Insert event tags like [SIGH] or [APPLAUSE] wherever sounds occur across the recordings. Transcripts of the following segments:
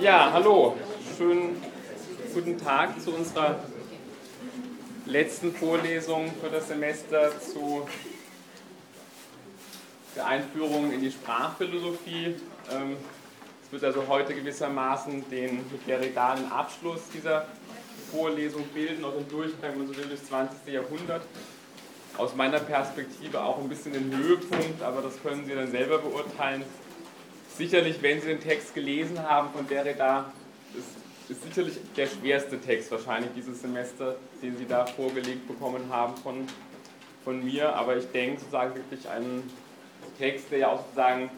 Ja, hallo. Schönen guten Tag zu unserer letzten Vorlesung für das Semester zu der Einführung in die Sprachphilosophie. Ähm, es wird also heute gewissermaßen den mit Abschluss dieser Vorlesung bilden, auch den Durchgang, wenn man so will, durchs 20. Jahrhundert. Aus meiner Perspektive auch ein bisschen den Höhepunkt, aber das können Sie dann selber beurteilen. Sicherlich, wenn Sie den Text gelesen haben von Derrida, ist, ist sicherlich der schwerste Text wahrscheinlich dieses Semester, den Sie da vorgelegt bekommen haben von, von mir. Aber ich denke sozusagen wirklich einen Text, der ja auch sozusagen ein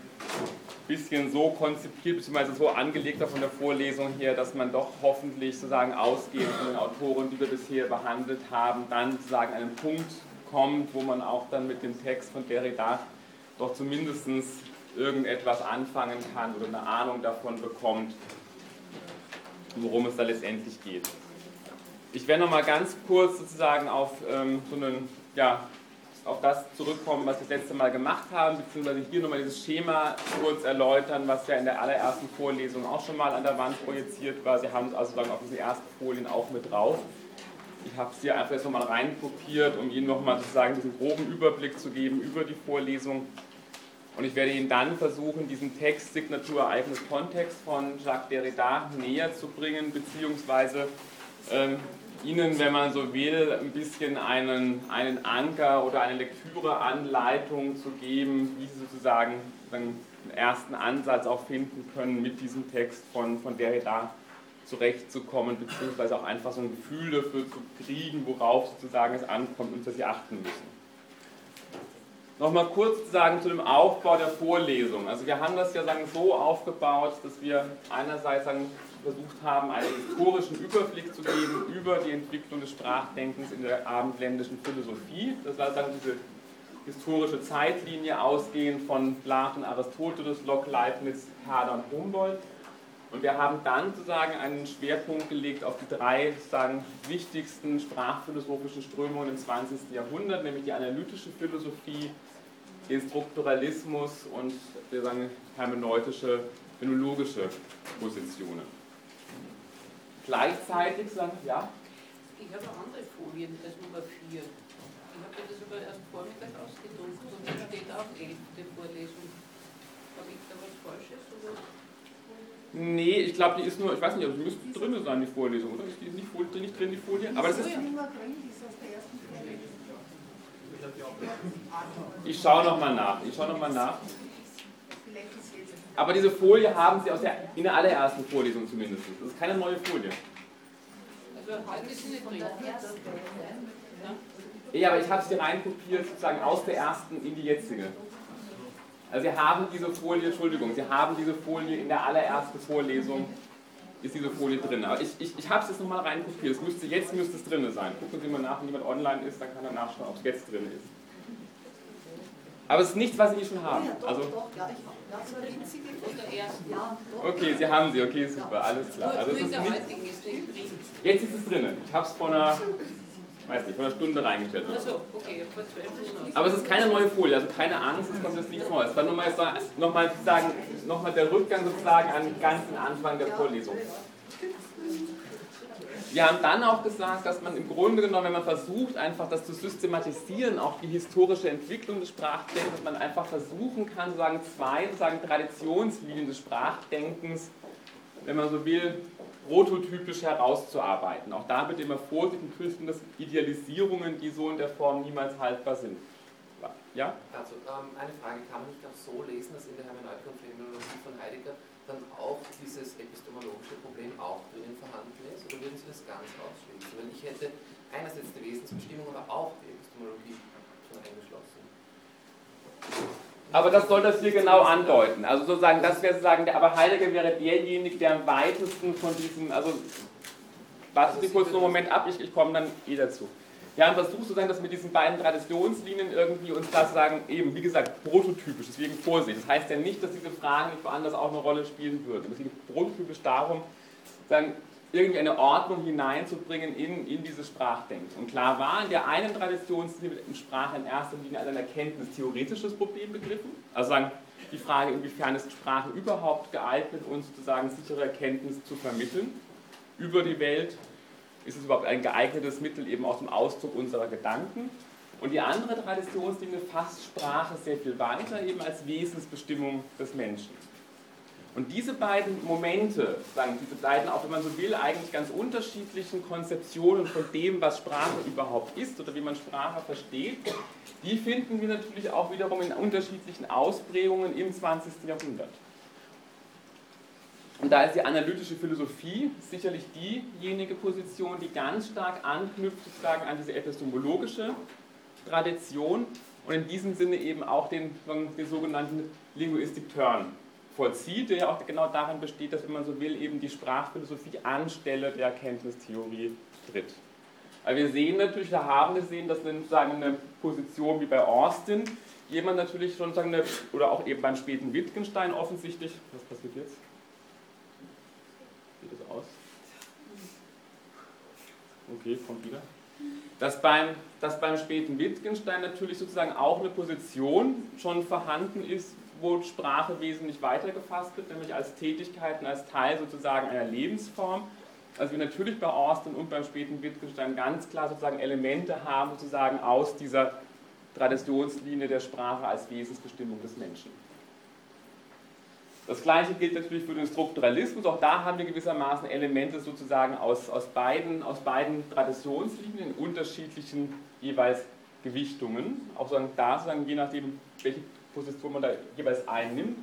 bisschen so konzipiert bzw. so angelegt war von der Vorlesung her, dass man doch hoffentlich sozusagen ausgehend von den Autoren, die wir bisher behandelt haben, dann sozusagen einen Punkt kommt, wo man auch dann mit dem Text von Derrida doch zumindest irgendetwas anfangen kann oder eine Ahnung davon bekommt, worum es da letztendlich geht. Ich werde noch mal ganz kurz sozusagen auf ähm, so einen, ja, auf das zurückkommen, was wir das letzte Mal gemacht haben, beziehungsweise hier nochmal dieses Schema kurz erläutern, was ja in der allerersten Vorlesung auch schon mal an der Wand projiziert war. Sie haben es also sozusagen auf diese ersten Folien auch mit drauf. Ich habe sie einfach jetzt nochmal reinkopiert, um Ihnen nochmal sozusagen diesen groben Überblick zu geben über die Vorlesung. Und ich werde Ihnen dann versuchen, diesen Text Signatur Ereignis Kontext von Jacques Derrida näher zu bringen, beziehungsweise ähm, Ihnen, wenn man so will, ein bisschen einen, einen Anker oder eine Lektüreanleitung zu geben, wie Sie sozusagen einen ersten Ansatz auch finden können, mit diesem Text von, von Derrida zurechtzukommen, beziehungsweise auch einfach so ein Gefühl dafür zu kriegen, worauf sozusagen es ankommt und dass Sie achten müssen. Nochmal kurz sagen zu dem Aufbau der Vorlesung. Also wir haben das ja sagen, so aufgebaut, dass wir einerseits sagen, versucht haben, einen historischen Überblick zu geben über die Entwicklung des Sprachdenkens in der abendländischen Philosophie. Das war dann diese historische Zeitlinie ausgehend von Platon, Aristoteles, Locke, Leibniz, Herder und Humboldt. Und wir haben dann sozusagen einen Schwerpunkt gelegt auf die drei sozusagen wichtigsten sprachphilosophischen Strömungen im 20. Jahrhundert, nämlich die analytische Philosophie, den Strukturalismus und wir sagen hermeneutische, phänologische Positionen. Gleichzeitig sagen, ja? Ich habe noch andere Folien als Nummer 4. Ich habe mir das aber erst Vormittag ausgedruckt und da steht auch 11. Vorlesung. Habe ich da was Falsches? Oder? Nee, ich glaube, die ist nur, ich weiß nicht, also die müsste drin sein, die Vorlesung, oder? Ist die nicht, nicht drin, die Folie? Aber das ist. Ich schaue nochmal nach. Ich schaue nochmal nach. Aber diese Folie haben Sie aus der, in der allerersten Vorlesung zumindest. Das ist keine neue Folie. Ja, aber ich habe sie reinkopiert sozusagen aus der ersten in die jetzige. Also Sie haben diese Folie, Entschuldigung, Sie haben diese Folie in der allerersten Vorlesung, ist diese Folie drin. Aber ich, ich, ich habe es jetzt nochmal reinkopiert. Es müsste, jetzt müsste es drin sein. Gucken Sie mal nach, wenn jemand online ist, dann kann er nachschauen, ob es jetzt drin ist. Aber es ist nichts, was Sie nicht schon haben. Also, Okay, Sie haben sie, okay, super, alles klar. Also es ist nicht, jetzt ist es drin. Ich habe es vor einer, weiß nicht, vor einer Stunde reingestellt. Aber es ist keine neue Folie, also keine Angst, es kommt jetzt nichts Neues. Es war nur mal, noch mal, sagen, noch mal der Rückgang sozusagen an den ganzen Anfang der Vorlesung. Wir haben dann auch gesagt, dass man im Grunde genommen, wenn man versucht, einfach das zu systematisieren, auch die historische Entwicklung des Sprachdenkens, dass man einfach versuchen kann, sozusagen zwei sozusagen Traditionslinien des Sprachdenkens, wenn man so will, prototypisch herauszuarbeiten. Auch da bitte immer Vorsicht und fürchten, dass Idealisierungen, die so in der Form niemals haltbar sind. Ja? Also ähm, eine Frage, kann man nicht auch so lesen, dass in der Hermeneutik und Phänomenologie von Heidegger dann auch dieses epistemologische Problem auch drinnen vorhanden ist? Oder würden Sie das ganz ausschließen? Weil ich hätte einerseits die Wesensbestimmung, aber auch die Epistemologie schon eingeschlossen. Aber das soll das hier genau andeuten. Also sozusagen, das wäre sozusagen, der, aber Heidegger wäre derjenige, der am weitesten von diesem, also warten Sie kurz einen Moment ab, ich, ich komme dann eh dazu. Wir haben versucht, sozusagen, dass mit diesen beiden Traditionslinien irgendwie uns das sagen, eben, wie gesagt, prototypisch, deswegen Vorsicht. Das heißt ja nicht, dass diese Fragen nicht woanders auch eine Rolle spielen würden. Es geht prototypisch darum, sagen, irgendwie eine Ordnung hineinzubringen in, in dieses Sprachdenken. Und klar war, in der einen Traditionslinie in Sprache in erster Linie als ein erkenntnistheoretisches Problem begriffen. Also sagen, Die Frage, inwiefern ist Sprache überhaupt geeignet, uns sozusagen sichere Erkenntnis zu vermitteln über die Welt? Ist es überhaupt ein geeignetes Mittel eben auch zum Ausdruck unserer Gedanken? Und die andere Traditionslinie fasst Sprache sehr viel weiter, eben als Wesensbestimmung des Menschen. Und diese beiden Momente, sagen diese beiden, auch wenn man so will, eigentlich ganz unterschiedlichen Konzeptionen von dem, was Sprache überhaupt ist oder wie man Sprache versteht, die finden wir natürlich auch wiederum in unterschiedlichen Ausprägungen im 20. Jahrhundert. Und da ist die analytische Philosophie sicherlich diejenige Position, die ganz stark anknüpft sozusagen an diese epistemologische Tradition und in diesem Sinne eben auch den, den sogenannten Linguistic Turn vollzieht, der ja auch genau darin besteht, dass, wenn man so will, eben die Sprachphilosophie anstelle der Erkenntnistheorie tritt. Aber wir sehen natürlich, da haben wir gesehen, dass sozusagen eine Position wie bei Austin jemand natürlich schon sagen, eine, oder auch eben beim späten Wittgenstein offensichtlich, was passiert jetzt? Sieht das aus? Okay, kommt wieder. Dass beim, dass beim späten Wittgenstein natürlich sozusagen auch eine Position schon vorhanden ist, wo Sprache wesentlich weitergefasst wird, nämlich als Tätigkeiten, als Teil sozusagen einer Lebensform. Also wir natürlich bei Austin und beim späten Wittgenstein ganz klar sozusagen Elemente haben sozusagen aus dieser Traditionslinie der Sprache als Wesensbestimmung des Menschen. Das gleiche gilt natürlich für den Strukturalismus. Auch da haben wir gewissermaßen Elemente sozusagen aus, aus, beiden, aus beiden Traditionslinien in unterschiedlichen jeweils Gewichtungen. Auch sozusagen da, sozusagen, je nachdem, welche Position man da jeweils einnimmt.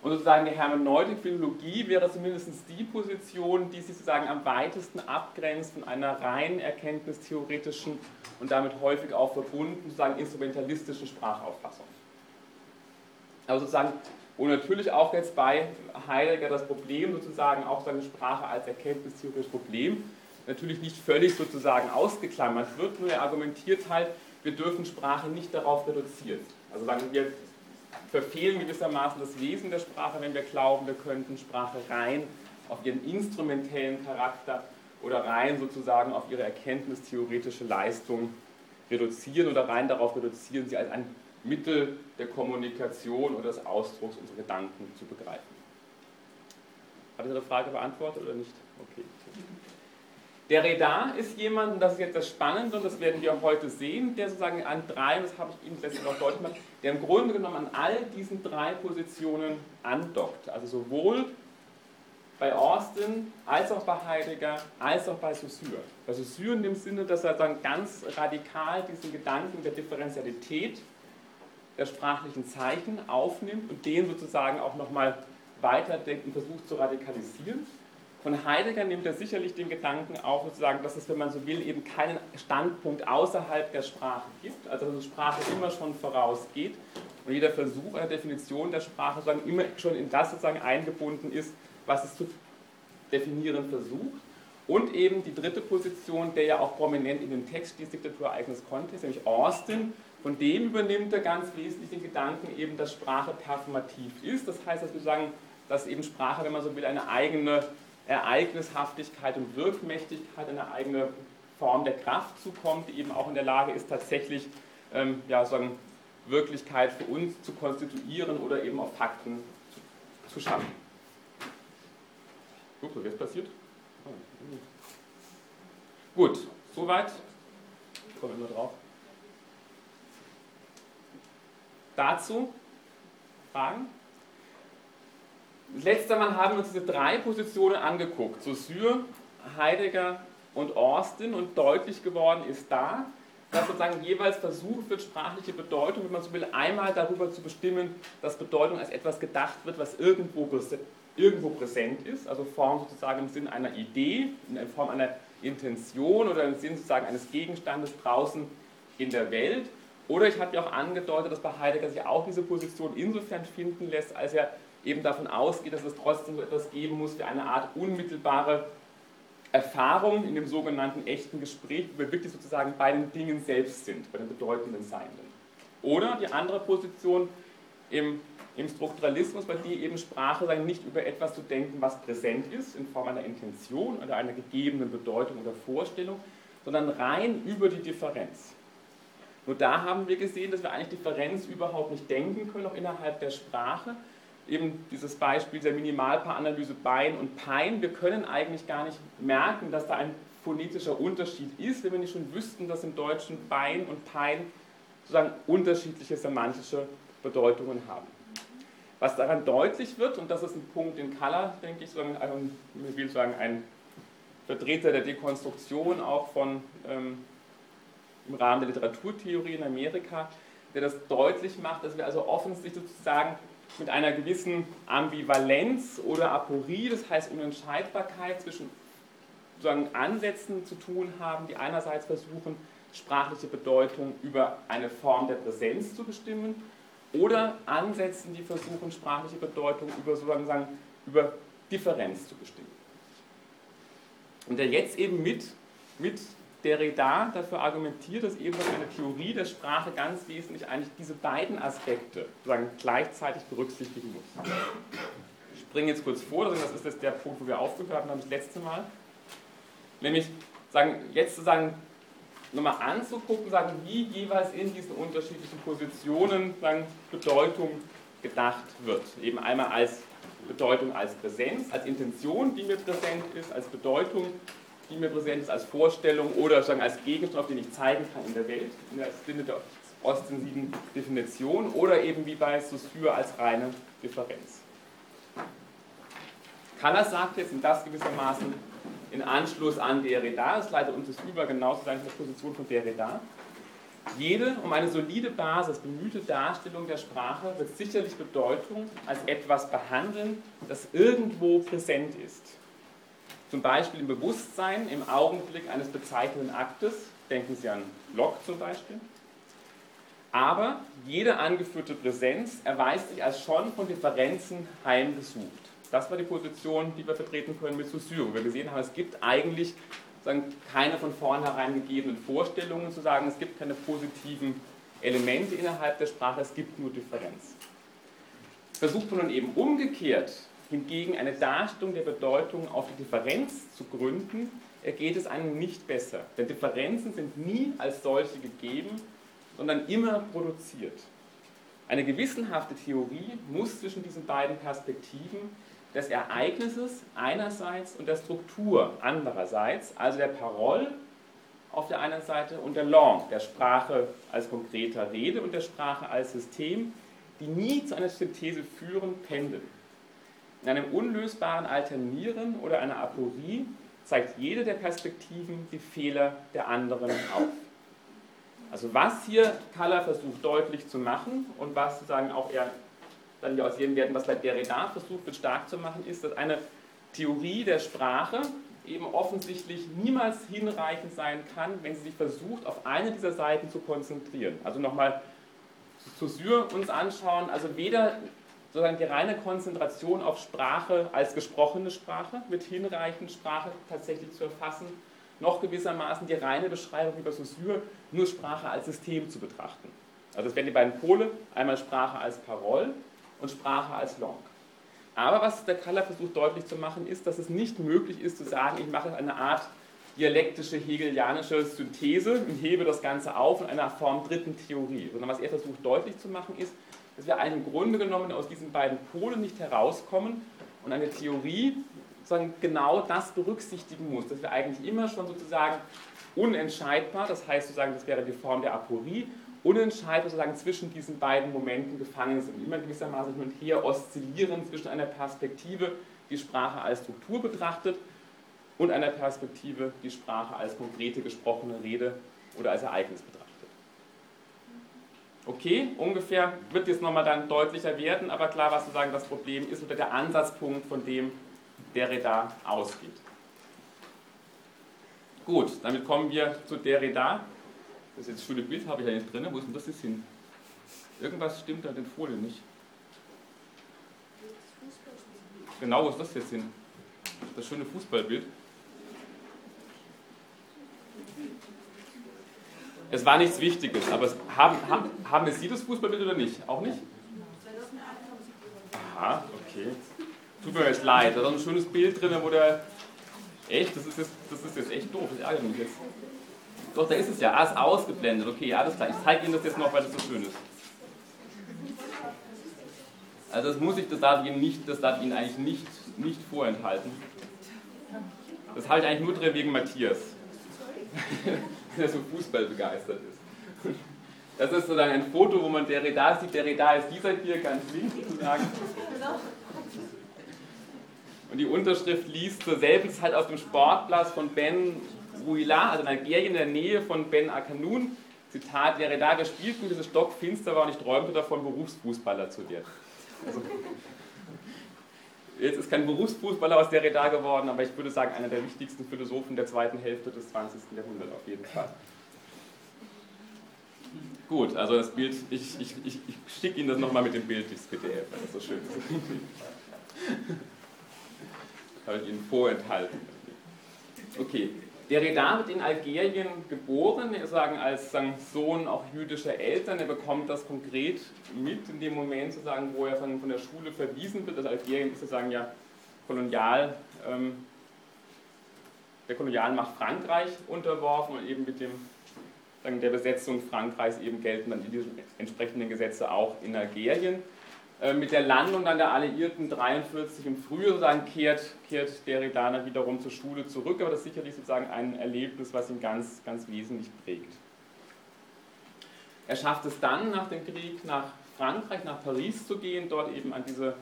Und sozusagen die Hermeneutik, Philologie wäre zumindest die Position, die sich sozusagen am weitesten abgrenzt von einer rein erkenntnistheoretischen und damit häufig auch verbunden sozusagen instrumentalistischen Sprachauffassung. Aber sozusagen, wo natürlich auch jetzt bei Heidegger das Problem sozusagen auch seine Sprache als erkenntnistheoretisches Problem natürlich nicht völlig sozusagen ausgeklammert wird, nur er argumentiert halt, wir dürfen Sprache nicht darauf reduzieren. Also sagen wir, verfehlen gewissermaßen das Wesen der Sprache, wenn wir glauben, wir könnten Sprache rein auf ihren instrumentellen Charakter oder rein sozusagen auf ihre erkenntnistheoretische Leistung reduzieren oder rein darauf reduzieren, sie als ein Mittel der Kommunikation oder des Ausdrucks unserer Gedanken zu begreifen. Hat Ihre Frage beantwortet oder nicht? Okay. Der Redar ist jemand, und das ist jetzt das Spannende, und das werden wir heute sehen, der sozusagen an drei, das habe ich Ihnen letztens auch deutlich gemacht, der im Grunde genommen an all diesen drei Positionen andockt. Also sowohl bei Austin, als auch bei Heidegger, als auch bei Saussure. Bei Saussure in dem Sinne, dass er dann ganz radikal diesen Gedanken der Differentialität der sprachlichen Zeichen aufnimmt und den sozusagen auch nochmal weiterdenkt und versucht zu radikalisieren. Von Heidegger nimmt er sicherlich den Gedanken auf, sozusagen, dass es, wenn man so will, eben keinen Standpunkt außerhalb der Sprache gibt, also dass Sprache immer schon vorausgeht und jeder Versuch einer Definition der Sprache sozusagen immer schon in das sozusagen eingebunden ist, was es zu definieren versucht. Und eben die dritte Position, der ja auch prominent in dem Text dieses Diktaturereignis Kontext, nämlich Austin, von dem übernimmt er ganz wesentlich den Gedanken eben, dass Sprache performativ ist. Das heißt, dass wir sagen, dass eben Sprache, wenn man so will, eine eigene Ereignishaftigkeit und Wirkmächtigkeit, eine eigene Form der Kraft zukommt, die eben auch in der Lage ist, tatsächlich ähm, ja, sagen, Wirklichkeit für uns zu konstituieren oder eben auch Fakten zu, zu schaffen. Guck, was ist passiert? Gut, soweit. Kommen wir nur drauf. Dazu Fragen? Letzter Mal haben wir uns diese drei Positionen angeguckt, Saussure, Heidegger und Austin. Und deutlich geworden ist da, dass sozusagen jeweils versucht wird, sprachliche Bedeutung, wenn man so will, einmal darüber zu bestimmen, dass Bedeutung als etwas gedacht wird, was irgendwo, irgendwo präsent ist, also Form sozusagen im Sinn einer Idee, in Form einer Intention oder im Sinn sozusagen eines Gegenstandes draußen in der Welt. Oder ich habe ja auch angedeutet, dass bei Heidegger sich auch diese Position insofern finden lässt, als er eben davon ausgeht, dass es trotzdem so etwas geben muss wie eine Art unmittelbare Erfahrung in dem sogenannten echten Gespräch, wo wir wirklich sozusagen bei den Dingen selbst sind, bei den bedeutenden Seienden. Oder die andere Position im, im Strukturalismus, bei der eben Sprache sein, nicht über etwas zu denken, was präsent ist, in Form einer Intention oder einer gegebenen Bedeutung oder Vorstellung, sondern rein über die Differenz. Nur da haben wir gesehen, dass wir eigentlich Differenz überhaupt nicht denken können, auch innerhalb der Sprache. Eben dieses Beispiel der Minimalpaaranalyse Bein und Pein. Wir können eigentlich gar nicht merken, dass da ein phonetischer Unterschied ist, wenn wir nicht schon wüssten, dass im Deutschen Bein und Pein sozusagen unterschiedliche semantische Bedeutungen haben. Was daran deutlich wird, und das ist ein Punkt in Color, denke ich, sozusagen, also, sagen, ein Vertreter der Dekonstruktion auch von ähm, im Rahmen der Literaturtheorie in Amerika, der das deutlich macht, dass wir also offensichtlich sozusagen mit einer gewissen Ambivalenz oder Aporie, das heißt Unentscheidbarkeit zwischen sozusagen Ansätzen zu tun haben, die einerseits versuchen, sprachliche Bedeutung über eine Form der Präsenz zu bestimmen oder Ansätzen, die versuchen, sprachliche Bedeutung über, sozusagen, über Differenz zu bestimmen. Und der jetzt eben mit, mit Derrida dafür argumentiert, dass eben eine Theorie der Sprache ganz wesentlich eigentlich diese beiden Aspekte sozusagen gleichzeitig berücksichtigen muss. Ich springe jetzt kurz vor, das ist jetzt der Punkt, wo wir aufgehört haben das letzte Mal. Nämlich sagen, jetzt sozusagen nochmal anzugucken, sagen, wie jeweils in diesen unterschiedlichen Positionen sagen, Bedeutung gedacht wird. Eben einmal als Bedeutung als Präsenz, als Intention, die mir präsent ist, als Bedeutung, die mir präsent ist, als Vorstellung oder sagen, als Gegenstand, auf den ich zeigen kann in der Welt, in der Sinne der ostensiven Definition, oder eben wie bei Saussure als reine Differenz. Kanner sagt jetzt, und das gewissermaßen in Anschluss an Derrida, es leitet uns das über genauso sein der Position von Derrida, jede um eine solide Basis bemühte Darstellung der Sprache wird sicherlich Bedeutung als etwas behandeln, das irgendwo präsent ist. Zum Beispiel im Bewusstsein, im Augenblick eines bezeichneten Aktes, denken Sie an Locke zum Beispiel. Aber jede angeführte Präsenz erweist sich als schon von Differenzen heimgesucht. Das war die Position, die wir vertreten können mit Saussure. Wir gesehen haben, es gibt eigentlich sagen, keine von vornherein gegebenen Vorstellungen zu sagen, es gibt keine positiven Elemente innerhalb der Sprache, es gibt nur Differenz. Versucht man nun eben umgekehrt hingegen eine Darstellung der Bedeutung auf die Differenz zu gründen, ergeht es einem nicht besser. Denn Differenzen sind nie als solche gegeben, sondern immer produziert. Eine gewissenhafte Theorie muss zwischen diesen beiden Perspektiven des Ereignisses einerseits und der Struktur andererseits, also der Parole auf der einen Seite und der Langue, der Sprache als konkreter Rede und der Sprache als System, die nie zu einer Synthese führen, pendeln. In einem unlösbaren Alternieren oder einer Aporie zeigt jede der Perspektiven die Fehler der anderen auf. Also was hier Kaller versucht deutlich zu machen und was sozusagen auch er dann hier aus jedem werden, was bei Derrida versucht wird stark zu machen, ist, dass eine Theorie der Sprache eben offensichtlich niemals hinreichend sein kann, wenn sie sich versucht, auf eine dieser Seiten zu konzentrieren. Also nochmal zu Syr uns anschauen, also weder sozusagen die reine Konzentration auf Sprache als gesprochene Sprache wird hinreichend, Sprache tatsächlich zu erfassen, noch gewissermaßen die reine Beschreibung über Saussure, nur Sprache als System zu betrachten. Also das wären die beiden Pole, einmal Sprache als Parole und Sprache als Long. Aber was der Kaller versucht deutlich zu machen, ist, dass es nicht möglich ist zu sagen, ich mache eine Art dialektische hegelianische Synthese und hebe das Ganze auf in einer Form dritten Theorie. Sondern was er versucht deutlich zu machen ist, dass wir im Grunde genommen aus diesen beiden Polen nicht herauskommen und eine Theorie sozusagen genau das berücksichtigen muss, dass wir eigentlich immer schon sozusagen unentscheidbar, das heißt sozusagen, das wäre die Form der Aporie, unentscheidbar sozusagen zwischen diesen beiden Momenten gefangen sind, immer gewissermaßen hin und her oszillieren zwischen einer Perspektive, die Sprache als Struktur betrachtet, und einer Perspektive, die Sprache als konkrete gesprochene Rede oder als Ereignis betrachtet. Okay, ungefähr wird jetzt nochmal dann deutlicher werden, aber klar, was sozusagen das Problem ist oder der Ansatzpunkt, von dem Derrida ausgeht. Gut, damit kommen wir zu Derrida. Das ist jetzt schöne Bild, habe ich ja nicht drin. Wo ist denn das jetzt hin? Irgendwas stimmt an den Folien nicht. Genau, wo ist das jetzt hin? Das schöne Fußballbild. Es war nichts Wichtiges, aber haben, haben, haben Sie das Fußballbild oder nicht? Auch nicht? Aha, okay. Tut mir jetzt leid, da ist ein schönes Bild drin, wo der. Echt? Das ist jetzt, das ist jetzt echt doof, das ärgert mich jetzt. Doch, da ist es ja. Ah, ist ausgeblendet. Okay, alles klar. Ich zeige Ihnen das jetzt noch, weil das so schön ist. Also das muss ich, das darf ich Ihnen nicht, das darf ich Ihnen eigentlich nicht, nicht vorenthalten. Das habe ich eigentlich nur drin wegen Matthias, [LAUGHS] der so Fußball begeistert ist. Das ist sozusagen ein Foto, wo man Derrida sieht. Derrida ist dieser hier ganz links sozusagen. Und die Unterschrift liest zur selben Zeit auf dem Sportplatz von Ben Ruila, also in Algerien in der Nähe von Ben Akanoun. Zitat, Derrida gespielt mit dieses Stockfinster war und ich träumte davon, Berufsfußballer zu werden. Also, jetzt ist kein Berufsfußballer aus Derrida geworden, aber ich würde sagen, einer der wichtigsten Philosophen der zweiten Hälfte des 20. Jahrhunderts auf jeden Fall. Gut, also das Bild, ich, ich, ich, ich schicke Ihnen das nochmal mit dem Bild, dieses PDF, weil das so schön ist. [LAUGHS] habe ich Ihnen vorenthalten. Okay, Derrida wird in Algerien geboren, wir als Sohn auch jüdischer Eltern. Er bekommt das konkret mit in dem Moment, sozusagen, wo er von, von der Schule verwiesen wird. Also Algerien ist sozusagen ja kolonial, ähm, der Kolonialmacht Frankreich unterworfen und eben mit dem, sagen, der Besetzung Frankreichs eben gelten dann die entsprechenden Gesetze auch in Algerien. Äh, mit der Landung dann der Alliierten 43 im Frühjahr sozusagen kehrt, kehrt Derrida wiederum zur Schule zurück, aber das ist sicherlich sozusagen ein Erlebnis, was ihn ganz, ganz wesentlich prägt. Er schafft es dann nach dem Krieg nach Frankreich, nach Paris zu gehen, dort eben an diese,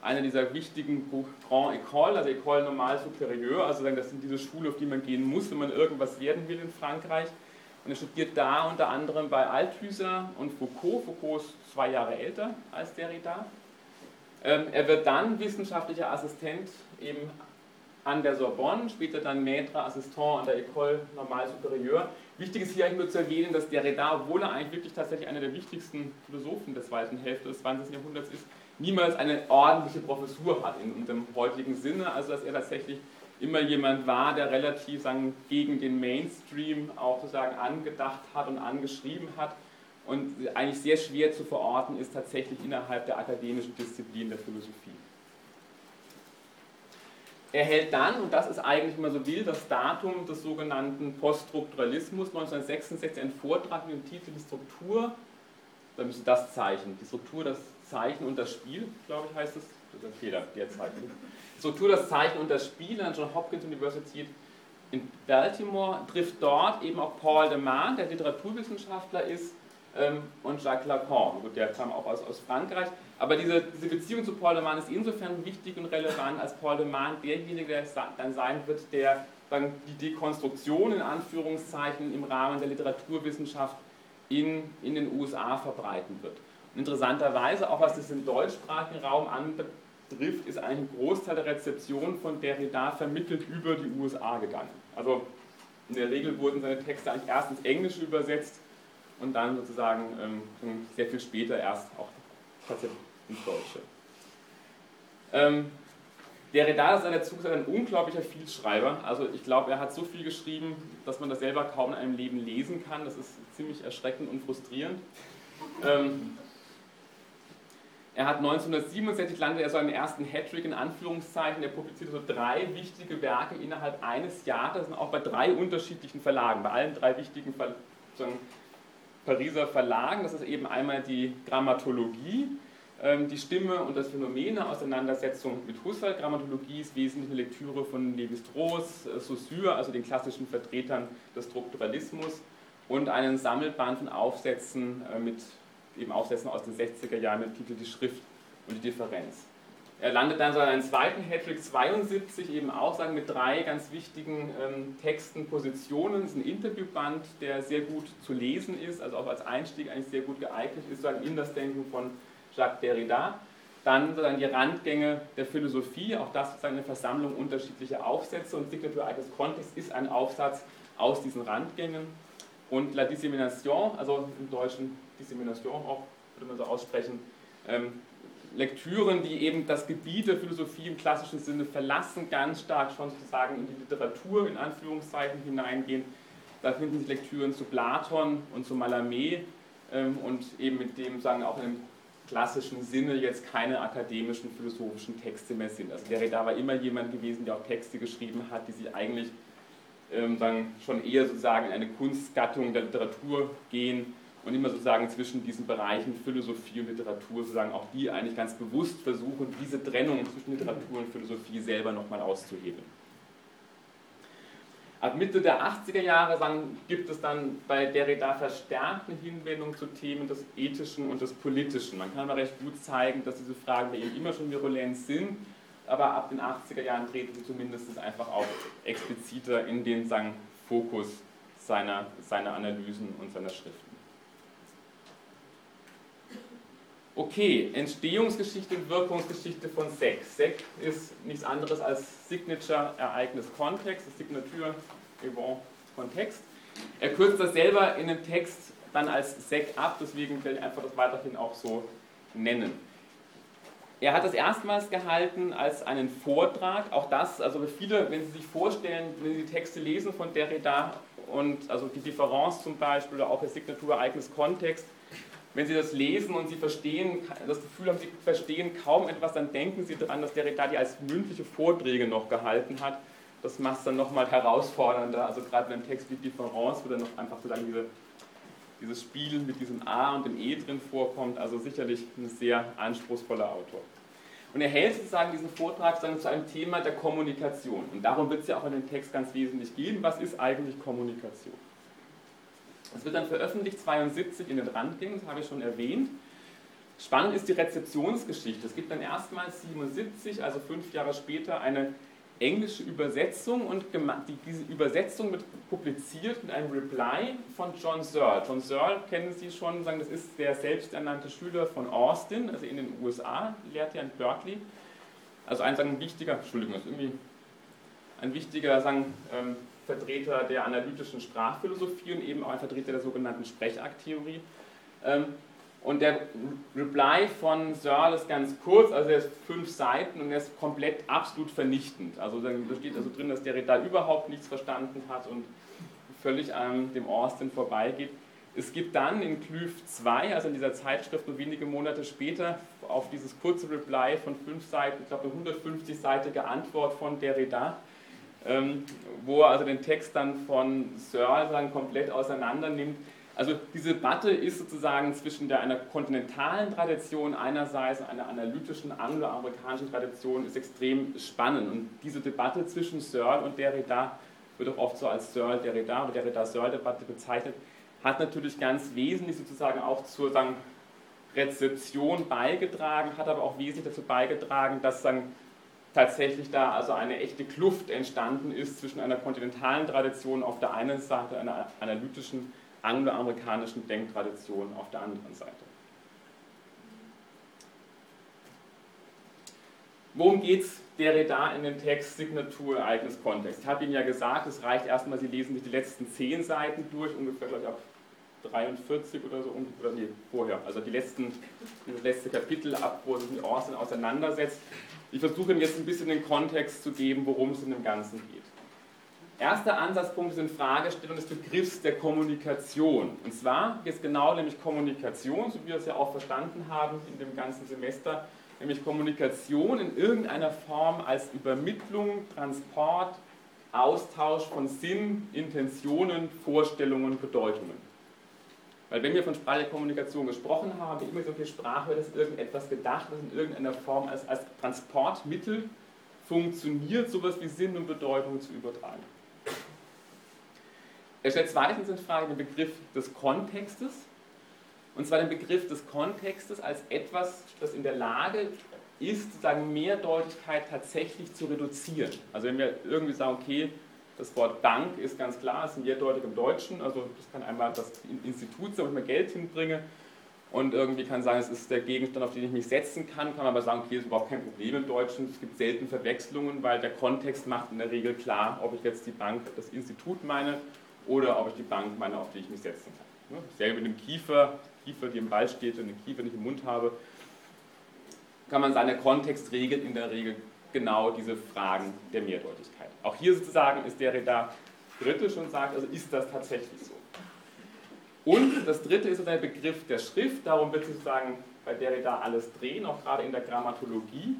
eine dieser wichtigen Grand École, also École Normale Supérieure, also das sind diese Schule, auf die man gehen muss, wenn man irgendwas werden will in Frankreich. Und er studiert da unter anderem bei Althusser und Foucault. Foucault ist zwei Jahre älter als Derrida. Ähm, er wird dann wissenschaftlicher Assistent eben an der Sorbonne, später dann Maître Assistant an der École Normale Supérieure. Wichtig ist hier eigentlich nur zu erwähnen, dass Derrida, obwohl er eigentlich wirklich tatsächlich einer der wichtigsten Philosophen der zweiten Hälfte des 20. Jahrhunderts ist, niemals eine ordentliche Professur hat in, dem heutigen Sinne. Also dass er tatsächlich immer jemand war, der relativ sagen, gegen den Mainstream auch sozusagen angedacht hat und angeschrieben hat und eigentlich sehr schwer zu verorten ist tatsächlich innerhalb der akademischen Disziplin der Philosophie. Er hält dann, und das ist eigentlich, man so will, das Datum des sogenannten Poststrukturalismus 1966 einen Vortrag mit dem Titel Die Struktur, da müsste das Zeichen, die Struktur, das Zeichen und das Spiel, glaube ich, heißt es, das ist ein Fehler, der Zeichen. Struktur, das Zeichen und das Spiel an John Hopkins University in Baltimore, trifft dort eben auch Paul de Man, der Literaturwissenschaftler ist, ähm, und Jacques Lacan. Gut, der kam auch aus, aus Frankreich. Aber diese, diese Beziehung zu Paul de Man ist insofern wichtig und relevant, als Paul de Man derjenige der dann sein wird, der dann die Dekonstruktion in Anführungszeichen im Rahmen der Literaturwissenschaft in, in den USA verbreiten wird. Und interessanterweise, auch was das im deutschsprachigen Raum anbetrifft, trifft, ist ein Großteil der Rezeption von Derrida vermittelt über die USA gegangen. Also in der Regel wurden seine Texte eigentlich erst ins Englische übersetzt und dann sozusagen ähm, sehr viel später erst auch tatsächlich ins Deutsche. Ähm, Derrida ist dazu ein unglaublicher Vielschreiber. Also ich glaube, er hat so viel geschrieben, dass man das selber kaum in einem Leben lesen kann. Das ist ziemlich erschreckend und frustrierend. Ähm, er hat 1967 landete er so einen ersten Hattrick in Anführungszeichen. Er publizierte so drei wichtige Werke innerhalb eines Jahres und auch bei drei unterschiedlichen Verlagen, bei allen drei wichtigen Ver Pariser Verlagen. Das ist eben einmal die Grammatologie, ähm, die Stimme und das Phänomen der Auseinandersetzung mit Husserl. Grammatologie ist wesentlich eine Lektüre von Lévi-Strauss, äh, Saussure, also den klassischen Vertretern des Strukturalismus und einen Sammelband von Aufsätzen äh, mit eben Aufsätzen aus den 60er Jahren mit Titel Die Schrift und die Differenz. Er landet dann so in einem zweiten Hattrick 72 eben auch sagen mit drei ganz wichtigen ähm, Texten, Positionen. Es ist ein Interviewband, der sehr gut zu lesen ist, also auch als Einstieg eigentlich sehr gut geeignet ist, sozusagen in das Denken von Jacques Derrida. Dann sozusagen die Randgänge der Philosophie, auch das sozusagen eine Versammlung unterschiedlicher Aufsätze und Signature Eines Kontext ist ein Aufsatz aus diesen Randgängen. Und La Dissemination, also im Deutschen Dissemination auch, würde man so aussprechen, ähm, Lektüren, die eben das Gebiet der Philosophie im klassischen Sinne verlassen, ganz stark schon sozusagen in die Literatur in Anführungszeichen hineingehen. Da finden sich Lektüren zu Platon und zu Mallarmé ähm, und eben mit dem sagen auch einem klassischen Sinne jetzt keine akademischen philosophischen Texte mehr sind. Also Derrida war immer jemand gewesen, der auch Texte geschrieben hat, die sich eigentlich ähm, dann schon eher sozusagen in eine Kunstgattung der Literatur gehen und immer sozusagen zwischen diesen Bereichen Philosophie und Literatur sozusagen auch die eigentlich ganz bewusst versuchen, diese Trennung zwischen Literatur und Philosophie selber nochmal auszuhebeln. Ab Mitte der 80er Jahre gibt es dann bei Derrida verstärkt eine Hinwendung zu Themen des Ethischen und des Politischen. Man kann aber recht gut zeigen, dass diese Fragen bei ihm immer schon virulent sind, aber ab den 80er Jahren treten sie zumindest einfach auch expliziter in den sagen, Fokus seiner, seiner Analysen und seiner Schriften. Okay, Entstehungsgeschichte und Wirkungsgeschichte von SEC. SEC ist nichts anderes als Signature Ereignis Kontext, Signature Event Kontext. Er kürzt das selber in dem Text dann als SEC ab, deswegen werde ich einfach das weiterhin auch so nennen. Er hat das erstmals gehalten als einen Vortrag, auch das, also viele, wenn Sie sich vorstellen, wenn Sie die Texte lesen von Derrida und also die Differenz zum Beispiel oder auch das Ereignis Kontext, wenn Sie das lesen und Sie verstehen, das Gefühl haben, Sie verstehen kaum etwas, dann denken Sie daran, dass Derrida die als mündliche Vorträge noch gehalten hat. Das macht es dann nochmal herausfordernder. Also gerade in einem Text wie Difference, wo dann noch einfach sozusagen diese, dieses Spiel mit diesem A und dem E drin vorkommt. Also sicherlich ein sehr anspruchsvoller Autor. Und er hält sozusagen diesen Vortrag dann zu einem Thema der Kommunikation. Und darum wird es ja auch in dem Text ganz wesentlich gehen. Was ist eigentlich Kommunikation? Es wird dann veröffentlicht 72 in den Randgängen, das habe ich schon erwähnt. Spannend ist die Rezeptionsgeschichte. Es gibt dann erstmals 77, also fünf Jahre später, eine englische Übersetzung und diese Übersetzung wird publiziert mit einem Reply von John Searle. John Searle kennen Sie schon, sagen, das ist der selbsternannte Schüler von Austin, also in den USA, lehrt er in Berkeley. Also ein, sagen, wichtiger, Entschuldigung, ist irgendwie ein wichtiger sagen, ähm, Vertreter der analytischen Sprachphilosophie und eben auch ein Vertreter der sogenannten Sprechakttheorie. Ähm, und der Reply von Searle ist ganz kurz, also er ist fünf Seiten und er ist komplett absolut vernichtend. Also da steht also drin, dass der Redar überhaupt nichts verstanden hat und völlig an dem Austin vorbeigeht. Es gibt dann in Klüv 2, also in dieser Zeitschrift nur wenige Monate später, auf dieses kurze Reply von fünf Seiten, ich glaube eine 150-seitige Antwort von Derrida, ähm, wo er also den Text dann von Searle dann komplett auseinander nimmt. Also diese Debatte ist sozusagen zwischen der, einer kontinentalen Tradition einerseits und einer analytischen angloamerikanischen Tradition ist extrem spannend. Und diese Debatte zwischen Searle und Derrida wird auch oft so als Searle-Derrida oder Derrida-Searle-Debatte bezeichnet, hat natürlich ganz wesentlich sozusagen auch zur sagen, Rezeption beigetragen, hat aber auch wesentlich dazu beigetragen, dass sagen, tatsächlich da also eine echte Kluft entstanden ist zwischen einer kontinentalen Tradition auf der einen Seite und einer analytischen angloamerikanischen Denktradition auf der anderen Seite. Worum geht es Derrida in dem Text Signatur, Ereignis, Kontext? Ich habe Ihnen ja gesagt, es reicht erstmal, Sie lesen sich die letzten zehn Seiten durch, ungefähr, glaube ich, ab 43 oder so, oder nee, vorher, also die letzten, das letzte Kapitel ab, wo sich mit Orson auseinandersetzt. Ich versuche Ihnen jetzt ein bisschen den Kontext zu geben, worum es in dem Ganzen geht. Erster Ansatzpunkt in Fragestellung des Begriffs der Kommunikation. Und zwar jetzt genau nämlich Kommunikation, so wie wir es ja auch verstanden haben in dem ganzen Semester, nämlich Kommunikation in irgendeiner Form als Übermittlung, Transport, Austausch von Sinn, Intentionen, Vorstellungen, Bedeutungen. Weil wenn wir von sprachlicher Kommunikation gesprochen haben, immer so viel Sprache, das ist irgendetwas gedacht, das in irgendeiner Form als, als Transportmittel funktioniert, sowas wie Sinn und Bedeutung zu übertragen. Er stellt zweitens in Frage den Begriff des Kontextes, und zwar den Begriff des Kontextes als etwas, das in der Lage ist, sozusagen Mehrdeutigkeit tatsächlich zu reduzieren. Also wenn wir irgendwie sagen, okay, das Wort Bank ist ganz klar, ist mehrdeutig im Deutschen, also das kann einmal das Institut sein, wo ich mir Geld hinbringe, und irgendwie kann sein, es ist der Gegenstand, auf den ich mich setzen kann, kann man aber sagen, okay, ist überhaupt kein Problem im Deutschen. Es gibt selten Verwechslungen, weil der Kontext macht in der Regel klar, ob ich jetzt die Bank, das Institut meine oder ob ich die Bank meine, auf die ich mich setzen kann. Selbe mit dem Kiefer, Kiefer, die im Ball steht und den Kiefer nicht im Mund habe, kann man sagen, der Kontext regelt in der Regel genau diese Fragen der Mehrdeutigkeit. Auch hier sozusagen ist der Redar kritisch und sagt, also ist das tatsächlich so? Und das dritte ist der Begriff der Schrift, darum wird sozusagen bei Derrida alles drehen, auch gerade in der Grammatologie.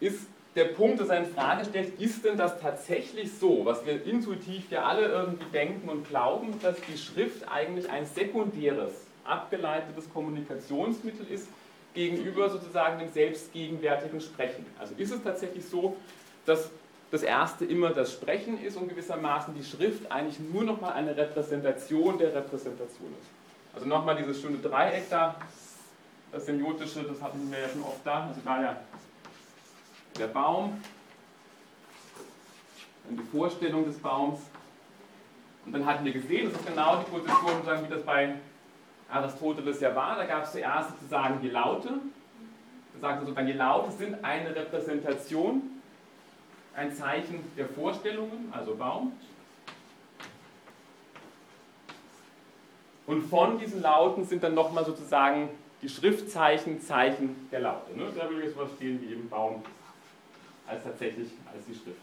Ist der Punkt, dass er in Frage stellt, ist denn das tatsächlich so, was wir intuitiv ja alle irgendwie denken und glauben, dass die Schrift eigentlich ein sekundäres, abgeleitetes Kommunikationsmittel ist gegenüber sozusagen dem selbstgegenwärtigen Sprechen. Also ist es tatsächlich so, dass das erste immer das Sprechen ist und gewissermaßen die Schrift eigentlich nur nochmal eine Repräsentation der Repräsentation ist. Also nochmal dieses schöne Dreieck da, das semiotische, das hatten wir ja schon oft da, also da ja der Baum, dann die Vorstellung des Baums. Und dann hatten wir gesehen, das ist genau die Position, wie das bei Aristoteles ja war. Da gab es zuerst sozusagen die Laute. Da sagte sozusagen, die Laute sind eine Repräsentation, ein Zeichen der Vorstellungen, also Baum. Und von diesen Lauten sind dann nochmal sozusagen die Schriftzeichen Zeichen der Laute. Ne? Da würde ich jetzt stehen wie eben Baum als tatsächlich als die Schrift.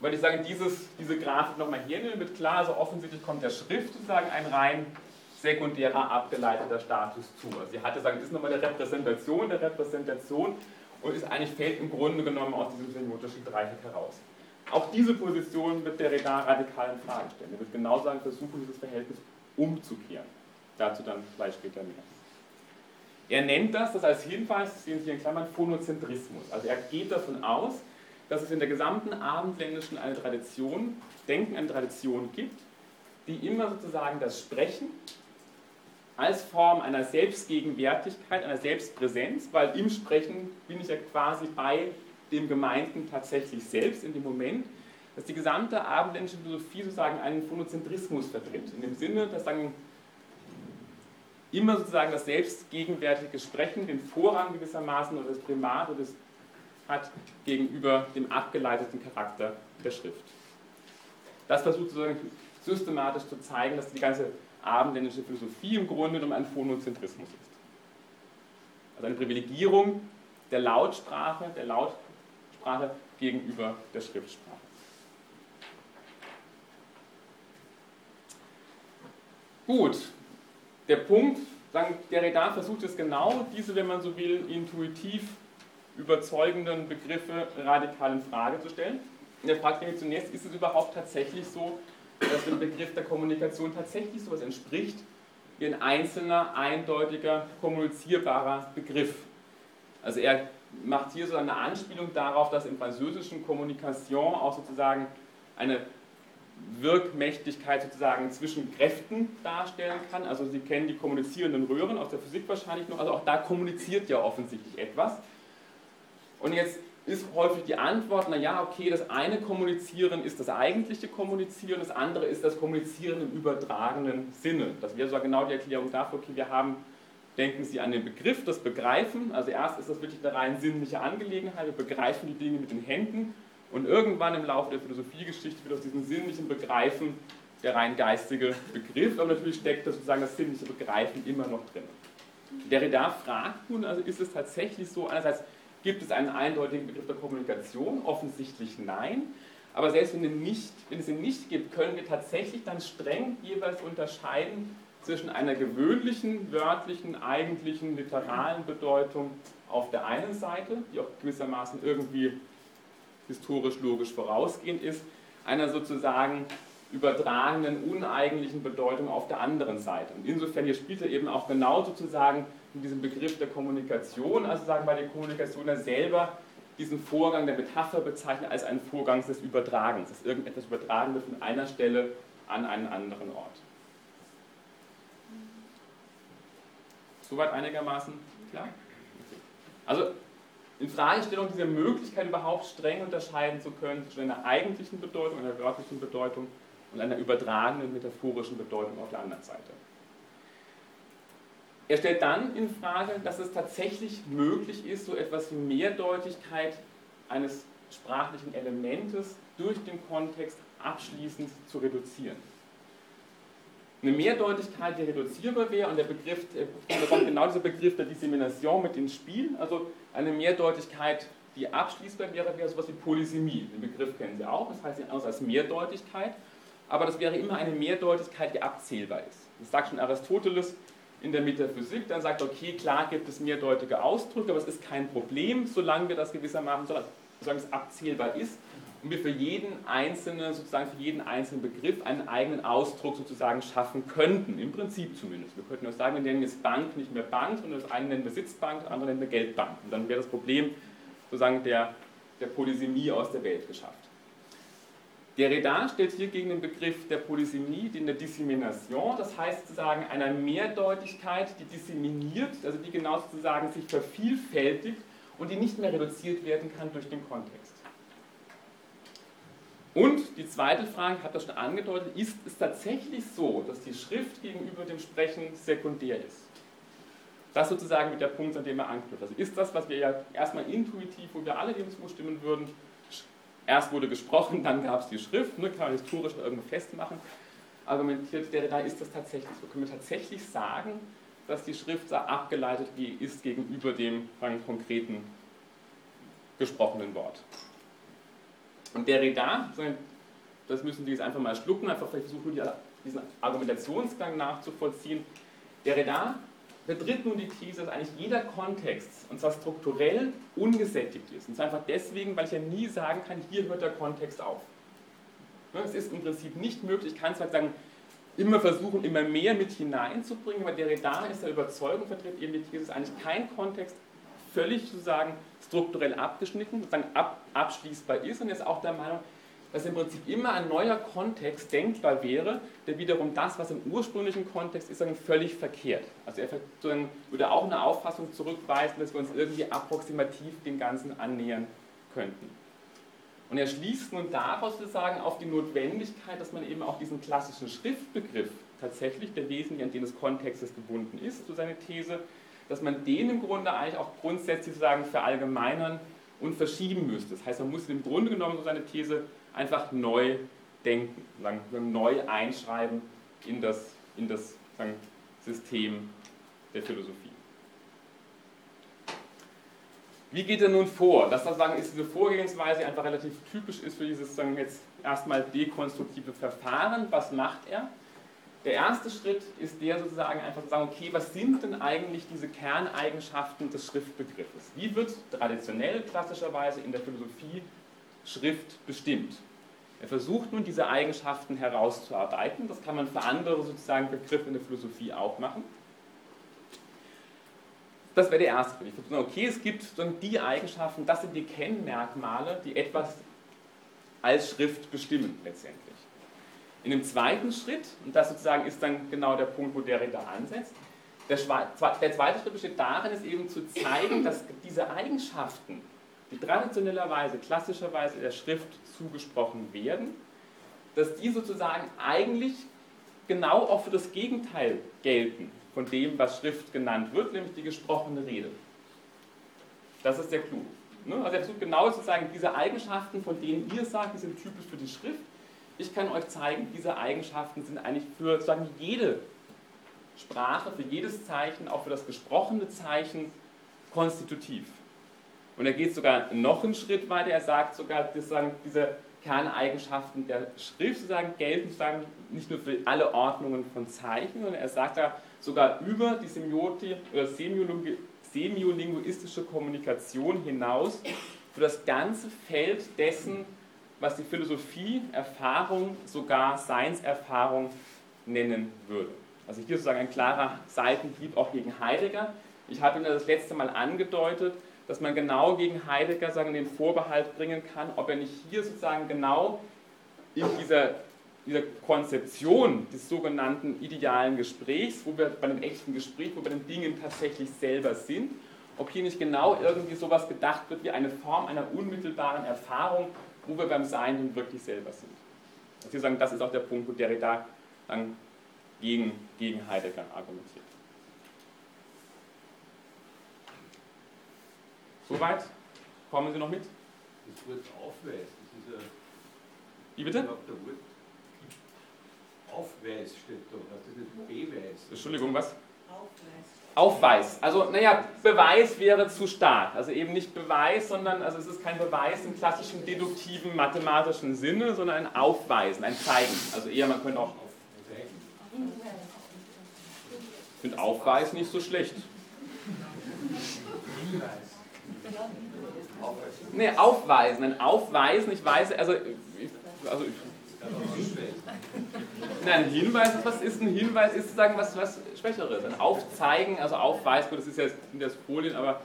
Weil ich sagen, dieses, diese Grafik nochmal hernehmen, wird klar, also offensichtlich kommt der Schrift sozusagen ein rein sekundärer abgeleiteter Status zu. Also sie hatte sagen, das ist nochmal eine Repräsentation der Repräsentation und ist eigentlich fällt im Grunde genommen aus diesem semiotischen Dreieck heraus. Auch diese Position wird der Redar radikal in Frage stellen. Er wird genau sagen, versuchen, dieses Verhältnis umzukehren. Dazu dann gleich später mehr. Er nennt das, das als Hinweis, das sehen Sie hier in Klammern, Phonozentrismus. Also er geht davon aus, dass es in der gesamten Abendländischen eine Tradition, Denken eine Tradition gibt, die immer sozusagen das Sprechen als Form einer Selbstgegenwärtigkeit, einer Selbstpräsenz, weil im Sprechen bin ich ja quasi bei dem Gemeinten tatsächlich selbst in dem Moment, dass die gesamte abendländische Philosophie sozusagen einen Phonozentrismus vertritt. In dem Sinne, dass sagen, immer sozusagen das selbstgegenwärtige Sprechen den Vorrang gewissermaßen oder das Primat oder das hat gegenüber dem abgeleiteten Charakter der Schrift. Das versucht sozusagen systematisch zu zeigen, dass die ganze abendländische Philosophie im Grunde genommen ein Phonozentrismus ist. Also eine Privilegierung der Lautsprache, der Lautsprache gegenüber der Schriftsprache. Gut, der Punkt, der Redar versucht es genau, diese, wenn man so will, intuitiv überzeugenden Begriffe radikal in Frage zu stellen. Und er fragt nämlich zunächst, ist es überhaupt tatsächlich so, dass dem Begriff der Kommunikation tatsächlich so etwas entspricht wie ein einzelner, eindeutiger, kommunizierbarer Begriff. Also er macht hier so eine Anspielung darauf, dass im französischen Kommunikation auch sozusagen eine Wirkmächtigkeit sozusagen zwischen Kräften darstellen kann. Also Sie kennen die kommunizierenden Röhren aus der Physik wahrscheinlich noch. Also auch da kommuniziert ja offensichtlich etwas. Und jetzt ist häufig die Antwort, naja, okay, das eine Kommunizieren ist das eigentliche Kommunizieren, das andere ist das Kommunizieren im übertragenen Sinne. Das wäre so genau die Erklärung dafür, okay, wir haben, denken Sie an den Begriff, das Begreifen. Also erst ist das wirklich eine rein sinnliche Angelegenheit, wir begreifen die Dinge mit den Händen und irgendwann im Laufe der Philosophiegeschichte wird aus diesem sinnlichen Begreifen der rein geistige Begriff, aber natürlich steckt das sozusagen das sinnliche Begreifen immer noch drin. Derrida fragt nun, also ist es tatsächlich so, einerseits gibt es einen eindeutigen Begriff der Kommunikation, offensichtlich nein, aber selbst wenn, nicht, wenn es ihn nicht gibt, können wir tatsächlich dann streng jeweils unterscheiden zwischen einer gewöhnlichen, wörtlichen, eigentlichen, literalen Bedeutung auf der einen Seite, die auch gewissermaßen irgendwie historisch-logisch vorausgehend ist, einer sozusagen übertragenen, uneigentlichen Bedeutung auf der anderen Seite. Und insofern hier spielt er eben auch genau sozusagen in diesem Begriff der Kommunikation, also sagen bei der Kommunikation er selber diesen Vorgang der Metapher bezeichnet als einen Vorgang des Übertragens, dass irgendetwas übertragen wird von einer Stelle an einen anderen Ort. Soweit einigermaßen klar? Also in Fragestellung dieser Möglichkeit überhaupt streng unterscheiden zu können zwischen einer eigentlichen Bedeutung, einer wörtlichen Bedeutung und einer übertragenen metaphorischen Bedeutung auf der anderen Seite. Er stellt dann in Frage, dass es tatsächlich möglich ist, so etwas wie Mehrdeutigkeit eines sprachlichen Elementes durch den Kontext abschließend zu reduzieren. Eine Mehrdeutigkeit, die reduzierbar wäre, und der Begriff, da genau dieser Begriff der Dissemination mit ins Spiel, also eine Mehrdeutigkeit, die abschließbar wäre, wäre sowas wie Polysemie. Den Begriff kennen Sie auch, das heißt anders als Mehrdeutigkeit, aber das wäre immer eine Mehrdeutigkeit, die abzählbar ist. Das sagt schon Aristoteles, in der Metaphysik dann sagt, okay, klar gibt es mehrdeutige Ausdrücke, aber es ist kein Problem, solange wir das gewissermaßen, solange es abzählbar ist und wir für jeden einzelnen, sozusagen für jeden einzelnen Begriff einen eigenen Ausdruck sozusagen schaffen könnten, im Prinzip zumindest. Wir könnten auch sagen, wir nennen jetzt Bank nicht mehr Bank, sondern das eine nennen wir Sitzbank, das andere nennen wir Geldbank. Und dann wäre das Problem sozusagen der, der Polysemie aus der Welt geschafft. Derrida stellt hier gegen den Begriff der Polysemie den der Dissemination, das heißt sozusagen einer Mehrdeutigkeit, die disseminiert, also die genau sozusagen sich vervielfältigt und die nicht mehr reduziert werden kann durch den Kontext. Und die zweite Frage, ich habe das schon angedeutet, ist es tatsächlich so, dass die Schrift gegenüber dem Sprechen sekundär ist? Das sozusagen mit der Punkt, an dem er anknüpft. Also ist das, was wir ja erstmal intuitiv, wo wir alle dem zustimmen würden, erst wurde gesprochen, dann gab es die Schrift, ne, kann man historisch irgendwo festmachen, argumentiert der, da ist das tatsächlich so. Können wir tatsächlich sagen, dass die Schrift so abgeleitet ist gegenüber dem konkreten gesprochenen Wort? Und Derrida, das müssen Sie jetzt einfach mal schlucken, einfach versuchen, diesen Argumentationsgang nachzuvollziehen. Derrida vertritt nun die These, dass eigentlich jeder Kontext, und zwar strukturell, ungesättigt ist. Und zwar einfach deswegen, weil ich ja nie sagen kann, hier hört der Kontext auf. Es ist im Prinzip nicht möglich, ich kann zwar sagen, immer versuchen, immer mehr mit hineinzubringen, aber Derrida ist der Überzeugung, vertritt eben die These, dass eigentlich kein Kontext völlig sozusagen strukturell abgeschnitten, sozusagen ab, abschließbar ist und ist auch der Meinung, dass im Prinzip immer ein neuer Kontext denkbar wäre, der wiederum das, was im ursprünglichen Kontext ist, völlig verkehrt. Also er würde auch eine Auffassung zurückweisen, dass wir uns irgendwie approximativ dem Ganzen annähern könnten. Und er schließt nun daraus sozusagen auf die Notwendigkeit, dass man eben auch diesen klassischen Schriftbegriff tatsächlich, der wesentlich an den des Kontextes gebunden ist, so seine These, dass man den im Grunde eigentlich auch grundsätzlich sozusagen verallgemeinern und verschieben müsste. Das heißt, man muss im Grunde genommen so seine These einfach neu denken, sagen, neu einschreiben in das, in das sagen, System der Philosophie. Wie geht er nun vor? Das sagen, ist diese Vorgehensweise einfach relativ typisch ist für dieses sagen, jetzt erstmal dekonstruktive Verfahren. Was macht er? Der erste Schritt ist der sozusagen einfach zu sagen, okay, was sind denn eigentlich diese Kerneigenschaften des Schriftbegriffes? Wie wird traditionell, klassischerweise in der Philosophie Schrift bestimmt? Er versucht nun diese Eigenschaften herauszuarbeiten. Das kann man für andere sozusagen Begriffe in der Philosophie auch machen. Das wäre der erste sagen, okay, es gibt die Eigenschaften, das sind die Kennmerkmale, die etwas als Schrift bestimmen letztendlich. In dem zweiten Schritt, und das sozusagen ist dann genau der Punkt, wo der Ritter ansetzt, der, der zweite Schritt besteht darin, es eben zu zeigen, dass diese Eigenschaften, die traditionellerweise, klassischerweise der Schrift zugesprochen werden, dass die sozusagen eigentlich genau auch für das Gegenteil gelten von dem, was Schrift genannt wird, nämlich die gesprochene Rede. Das ist der Clou. Ne? Also er versucht genau zu sagen, diese Eigenschaften, von denen ihr sagt, die sind typisch für die Schrift, ich kann euch zeigen, diese Eigenschaften sind eigentlich für sozusagen jede Sprache, für jedes Zeichen, auch für das gesprochene Zeichen konstitutiv. Und er geht sogar noch einen Schritt weiter, er sagt sogar, dass diese Kerneigenschaften der Schrift sozusagen gelten sozusagen nicht nur für alle Ordnungen von Zeichen, sondern er sagt da sogar über die Semiotik oder semiolinguistische Kommunikation hinaus für das ganze Feld dessen, was die Philosophie Erfahrung, sogar Seinserfahrung nennen würde. Also hier sozusagen ein klarer Seitenhieb auch gegen Heidegger. Ich habe Ihnen das letzte Mal angedeutet, dass man genau gegen Heidegger sagen, den Vorbehalt bringen kann, ob er nicht hier sozusagen genau in dieser, dieser Konzeption des sogenannten idealen Gesprächs, wo wir bei einem echten Gespräch, wo wir den Dingen tatsächlich selber sind, ob hier nicht genau irgendwie sowas gedacht wird wie eine Form einer unmittelbaren Erfahrung, wo wir beim Sein nun wirklich selber sind. Also sagen, das ist auch der Punkt, wo Derrida dann gegen, gegen Heidegger argumentiert. Soweit? Kommen Sie noch mit? Das Wort Aufweis, das ist ja. Wie bitte? Aufweis steht da, heißt das nicht Beweis? Entschuldigung, was? Aufweis. Also, naja, Beweis wäre zu stark. Also eben nicht Beweis, sondern also es ist kein Beweis im klassischen deduktiven mathematischen Sinne, sondern ein Aufweisen, ein Zeigen. Also eher, man könnte auch. finde Aufweis nicht so schlecht. Nee, aufweisen. Ein Aufweisen, ich weiß, also, ich, also ich, Nein, ein Hinweis, was ist ein Hinweis? Ist sozusagen was, was Schwächeres. Ein Aufzeigen, also Aufweis, gut, das ist ja in der Folien, aber,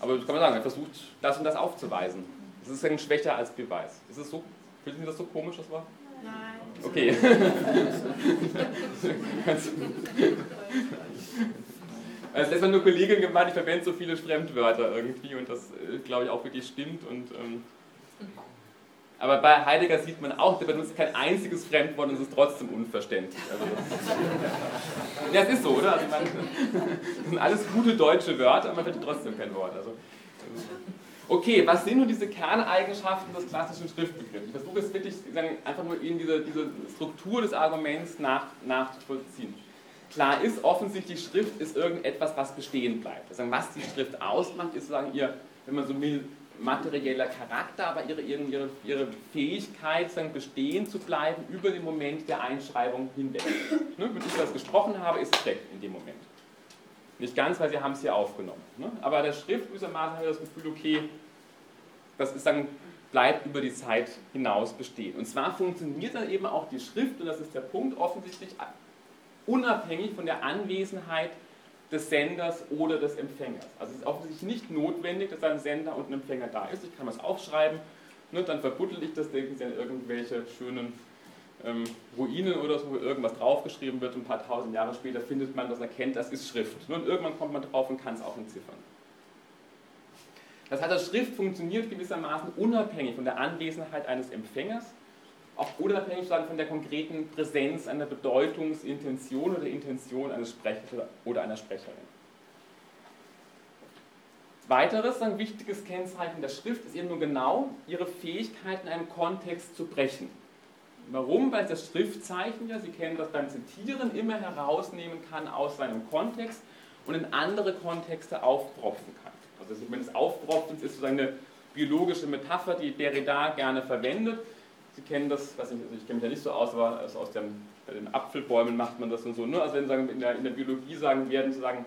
aber das kann man sagen, er versucht das und das aufzuweisen. Das ist ja schwächer als Beweis. Ist es so, finden Sie das so komisch, das Wort? Nein. Okay. [LAUGHS] [LAUGHS] [LAUGHS] Also das war nur Kollegin gemeint, ich verwende so viele Fremdwörter irgendwie und das äh, glaube ich auch wirklich stimmt. Und, ähm, aber bei Heidegger sieht man auch, der benutzt kein einziges Fremdwort und es ist trotzdem unverständlich. Also ja, es ist so, oder? Also man, das sind alles gute deutsche Wörter, aber man findet trotzdem kein Wort. Also, okay, was sind nun diese Kerneigenschaften des klassischen Schriftbegriffs? Ich versuche es wirklich einfach nur Ihnen diese, diese Struktur des Arguments nach, nachzuvollziehen. Klar ist, offensichtlich Schrift ist irgendetwas, was bestehen bleibt. Also, was die Schrift ausmacht, ist sozusagen ihr, wenn man so will, materieller Charakter, aber ihre, ihre, ihre Fähigkeit, sagen, bestehen zu bleiben über den Moment der Einschreibung hinweg. Ne? Wenn ich das gesprochen habe, ist es weg in dem Moment. Nicht ganz, weil sie haben es hier aufgenommen. Ne? Aber der Schrift gewissermaßen haben wir das Gefühl, okay, das ist dann, bleibt über die Zeit hinaus bestehen. Und zwar funktioniert dann eben auch die Schrift, und das ist der Punkt, offensichtlich unabhängig von der Anwesenheit des Senders oder des Empfängers. Also es ist offensichtlich nicht notwendig, dass ein Sender und ein Empfänger da ist. Ich kann was aufschreiben, ne, dann verbuddel ich das, denken Sie an irgendwelche schönen ähm, Ruinen oder so, wo irgendwas draufgeschrieben wird und ein paar tausend Jahre später findet man das, erkennt, das ist Schrift. Ne, und irgendwann kommt man drauf und kann es auch entziffern. Das heißt, das Schrift funktioniert gewissermaßen unabhängig von der Anwesenheit eines Empfängers auch unabhängig von der konkreten Präsenz einer Bedeutungsintention oder Intention eines Sprechers oder einer Sprecherin. Weiteres, ein wichtiges Kennzeichen der Schrift ist eben nur genau ihre Fähigkeit in einem Kontext zu brechen. Warum? Weil das Schriftzeichen ja, Sie kennen das beim Zitieren, immer herausnehmen kann aus seinem Kontext und in andere Kontexte aufpropfen kann. Also es Aufpropfen ist sozusagen eine biologische Metapher, die Derrida gerne verwendet. Sie kennen das, weiß nicht, also ich kenne mich ja nicht so aus, aber also aus dem, bei den Apfelbäumen macht man das und so. Ne? Also wenn sagen, in, der, in der Biologie sagen werden sozusagen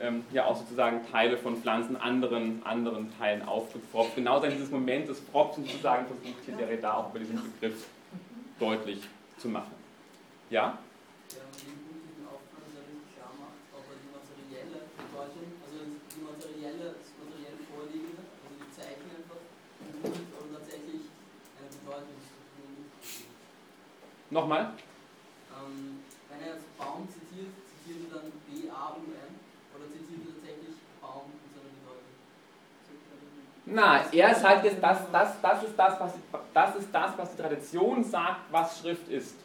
ähm, ja auch sozusagen Teile von Pflanzen anderen, anderen Teilen aufgepropft. Genau in dieses Moment des Propfen sozusagen versucht hier der Redar auch über diesen Begriff deutlich zu machen. Ja? Nochmal? Ähm, wenn er jetzt Baum zitiert, zitiert er dann B-A-U-M oder zitiert er tatsächlich Baum in seiner Bedeutung? Na, er sagt jetzt, das, das, das, ist das, was, das ist das, was die Tradition sagt, was Schrift ist.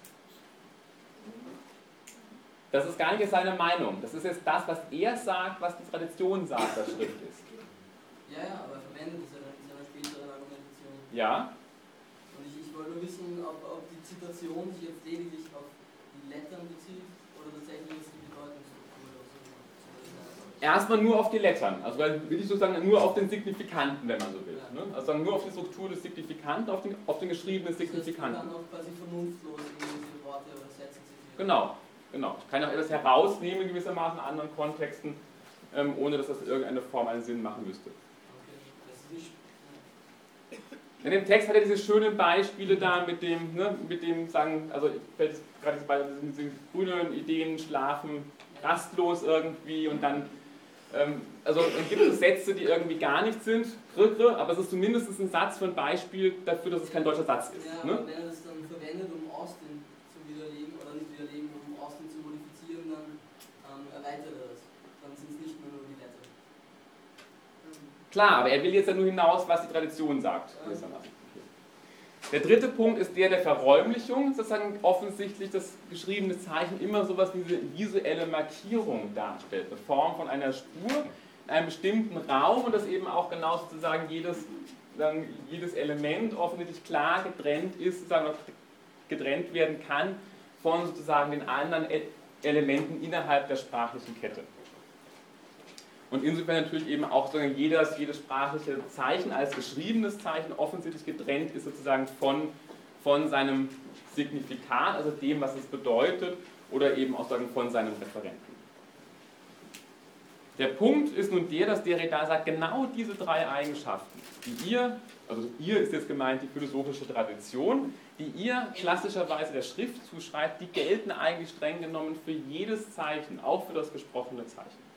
Das ist gar nicht seine Meinung. Das ist jetzt das, was er sagt, was die Tradition sagt, was Schrift ist. Ja, ja, aber er verwendet es ja in seiner späteren Argumentation. Ja? Ich, ich wollte nur wissen, ob, ob die Zitation sich jetzt lediglich auf die Lettern bezieht oder tatsächlich auf die Bedeutungsstruktur oder so. Erstmal nur auf die Lettern, also will ich sozusagen nur auf den Signifikanten, wenn man so will. Ja. Ne? Also nur auf die Struktur des Signifikanten, auf den, auf den geschriebenen Signifikanten. Das heißt, dann auch quasi vernunftlos diese Worte oder Sätze zitieren. Genau, genau. Ich kann auch etwas herausnehmen, gewissermaßen in anderen Kontexten, ähm, ohne dass das in irgendeiner Form einen Sinn machen müsste. Okay, das ist nicht. In dem Text hat er diese schönen Beispiele da mit dem, ne, mit dem sagen, also fällt gerade bei diesen grünen Ideen schlafen rastlos irgendwie und dann, ähm, also dann gibt es Sätze, die irgendwie gar nicht sind, aber es ist zumindest ein Satz für ein Beispiel dafür, dass es kein deutscher Satz ist. Ja, ne? aber wenn er das dann verwendet, um Austin zu widerlegen, oder nicht widerlegen, um Austin zu modifizieren, dann ähm, erweitert er das. Dann sind es nicht mehr nur die Letter. Klar, aber er will jetzt ja nur hinaus, was die Tradition sagt. Der dritte Punkt ist der der Verräumlichung, sozusagen offensichtlich das geschriebene Zeichen immer so etwas wie eine visuelle Markierung darstellt, eine Form von einer Spur in einem bestimmten Raum und dass eben auch genau sozusagen jedes, dann jedes Element offensichtlich klar getrennt ist, sozusagen getrennt werden kann von sozusagen den anderen Elementen innerhalb der sprachlichen Kette. Und insofern natürlich eben auch jedes, jedes sprachliche Zeichen als geschriebenes Zeichen offensichtlich getrennt ist sozusagen von, von seinem Signifikat, also dem, was es bedeutet, oder eben auch sagen, von seinem Referenten. Der Punkt ist nun der, dass Derrida sagt, genau diese drei Eigenschaften, die ihr, also ihr ist jetzt gemeint die philosophische Tradition, die ihr klassischerweise der Schrift zuschreibt, die gelten eigentlich streng genommen für jedes Zeichen, auch für das gesprochene Zeichen.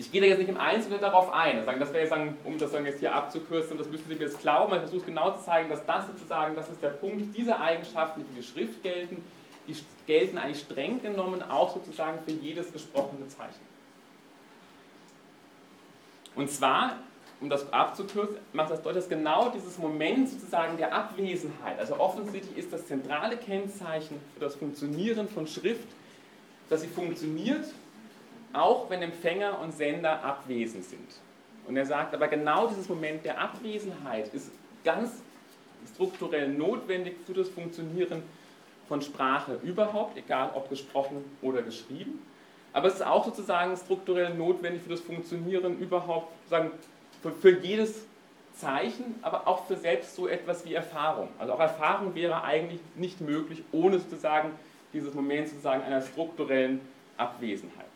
Ich gehe da jetzt nicht im Einzelnen darauf ein. Das wäre jetzt, um das jetzt hier abzukürzen, das müssen Sie mir jetzt glauben. Ich versuche genau zu zeigen, dass das sozusagen, das ist der Punkt, diese Eigenschaften, die für die Schrift gelten, die gelten eigentlich streng genommen auch sozusagen für jedes gesprochene Zeichen. Und zwar, um das abzukürzen, macht das deutlich, dass genau dieses Moment sozusagen der Abwesenheit, also offensichtlich ist das zentrale Kennzeichen für das Funktionieren von Schrift, dass sie funktioniert auch wenn Empfänger und Sender abwesend sind. Und er sagt aber genau dieses Moment der Abwesenheit ist ganz strukturell notwendig für das Funktionieren von Sprache überhaupt, egal ob gesprochen oder geschrieben. Aber es ist auch sozusagen strukturell notwendig für das Funktionieren überhaupt, sagen, für, für jedes Zeichen, aber auch für selbst so etwas wie Erfahrung. Also auch Erfahrung wäre eigentlich nicht möglich ohne sozusagen dieses Moment sozusagen einer strukturellen Abwesenheit.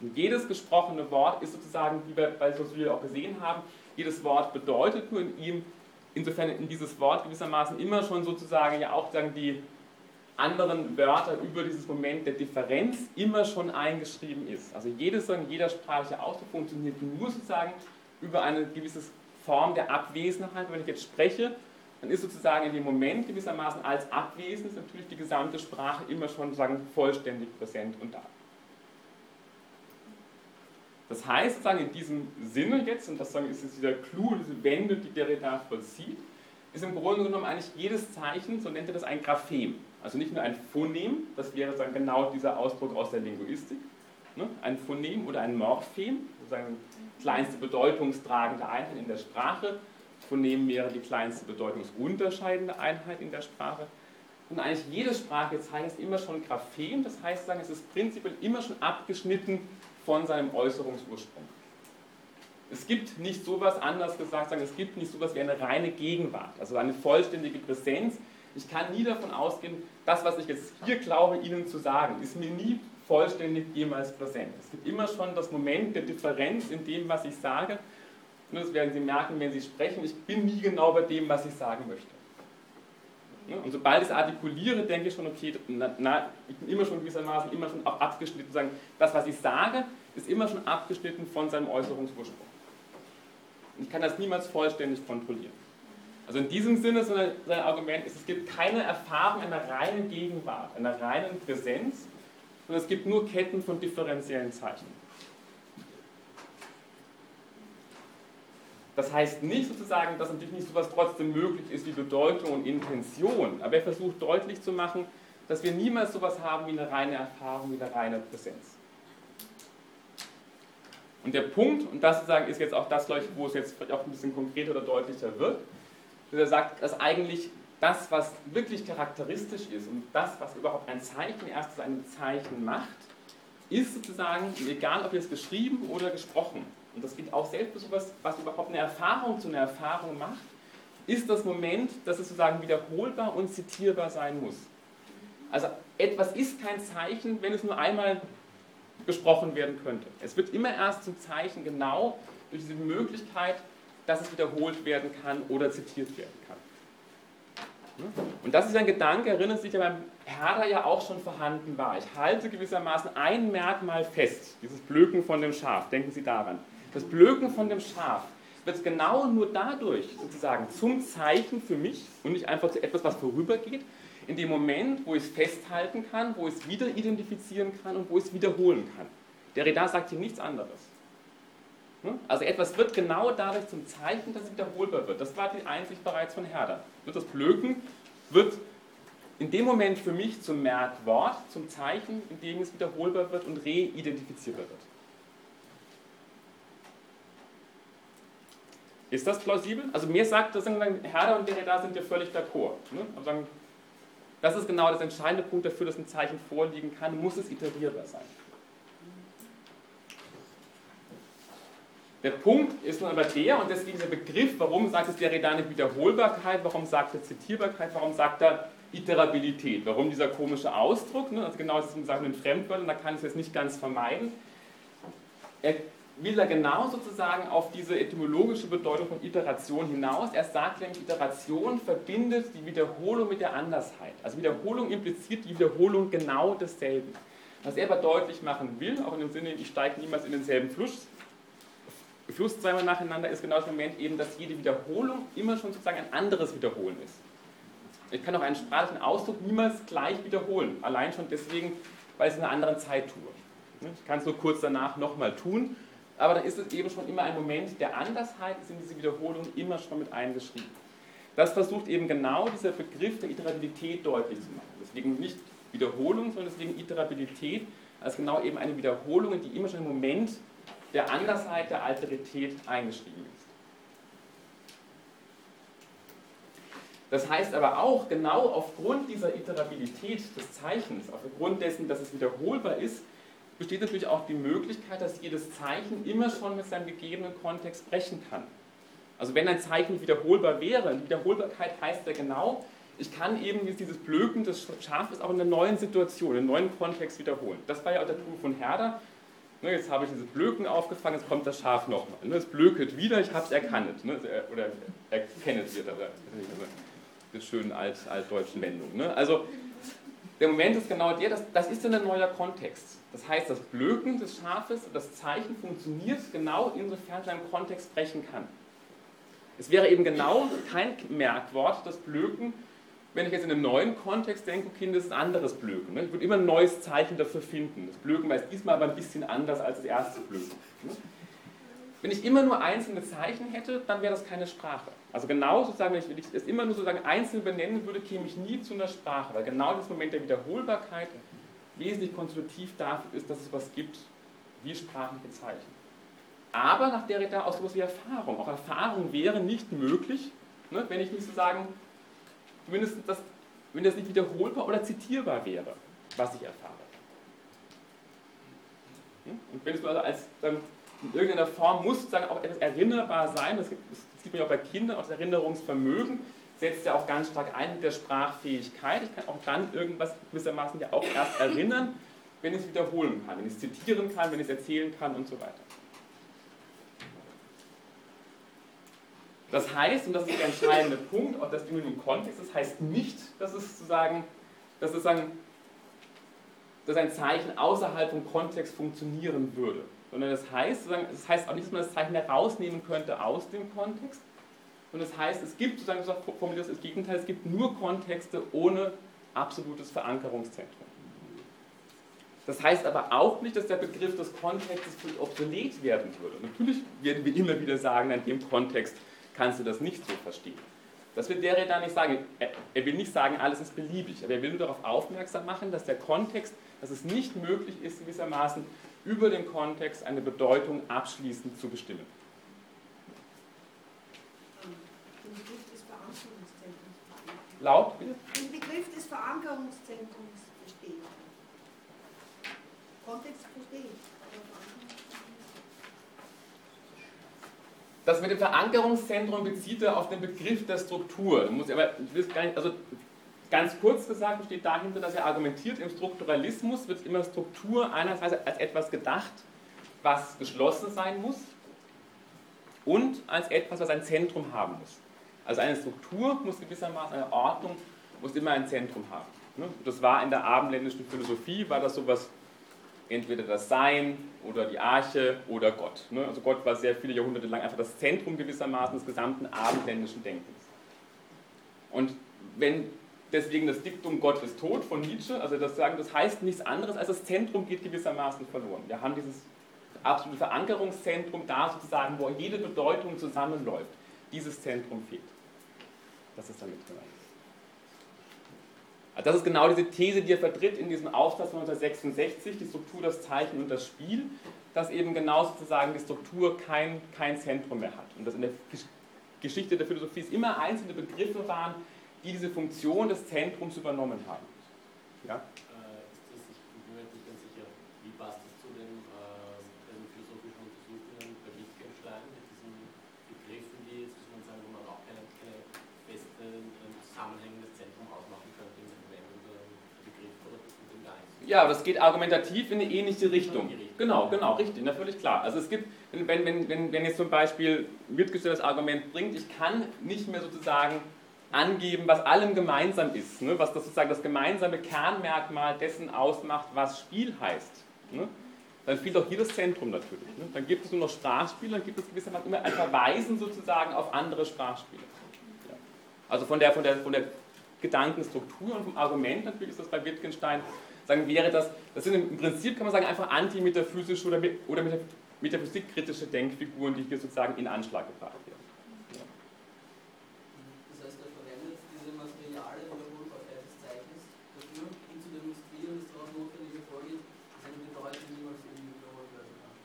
Und jedes gesprochene Wort ist sozusagen, wie wir bei Saussure auch gesehen haben, jedes Wort bedeutet nur in ihm, insofern in dieses Wort gewissermaßen immer schon sozusagen ja auch sagen, die anderen Wörter über dieses Moment der Differenz immer schon eingeschrieben ist. Also jedes jeder sprachliche Ausdruck funktioniert nur sozusagen über eine gewisse Form der Abwesenheit. Wenn ich jetzt spreche, dann ist sozusagen in dem Moment gewissermaßen als abwesend natürlich die gesamte Sprache immer schon sagen, vollständig präsent und da. Das heißt sozusagen in diesem Sinne jetzt, und das ist jetzt wieder Clou, diese Wende, die Derrida vollzieht, ist im Grunde genommen eigentlich jedes Zeichen, so nennt er das ein Graphem. Also nicht nur ein Phonem, das wäre dann genau dieser Ausdruck aus der Linguistik, ne? ein Phonem oder ein Morphem, sozusagen kleinste bedeutungstragende Einheit in der Sprache. Phonem wäre die kleinste bedeutungsunterscheidende Einheit in der Sprache. Und eigentlich jede Sprachezeichen ist immer schon Graphem, das heißt, es ist prinzipiell immer schon abgeschnitten von seinem Äußerungsursprung. Es gibt nicht sowas, anders gesagt, sagen, es gibt nicht sowas wie eine reine Gegenwart, also eine vollständige Präsenz. Ich kann nie davon ausgehen, das, was ich jetzt hier glaube, Ihnen zu sagen, ist mir nie vollständig jemals präsent. Es gibt immer schon das Moment der Differenz in dem, was ich sage. Und das werden Sie merken, wenn Sie sprechen, ich bin nie genau bei dem, was ich sagen möchte. Und sobald ich es artikuliere, denke ich schon, okay, na, na, ich bin immer schon gewissermaßen immer schon auch abgeschnitten. Sagen, das, was ich sage, ist immer schon abgeschnitten von seinem Äußerungsursprung. Und ich kann das niemals vollständig kontrollieren. Also in diesem Sinne, sein Argument ist, es gibt keine Erfahrung einer reinen Gegenwart, einer reinen Präsenz, sondern es gibt nur Ketten von differenziellen Zeichen. Das heißt nicht sozusagen, dass natürlich nicht so etwas trotzdem möglich ist wie Bedeutung und Intention, aber er versucht deutlich zu machen, dass wir niemals so etwas haben wie eine reine Erfahrung, wie eine reine Präsenz. Und der Punkt, und das sozusagen ist jetzt auch das, wo es jetzt vielleicht auch ein bisschen konkreter oder deutlicher wird, dass er sagt, dass eigentlich das, was wirklich charakteristisch ist und das, was überhaupt ein Zeichen erst zu einem Zeichen macht, ist sozusagen, egal ob jetzt geschrieben oder gesprochen, und das gilt auch selbst für sowas, was überhaupt eine Erfahrung zu einer Erfahrung macht, ist das Moment, dass es sozusagen wiederholbar und zitierbar sein muss. Also etwas ist kein Zeichen, wenn es nur einmal gesprochen werden könnte. Es wird immer erst zum Zeichen genau durch diese Möglichkeit, dass es wiederholt werden kann oder zitiert werden kann. Und das ist ein Gedanke, erinnert sich ja beim Herder ja auch schon vorhanden war. Ich halte gewissermaßen ein Merkmal fest, dieses Blöken von dem Schaf. Denken Sie daran. Das Blöken von dem Schaf wird genau nur dadurch sozusagen zum Zeichen für mich und nicht einfach zu etwas, was vorübergeht, in dem Moment, wo ich es festhalten kann, wo ich es wieder identifizieren kann und wo ich es wiederholen kann. Der Redar sagt hier nichts anderes. Hm? Also etwas wird genau dadurch zum Zeichen, dass es wiederholbar wird. Das war die Einsicht bereits von Herder. Das Blöken wird in dem Moment für mich zum Merkwort, zum Zeichen, in dem es wiederholbar wird und reidentifizierbar wird. Ist das plausibel? Also mir sagt, das Herder und Derrida sind ja völlig d'accord. Ne? Das ist genau das entscheidende Punkt dafür, dass ein Zeichen vorliegen kann, muss es iterierbar sein. Der Punkt ist nun aber der, und deswegen dieser Begriff, warum sagt es Derrida eine Wiederholbarkeit, warum sagt er Zitierbarkeit, warum sagt er Iterabilität. Warum dieser komische Ausdruck? Ne? Also genau, das ist Sachen in Fremdwörtern, da kann ich es jetzt nicht ganz vermeiden. Er will er genau sozusagen auf diese etymologische Bedeutung von Iteration hinaus. Er sagt nämlich, Iteration verbindet die Wiederholung mit der Andersheit. Also Wiederholung impliziert die Wiederholung genau desselben. Was er aber deutlich machen will, auch in dem Sinne, ich steige niemals in denselben Fluss, Fluss zweimal nacheinander, ist genau das Moment eben, dass jede Wiederholung immer schon sozusagen ein anderes Wiederholen ist. Ich kann auch einen sprachlichen Ausdruck niemals gleich wiederholen, allein schon deswegen, weil ich es in einer anderen Zeit tue. Ich kann es nur kurz danach nochmal tun aber dann ist es eben schon immer ein Moment der Andersheit, ist in diese Wiederholung immer schon mit eingeschrieben. Das versucht eben genau dieser Begriff der Iterabilität deutlich zu machen. Deswegen nicht Wiederholung, sondern deswegen Iterabilität als genau eben eine Wiederholung, die immer schon im Moment der Andersheit, der Alterität eingeschrieben ist. Das heißt aber auch, genau aufgrund dieser Iterabilität des Zeichens, aufgrund dessen, dass es wiederholbar ist, besteht natürlich auch die Möglichkeit, dass jedes Zeichen immer schon mit seinem gegebenen Kontext sprechen kann. Also wenn ein Zeichen wiederholbar wäre, Wiederholbarkeit heißt ja genau, ich kann eben dieses Blöken des Schafes auch in einer neuen Situation, in einem neuen Kontext wiederholen. Das war ja auch der Proof von Herder. Ne, jetzt habe ich dieses Blöken aufgefangen, jetzt kommt das Schaf nochmal. Ne, es blöket wieder, ich habe es erkannt. Ne, oder erkennet wird, aber das schönen alt, altdeutschen Wendung. Also der Moment ist genau der, das, das ist ein neuer Kontext. Das heißt, das Blöken des Schafes, das Zeichen funktioniert genau insofern es einem Kontext brechen kann. Es wäre eben genau kein Merkwort, das Blöken, wenn ich jetzt in einem neuen Kontext denke, okay, das ist ein anderes Blöken. Ne? Ich würde immer ein neues Zeichen dafür finden. Das Blöken war jetzt diesmal aber ein bisschen anders als das erste Blöken. Ne? Wenn ich immer nur einzelne Zeichen hätte, dann wäre das keine Sprache. Also genau sozusagen, wenn ich es immer nur sozusagen einzeln benennen würde, käme ich nie zu einer Sprache, weil genau das Moment der Wiederholbarkeit wesentlich konstitutiv dafür ist, dass es was gibt wie sprachliche Zeichen. Aber nach Derrida auch sowas wie Erfahrung. Auch Erfahrung wäre nicht möglich, ne, wenn ich nicht sozusagen, zumindest das, wenn das nicht wiederholbar oder zitierbar wäre, was ich erfahre. Hm? Und wenn es also als dann in irgendeiner Form muss sozusagen auch etwas erinnerbar sein, das, das sieht man ja auch bei Kindern, auch das Erinnerungsvermögen, setzt ja auch ganz stark ein mit der Sprachfähigkeit. Ich kann auch dann irgendwas gewissermaßen ja auch erst erinnern, wenn ich es wiederholen kann, wenn ich es zitieren kann, wenn ich es erzählen kann und so weiter. Das heißt, und das ist der entscheidende Punkt, auch das Ding im Kontext, das heißt nicht, dass es sozusagen, dass sozusagen, dass ein Zeichen außerhalb vom Kontext funktionieren würde. Sondern das heißt, das heißt auch nicht, dass man das Zeichen herausnehmen könnte aus dem Kontext, und das heißt, es gibt, sozusagen formuliert das Gegenteil, es gibt nur Kontexte ohne absolutes Verankerungszentrum. Das heißt aber auch nicht, dass der Begriff des Kontextes obsolet werden würde. Natürlich werden wir immer wieder sagen, in dem Kontext kannst du das nicht so verstehen. Das wird Derrida nicht sagen. Er will nicht sagen, alles ist beliebig, aber er will nur darauf aufmerksam machen, dass der Kontext, dass es nicht möglich ist, gewissermaßen über den Kontext eine Bedeutung abschließend zu bestimmen. Laut, bitte? Den Begriff des Verankerungszentrums verstehen. Kontext verstehen. Das mit dem Verankerungszentrum bezieht er auf den Begriff der Struktur. Muss aber, nicht, also ganz kurz gesagt steht dahinter, dass er argumentiert, im Strukturalismus wird immer Struktur einerseits als etwas gedacht, was geschlossen sein muss und als etwas, was ein Zentrum haben muss. Also eine Struktur muss gewissermaßen, eine Ordnung muss immer ein Zentrum haben. Ne? Das war in der abendländischen Philosophie, war das sowas, entweder das Sein oder die Arche oder Gott. Ne? Also Gott war sehr viele Jahrhunderte lang einfach das Zentrum gewissermaßen des gesamten abendländischen Denkens. Und wenn deswegen das Diktum Gott ist tot von Nietzsche, also das sagen, das heißt nichts anderes, als das Zentrum geht gewissermaßen verloren. Wir haben dieses absolute Verankerungszentrum da sozusagen, wo jede Bedeutung zusammenläuft. Dieses Zentrum fehlt. Das ist damit gemeint. Also das ist genau diese These, die er vertritt in diesem Aufsatz von 1966, die Struktur, das Zeichen und das Spiel, dass eben genau sozusagen die Struktur kein, kein Zentrum mehr hat. Und dass in der Geschichte der Philosophie es immer einzelne Begriffe waren, die diese Funktion des Zentrums übernommen haben. Ja? Ja, das geht argumentativ in eine ähnliche Richtung. Genau, genau, richtig, na, völlig klar. Also es gibt, wenn, wenn, wenn, wenn, wenn jetzt zum Beispiel Wittgenstein das Argument bringt, ich kann nicht mehr sozusagen angeben, was allem gemeinsam ist, ne? was das sozusagen das gemeinsame Kernmerkmal dessen ausmacht, was Spiel heißt. Ne? Dann fehlt auch hier das Zentrum natürlich. Ne? Dann gibt es nur noch Sprachspiele, dann gibt es gewissermaßen immer ein Verweisen sozusagen auf andere Sprachspiele. Ja. Also von der, von, der, von der Gedankenstruktur und vom Argument natürlich ist das bei Wittgenstein, sagen wäre das, das sind im Prinzip, kann man sagen, einfach antimetaphysische oder, oder metaphysikkritische Denkfiguren, die hier sozusagen in Anschlag gebracht werden. Das heißt, er verwendet diese materiale Wiederholbarkeit des Zeichens dafür, um zu demonstrieren, dass daraus notwendige folgt, dass eine Bedeutung niemals irgendwie wiederholt werden kann.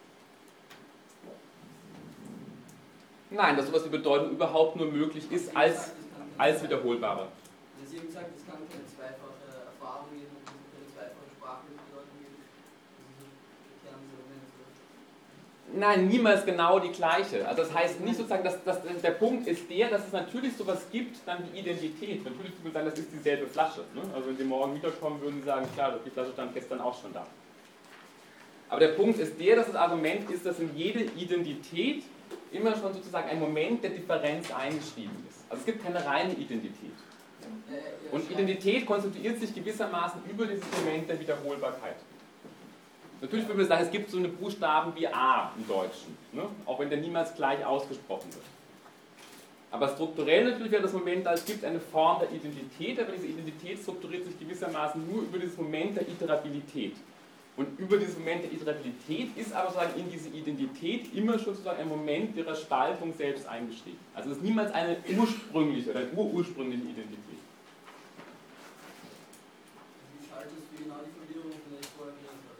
Nein, dass sowas wie Bedeutung überhaupt nur möglich ist als, als wiederholbare. Sie haben gesagt, es kann keine zweifache Erfahrung geben und es kann keine zweifache sprachliche Bedeutung geben. Das ist der Kern des Arguments. oder? Nein, niemals genau die gleiche. Also das heißt nicht sozusagen, dass, dass der Punkt ist der, dass es natürlich sowas gibt, dann wie Identität. Natürlich würde man sagen, das ist dieselbe Flasche. Ne? Also wenn Sie morgen wiederkommen, würden Sie sagen, klar, die Flasche stand gestern auch schon da. Aber der Punkt ist der, dass das Argument ist, dass in jede Identität immer schon sozusagen ein Moment der Differenz eingeschrieben ist. Also es gibt keine reine Identität. Er Und Identität konstituiert sich gewissermaßen über dieses Moment der Wiederholbarkeit. Natürlich würde man sagen, es gibt so eine Buchstaben wie A im Deutschen, ne? auch wenn der niemals gleich ausgesprochen wird. Aber strukturell natürlich wäre das Moment, da es gibt eine Form der Identität, aber diese Identität strukturiert sich gewissermaßen nur über dieses Moment der Iterabilität. Und über dieses Moment der Iterabilität ist aber sozusagen in diese Identität immer schon sozusagen ein Moment ihrer Spaltung selbst eingeschrieben. Also es ist niemals eine ursprüngliche oder eine Identität. Ich halte es für genau die Verwirrung, von der ich vorher geredet habe.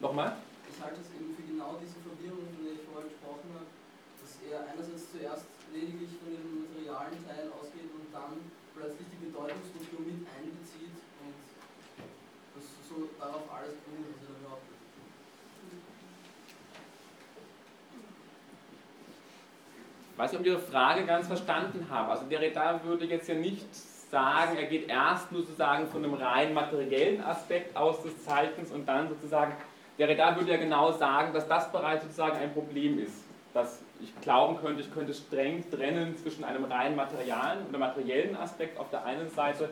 Nochmal? Ich halte es eben für genau diese Verwirrung, von der ich vorher gesprochen habe, dass er einerseits zuerst lediglich von dem materialen Teil ausgeht und dann plötzlich die Bedeutungsstruktur mit einbezieht und das so darauf alles gründet, was er da behauptet. Ich weiß nicht, ob ich Ihre Frage ganz verstanden habe. Also Derrida würde jetzt ja nicht sagen, er geht erst nur sozusagen von einem rein materiellen Aspekt aus des Zeichens und dann sozusagen, Derrida würde ja genau sagen, dass das bereits sozusagen ein Problem ist. Dass ich glauben könnte, ich könnte streng trennen zwischen einem rein materialen oder materiellen Aspekt auf der einen Seite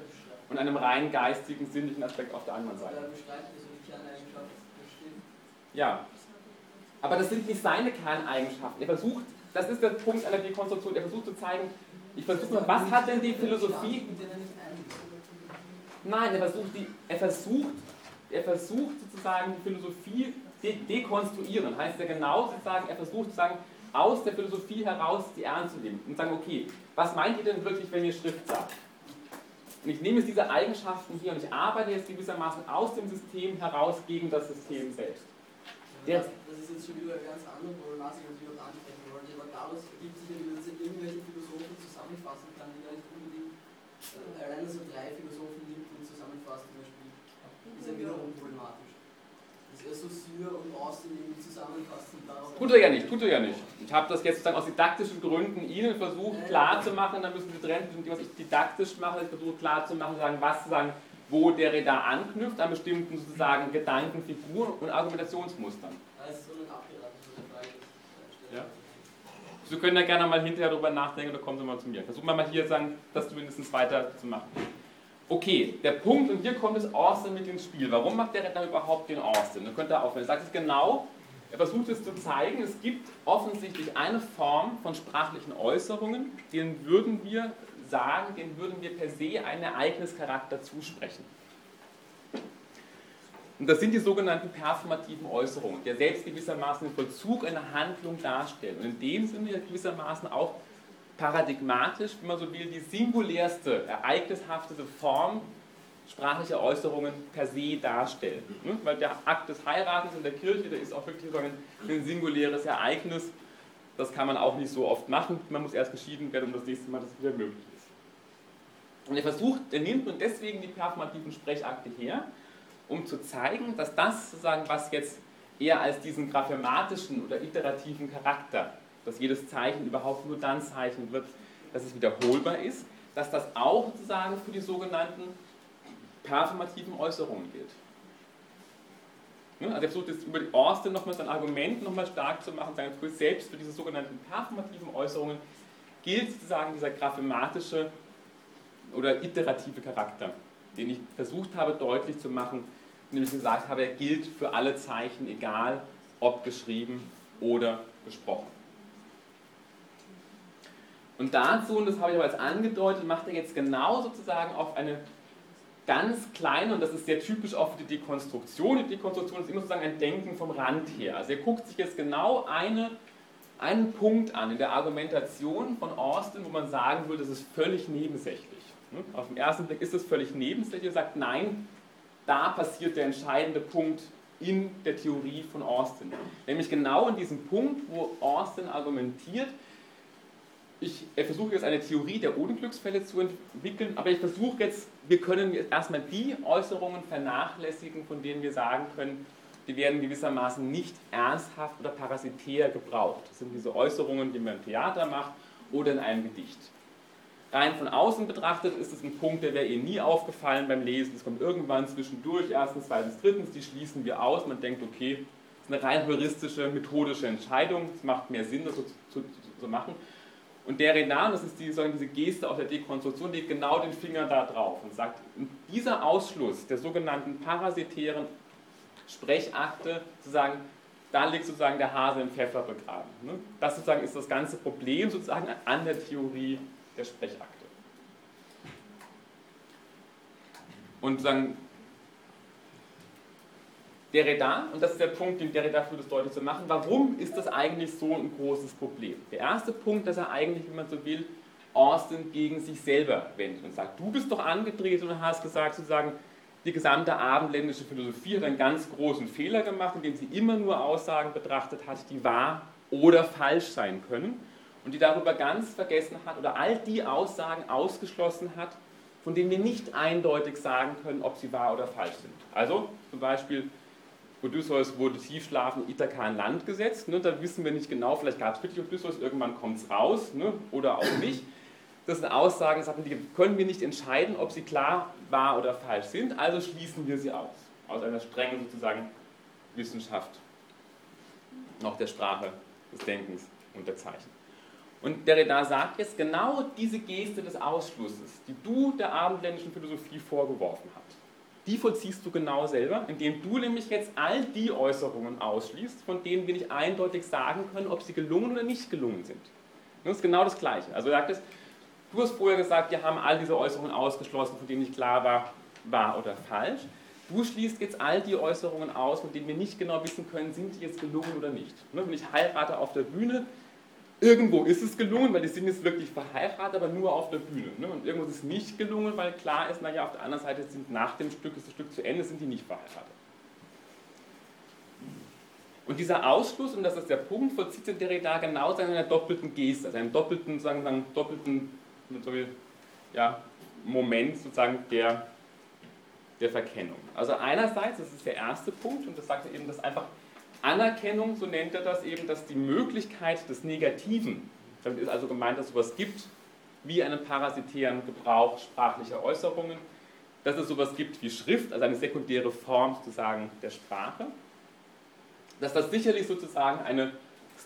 und einem rein geistigen, sinnlichen Aspekt auf der anderen Er Seite. der. Ja. Aber das sind nicht seine Kerneigenschaften. Er versucht, das ist der Punkt einer Dekonstruktion, er versucht zu zeigen, ich versuche mal, was hat denn die Philosophie. Nein, er versucht, die, er versucht, er versucht sozusagen die Philosophie de dekonstruieren. Heißt er genau sozusagen, er versucht sozusagen aus der Philosophie heraus die ernst zu nehmen und sagen, okay, was meint ihr denn wirklich, wenn ihr Schrift sagt? Und ich nehme jetzt diese Eigenschaften hier und ich arbeite jetzt gewissermaßen aus dem System heraus gegen das System selbst. Der- Das, ist jetzt schon wieder eine ganz andere Problematik, ich überhaupt ansprechen wollte. Aber daraus ergibt sich ja wieder, er irgendwelche Philosophen zusammenfassen kann, die gar nicht unbedingt äh, alleine so drei Philosophen nimmt und zusammenfasst zum Beispiel. Ist ja wiederum problematisch. Dass Saussure und Austin irgendwie darauf. Tut er ja nicht, tut er ja nicht. Ich habe das jetzt sozusagen aus didaktischen Gründen Ihnen versucht klarzumachen, dann müssen Sie trennen zwischen dem, was ich didaktisch mache, ich versuche klarzumachen, sagen, was sozusagen, wo der da anknüpft an bestimmten sozusagen Gedanken, Figuren und Argumentationsmustern. Das ist so ein abgeraten von der Frage, Ja. Sie können da gerne mal hinterher drüber nachdenken oder kommen Sie mal zu mir. Versuchen wir mal hier sagen, das zumindest weiter zu machen. Okay, der Punkt, und hier kommt das Austin mit ins Spiel. Warum macht der Redner überhaupt den Austin? Da könnt ihr aufhören. Er sagt es genau, er versucht es zu zeigen, es gibt offensichtlich eine Form von sprachlichen Äußerungen, denen würden wir sagen, denen würden wir per se einen Ereignischarakter zusprechen. Und das sind die sogenannten performativen Äußerungen, die selbst gewissermaßen den Vollzug einer Handlung darstellen. Und in dem Sinne gewissermaßen auch paradigmatisch, wenn man so will, die singulärste, ereignishafteste Form sprachlicher Äußerungen per se darstellen. Ne? Weil der Akt des Heiratens in der Kirche, der ist auch wirklich so ein, ein singuläres Ereignis. Das kann man auch nicht so oft machen. Man muss erst geschieden werden, um das nächste Mal, dass es wieder möglich ist. Und er versucht, er nimmt nun deswegen die performativen Sprechakte her, um zu zeigen, dass das sozusagen, was jetzt eher als diesen graphematischen oder iterativen Charakter, dass jedes Zeichen überhaupt nur dann zeichnen wird, dass es wiederholbar ist, dass das auch sozusagen für die sogenannten performativen Äußerungen gilt. Also er versucht jetzt über die Austin nochmal sein Argument nochmal stark zu machen, sagen, selbst für diese sogenannten performativen Äußerungen gilt sozusagen dieser graphematische oder iterative Charakter, den ich versucht habe deutlich zu machen, indem ich gesagt habe, er gilt für alle Zeichen, egal ob geschrieben oder gesprochen. Und dazu, und das habe ich aber jetzt angedeutet, macht er jetzt genau sozusagen auf eine ganz kleine, und das ist sehr typisch auch für die Dekonstruktion, die Dekonstruktion ist immer sozusagen ein Denken vom Rand her. Also er guckt sich jetzt genau eine, einen Punkt an in der Argumentation von Austin, wo man sagen würde, das ist völlig nebensächlich. Hm? Auf den ersten Blick ist das völlig nebensächlich. Er sagt, nein, da passiert der entscheidende Punkt in der Theorie von Austin. Nämlich genau in diesem Punkt, wo Austin argumentiert, ich versuche jetzt eine Theorie der Unglücksfälle zu entwickeln, aber ich versuche jetzt, wir können jetzt erstmal die Äußerungen vernachlässigen, von denen wir sagen können, die werden gewissermaßen nicht ernsthaft oder parasitär gebraucht. Das sind diese Äußerungen, die man im Theater macht oder in einem Gedicht. Rein von außen betrachtet ist es ein Punkt, der wäre Ihnen nie aufgefallen beim Lesen. Es kommt irgendwann zwischendurch, erstens, zweitens, drittens, die schließen wir aus. Man denkt, okay, das ist eine rein heuristische, methodische Entscheidung. Es macht mehr Sinn, das so zu, zu machen. Und der Renan, das ist die, diese Geste aus der Dekonstruktion, legt genau den Finger da drauf und sagt, dieser Ausschluss der sogenannten parasitären Sprechakte, sozusagen, da liegt sozusagen der Hase im Pfeffer begraben. Ne? Das sozusagen ist das ganze Problem sozusagen an der Theorie der Sprechakte. Und sagen, Derrida, und das ist der Punkt, den Derrida versucht es deutlich zu machen, warum ist das eigentlich so ein großes Problem? Der erste Punkt, dass er eigentlich, wenn man so will, Austin gegen sich selber wendet und sagt, du bist doch angedreht und hast gesagt, sozusagen, die gesamte abendländische Philosophie hat einen ganz großen Fehler gemacht, indem sie immer nur Aussagen betrachtet hat, die wahr oder falsch sein können und die darüber ganz vergessen hat oder all die Aussagen ausgeschlossen hat, von denen wir nicht eindeutig sagen können, ob sie wahr oder falsch sind. Also zum Beispiel Odysseus wurde tiefschlafen in Ithaka an Land gesetzt. Ne, da wissen wir nicht genau, vielleicht gab es wirklich Odysseus, irgendwann kommt es raus ne, oder auch nicht. Das sind Aussagen, die können wir nicht entscheiden, ob sie klar, wahr oder falsch sind, also schließen wir sie aus. Aus einer strengen sozusagen Wissenschaft, noch der Sprache, des Denkens und der Zeichen. Und Derrida sagt jetzt genau diese Geste des Ausschlusses, die du der abendländischen Philosophie vorgeworfen hast die vollziehst du genau selber, indem du nämlich jetzt all die Äußerungen ausschließt, von denen wir nicht eindeutig sagen können, ob sie gelungen oder nicht gelungen sind. Das ist genau das Gleiche. Also sagt es, du hast vorher gesagt, wir haben all diese Äußerungen ausgeschlossen, von denen nicht klar war, wahr oder falsch. Du schließt jetzt all die Äußerungen aus, von denen wir nicht genau wissen können, sind die jetzt gelungen oder nicht. Wenn ich heirate auf der Bühne, Irgendwo ist es gelungen, weil die sind jetzt wirklich verheiratet, aber nur auf der Bühne. Ne? Und irgendwo ist es nicht gelungen, weil klar ist, naja, auf der anderen Seite sind nach dem Stück, ist das Stück zu Ende, sind die nicht verheiratet. Und dieser Ausschluss, und das ist der Punkt, vollzieht sich Derrida genau in einer doppelten Geste, also einem doppelten, sagen wir, doppelten ja, Moment sozusagen der, der Verkennung. Also einerseits, das ist der erste Punkt, und das sagt er eben, dass einfach Anerkennung, so nennt er das eben, dass die Möglichkeit des Negativen, damit ist also gemeint, dass es sowas gibt wie einen parasitären Gebrauch sprachlicher Äußerungen, dass es sowas gibt wie Schrift, also eine sekundäre Form sozusagen der Sprache, dass das sicherlich sozusagen eine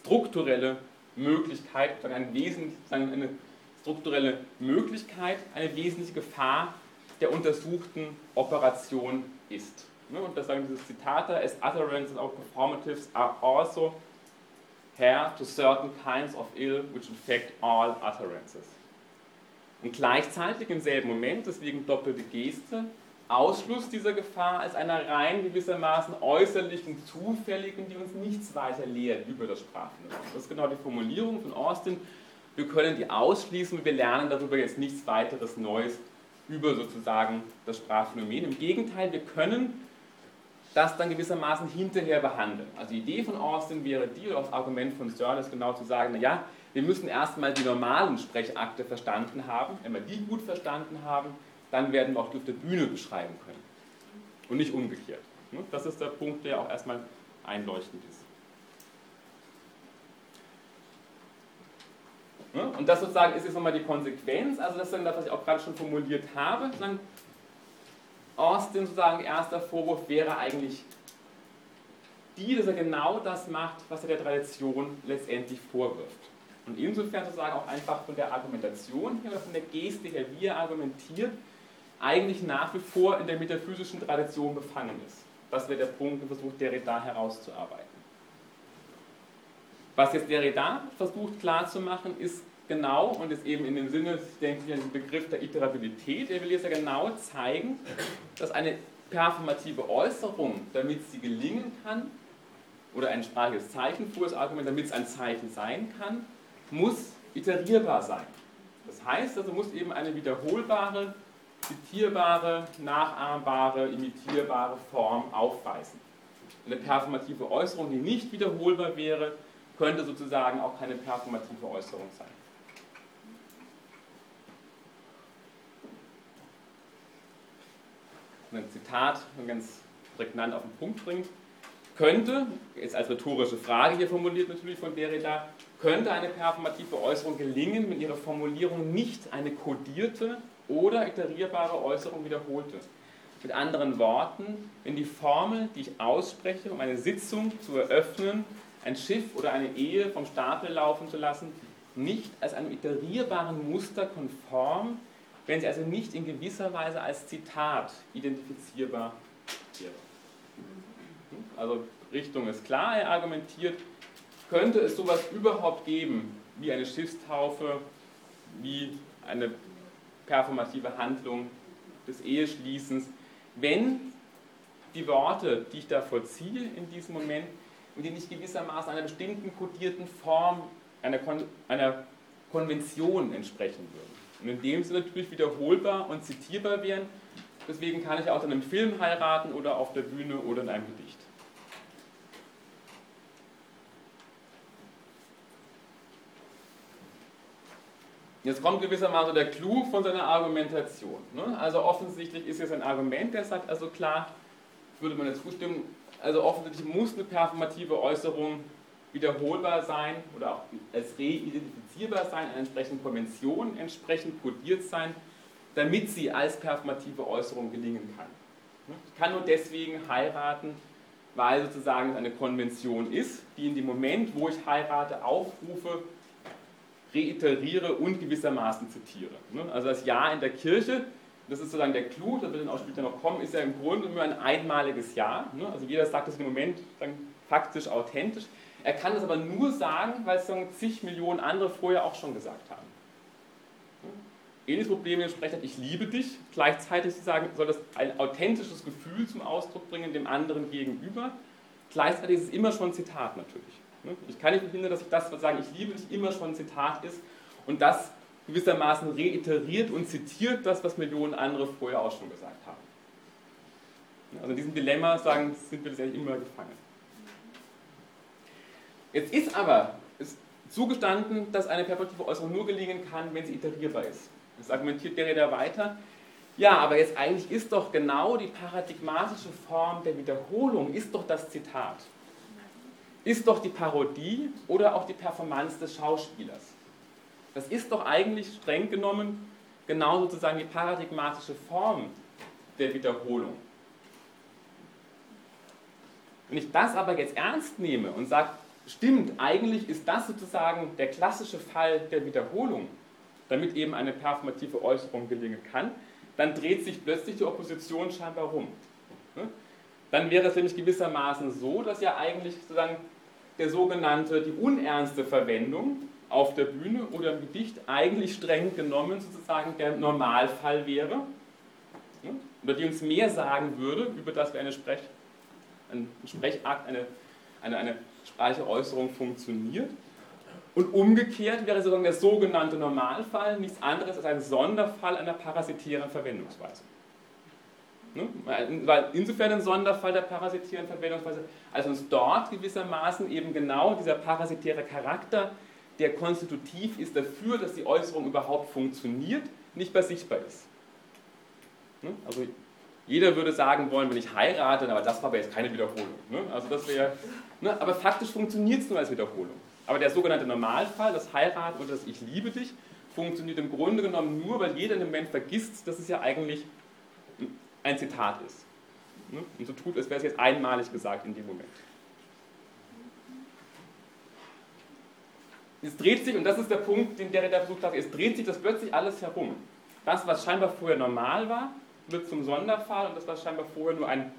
strukturelle Möglichkeit, ein Wesen, eine strukturelle Möglichkeit, eine wesentliche Gefahr der untersuchten Operation ist. Ne? Und das sagen diese Zitate, as utterances or performatives are also hair to certain kinds of ill which infect all utterances. Und gleichzeitig im selben Moment, deswegen doppelte Geste, Ausschluss dieser Gefahr als einer rein gewissermaßen äußerlichen, zufälligen, die uns nichts weiter lehrt über das Sprachphänomen. Das ist genau die Formulierung von Austin. Wir können die ausschließen, wir lernen darüber jetzt nichts weiteres Neues über sozusagen das Sprachphänomen. Im Gegenteil, wir können das dann gewissermaßen hinterher behandeln. Also die Idee von Austin wäre die, oder das Argument von Searle ist genau zu sagen, naja, wir müssen erstmal die normalen Sprechakte verstanden haben. Wenn wir die gut verstanden haben, dann werden wir auch die auf der Bühne beschreiben können. Und nicht umgekehrt. Das ist der Punkt, der auch erstmal einleuchtend ist. Und das sozusagen ist jetzt nochmal die Konsequenz, also das dann was ich auch gerade schon formuliert habe. Austin sozusagen erster Vorwurf wäre eigentlich die, dass er genau das macht, was er der Tradition letztendlich vorwirft. Und insofern sozusagen auch einfach von der Argumentation her oder von der Geste her, wie er argumentiert, eigentlich nach wie vor in der metaphysischen Tradition befangen ist. Das wäre der Punkt, den versucht Derrida herauszuarbeiten. Was jetzt Derrida versucht klarzumachen, ist genau und ist eben in dem Sinne, denke ich, den Begriff der Iterabilität. Er will jetzt ja genau zeigen, dass eine performative Äußerung, damit sie gelingen kann, oder ein sprachliches Zeichen das Argument, damit es ein Zeichen sein kann, muss iterierbar sein. Das heißt also, muss eben eine wiederholbare, zitierbare, nachahmbare, imitierbare Form aufweisen. Eine performative Äußerung, die nicht wiederholbar wäre, könnte sozusagen auch keine performative Äußerung sein. Ein Zitat, ganz prägnant auf den Punkt bringt könnte, jetzt als rhetorische Frage hier formuliert natürlich von Derrida, könnte eine performative Äußerung gelingen, wenn ihre Formulierung nicht eine kodierte oder iterierbare Äußerung wiederholte. Mit anderen Worten, wenn die Formel, die ich ausspreche, um eine Sitzung zu eröffnen, ein Schiff oder eine Ehe vom Stapel laufen zu lassen, nicht als einem iterierbaren Muster konform, wenn sie also nicht in gewisser Weise als Zitat identifizierbar wäre. Also Richtung ist klar, er argumentiert, könnte es sowas überhaupt geben wie eine Schiffstaufe, wie eine performative Handlung des Eheschließens, wenn die Worte, die ich da vollziehe in diesem Moment, und die nicht gewissermaßen einer bestimmten kodierten Form, einer, Kon einer Konvention entsprechen würden. Und in dem Sinne natürlich wiederholbar und zitierbar wären. Deswegen kann ich auch in einem Film heiraten oder auf der Bühne oder in einem Gedicht. Jetzt kommt gewissermaßen der Clou von seiner Argumentation. Ne? Also offensichtlich ist jetzt ein Argument, der sagt, also klar, würde man jetzt zustimmen, also offensichtlich muss eine performative Äußerung wiederholbar sein oder auch als reidentifizierbar sein, einer entsprechenden Konvention entsprechend kodiert sein, damit sie als performative Äußerung gelingen kann. Ich kann nur deswegen heiraten, weil sozusagen es eine Konvention ist, die in dem Moment, wo ich heirate, aufrufe, reiteriere und gewissermaßen zitiere. Also das Ja in der Kirche, das ist sozusagen der Clou, da wird dann auch später noch kommen, ist ja im Grunde nur ein einmaliges Ja. Also jeder sagt das im Moment faktisch authentisch. Er kann das aber nur sagen, weil es zig Millionen andere vorher auch schon gesagt haben. Ähnliches Problem, wenn spricht ich liebe dich, gleichzeitig sagen, soll das ein authentisches Gefühl zum Ausdruck bringen dem anderen gegenüber. Gleichzeitig ist es immer schon ein Zitat natürlich. Ne? Ich kann nicht verhindern, dass ich das, was sagen, ich liebe dich, immer schon ein Zitat ist und das gewissermaßen reiteriert und zitiert das, was Millionen andere vorher auch schon gesagt haben. Also in diesem Dilemma sagen, sind wir letztendlich immer gefangen. Jetzt ist aber ist zugestanden, dass eine perspektive Äußerung nur gelingen kann, wenn sie iterierbar ist. Das argumentiert Derrida weiter. Ja, aber jetzt eigentlich ist doch genau die paradigmatische Form der Wiederholung, ist doch das Zitat ist doch die Parodie oder auch die Performance des Schauspielers. Das ist doch eigentlich streng genommen genau sozusagen die paradigmatische Form der Wiederholung. Wenn ich das aber jetzt ernst nehme und sage, stimmt, eigentlich ist das sozusagen der klassische Fall der Wiederholung, damit eben eine performative Äußerung gelingen kann, dann dreht sich plötzlich die Opposition scheinbar rum. Dann wäre es nämlich gewissermaßen so, dass ja eigentlich sozusagen der sogenannte, die unernste Verwendung auf der Bühne oder im Gedicht eigentlich streng genommen sozusagen der Normalfall wäre, oder die uns mehr sagen würde, über das wie eine Sprech, ein Sprechakt, eine, eine, eine sprachliche Äußerung funktioniert. Und umgekehrt wäre sozusagen der sogenannte Normalfall nichts anderes als ein Sonderfall einer parasitären Verwendungsweise. Ne? Weil insofern ein Sonderfall der parasitären Verwendungsweise, als uns dort gewissermaßen eben genau dieser parasitäre Charakter, der konstitutiv ist dafür, dass die Äußerung überhaupt funktioniert, nicht mehr sichtbar ist. Ne? Also jeder würde sagen wollen, wenn ich heirate, aber das war aber jetzt keine Wiederholung. Ne? Also das wäre, Ne? Aber faktisch funktioniert es nur als Wiederholung. Aber der sogenannte Normalfall, das Heiraten oder das Ich liebe dich, funktioniert im Grunde genommen nur, weil jeder im Moment vergisst, dass es ja eigentlich ein Zitat ist. Ne? Und so tut, als wäre es jetzt einmalig gesagt in dem Moment. Es dreht sich, und das ist der Punkt, den der Redakteur versucht hat, es dreht sich das plötzlich alles herum. Das, was scheinbar vorher normal war, wird zum Sonderfall und das, was scheinbar vorher nur ein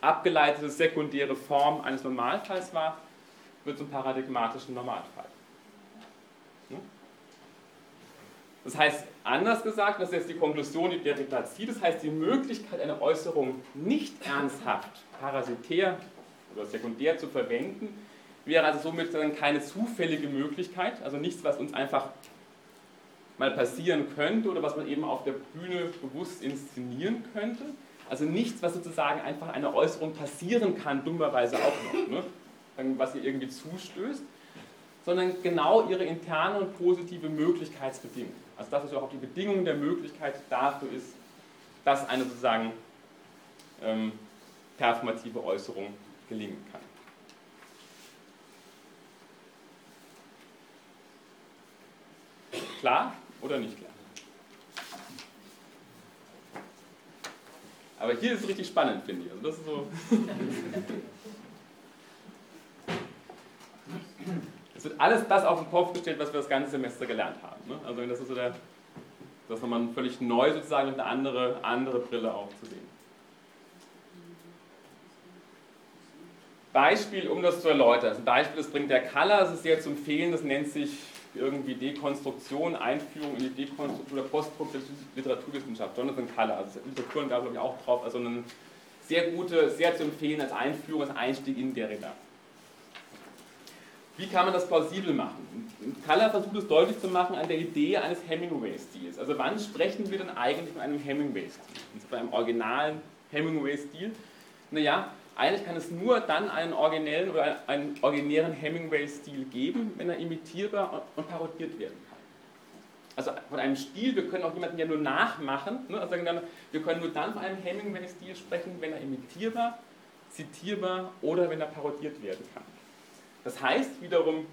abgeleitete sekundäre Form eines Normalfalls war, wird zum paradigmatischen Normalfall. Das heißt, anders gesagt, das ist jetzt die Konklusion, die Derrida zieht, das heißt, die Möglichkeit, eine Äußerung nicht ernsthaft, parasitär oder sekundär zu verwenden, wäre also somit dann keine zufällige Möglichkeit, also nichts, was uns einfach mal passieren könnte oder was man eben auf der Bühne bewusst inszenieren könnte. Also nichts, was sozusagen einfach eine Äußerung passieren kann, dummerweise auch noch, ne? was ihr irgendwie zustößt, sondern genau ihre interne und positive Möglichkeitsbedingung. Also das ist überhaupt die Bedingung der Möglichkeit dafür ist, dass eine sozusagen ähm, performative Äußerung gelingen kann. Klar oder nicht klar? Aber hier ist es richtig spannend, finde ich. Also das ist so. Es wird alles das auf den Kopf gestellt, was wir das ganze Semester gelernt haben. Ne? Also das ist so der, das nochmal völlig neu sozusagen mit einer andere, andere Brille auch zu sehen. Beispiel, um das zu erläutern. Ein Beispiel, das bringt der Kaller, das ist sehr zu empfehlen, das nennt sich irgendwie Dekonstruktion, Einführung in die Dekonstruktion der postproduktive Literaturwissenschaft. Jonathan Kaller, also Literaturen gab glaube ich auch drauf, also eine sehr gute, sehr zu empfehlen als Einführung, als Einstieg in Derrida. Wie kann man das plausibel machen? Kaller versucht es deutlich zu machen an der Idee eines Hemingway-Stils. Also wann sprechen wir denn eigentlich von einem Hemingway-Stil? Von einem originalen Hemingway-Stil? Naja, eigentlich kann es nur dann einen originellen oder einen originären Hemingway-Stil geben, wenn er imitierbar und parodiert werden kann. Also von einem Stil, wir können auch jemanden ja nur nachmachen. Ne? Also wir können nur dann von einem Hemingway-Stil sprechen, wenn er imitierbar, zitierbar oder wenn er parodiert werden kann. Das heißt wiederum,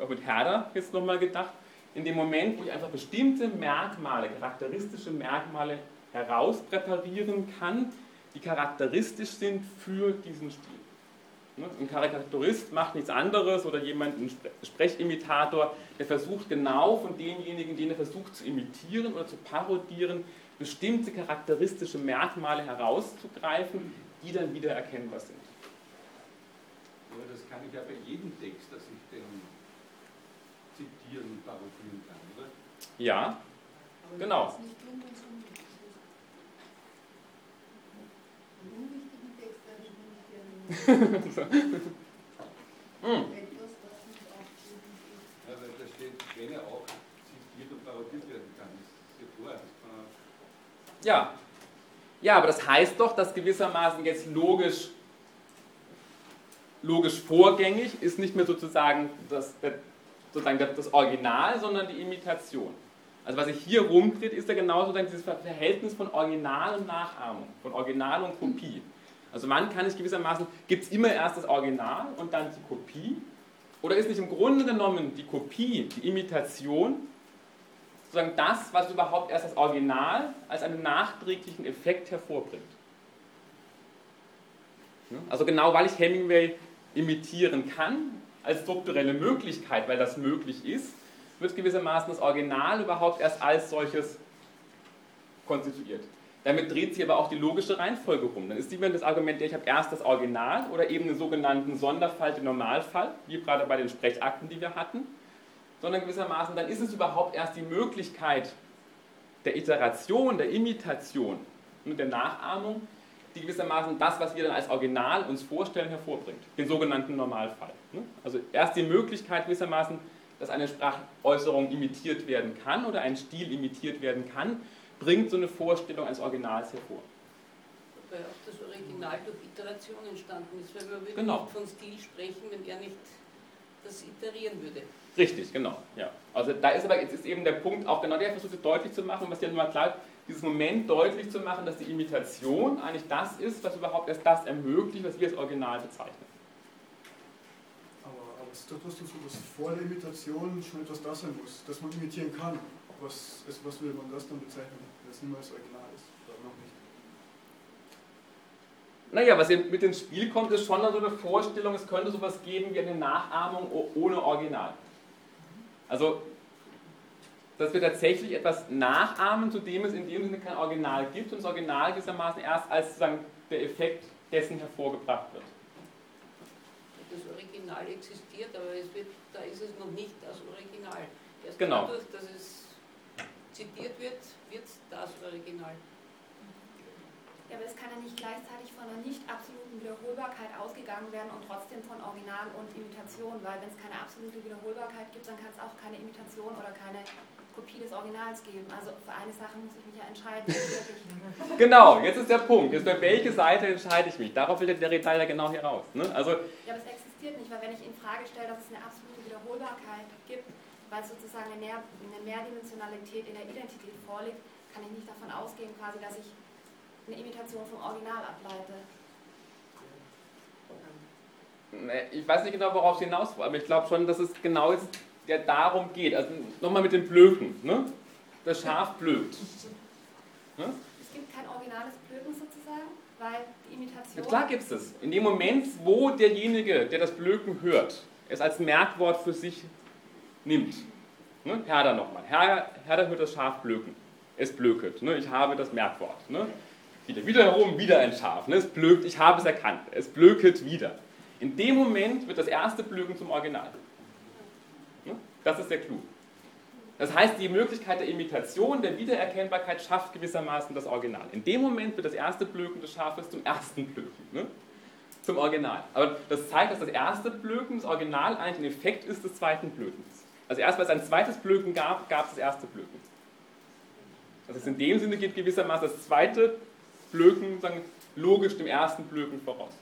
auch mit Herder jetzt nochmal gedacht, in dem Moment, wo ich einfach bestimmte Merkmale, charakteristische Merkmale herauspräparieren kann, die charakteristisch sind für diesen Stil. Ne, ein Karikaturist macht nichts anderes oder jemand, ein Sprechimitator, der versucht genau von denjenigen, den er versucht zu imitieren oder zu parodieren, bestimmte charakteristische Merkmale herauszugreifen, die dann wieder erkennbar sind. Aber das kann ich ja bei jedem Text, dass ich den zitieren und parodieren kann, oder? Ja, genau. Ja, weil da steht, wenn er auch zitiert und parodiert werden kann. Das ist ja. Ja. Ja, aber das heißt doch, dass gewissermaßen jetzt logisch, logisch vorgängig ist nicht mehr sozusagen das, sozusagen das Original, sondern die Imitation. Also was sich hier rumdreht, ist ja genau sozusagen dieses Verhältnis von Original und Nachahmung, von Original und Kopie. Also wann kann ich gewissermaßen, gibt es immer erst das Original und dann die Kopie? Oder ist nicht im Grunde genommen die Kopie, die Imitation, sozusagen das, was überhaupt erst das Original als einen nachträglichen Effekt hervorbringt? Also genau weil ich Hemingway imitieren kann, als strukturelle Möglichkeit, weil das möglich ist, wird gewissermaßen das Original überhaupt erst als solches konstituiert. Damit dreht sich aber auch die logische Reihenfolge rum. Dann ist mehr das Argument, ich habe erst das Original oder eben den sogenannten Sonderfall, den Normalfall, wie gerade bei den Sprechakten, die wir hatten, sondern gewissermaßen dann ist es überhaupt erst die Möglichkeit der Iteration, der Imitation und der Nachahmung, die gewissermaßen das, was wir dann als Original uns vorstellen, hervorbringt, den sogenannten Normalfall. Also erst die Möglichkeit gewissermaßen, dass eine Sprachäußerung imitiert werden kann oder ein Stil imitiert werden kann, bringt so eine Vorstellung eines Originals hervor. Wobei auch das Original durch Iteration entstanden ist, weil wir würden genau. nicht von Stil sprechen, wenn er nicht das iterieren würde. Richtig, genau. Ja. Also da ist aber jetzt ist eben der Punkt auch genau der versucht deutlich zu machen, was ja nun mal klar dieses Moment deutlich zu machen, dass die Imitation eigentlich das ist, was überhaupt erst das ermöglicht, was wir als Original bezeichnen. Es ist doch so, dass vor der Imitation schon etwas da sein muss, dass man imitieren kann was, ist, was will man das dann bezeichnen, wenn es niemals original ist oder noch nicht? Naja, was mit ins Spiel kommt, ist schon so eine Vorstellung, es könnte sowas geben wie eine Nachahmung ohne Original. Also, dass wir tatsächlich etwas nachahmen, zu dem es in dem Sinne kein Original gibt und das Original gewissermaßen erst als sozusagen der Effekt dessen hervorgebracht wird. Original existiert, aber es wird, da ist es noch nicht das Original. Erst Genau. dadurch, dass es zitiert wird, wird es das Original. Ja, aber es kann ja nicht gleichzeitig von einer nicht absoluten Wiederholbarkeit ausgegangen werden und trotzdem von Original und Imitation, weil wenn es keine absolute Wiederholbarkeit gibt, dann kann es auch keine Imitation oder keine Kopie des Originals geben. Also für eine Sache muss ich mich ja entscheiden. [LAUGHS] Genau, jetzt ist der Punkt. Jetzt für welche Seite entscheide ich mich? Darauf will der Derrida ja genau hier raus. Ne? Also, Ja, aber es existiert nicht, weil wenn ich in Frage stelle, dass es eine absolute Wiederholbarkeit gibt, weil sozusagen eine, Mehr eine Mehrdimensionalität in der Identität vorliegt, kann ich nicht davon ausgehen, quasi, dass ich eine Imitation vom Original ableite. ich weiß nicht genau, worauf Sie hinaus wollen, aber ich glaube schon, dass es genau jetzt ja darum geht. Also nochmal mit dem Blöken. Ne? Das Schaf blökt. Ne? Es gibt kein originales Blöken weil die Ja, Imitation. klar gibt es das. In dem Moment, wo derjenige, der das Blöken hört, es als Merkwort für sich nimmt. Ne? Herder nochmal. Her, Herder hört das Schaf blöken. Es blöket. Ne? Ich habe das Merkwort. Ne? Wieder, wieder herum, wieder ein Schaf. Ne? Es blökt, ich habe es erkannt. Es blöket wieder. In dem Moment wird das erste Blöken zum Original. Ne? Das ist der Clou. Das heißt, die Möglichkeit der Imitation, der Wiedererkennbarkeit schafft gewissermaßen das Original. In dem Moment wird das erste Blöken des Schafes zum ersten Blöken, ne? zum Original. Aber das zeigt, dass das erste Blöken, das Original, eigentlich ein Effekt ist des zweiten Blökens. Also erst, weil es ein zweites Blöken gab, gab es das erste Blöken. Das heißt, in dem Sinne geht gewissermaßen das zweite Blöken sagen, logisch dem ersten Blöken voraus.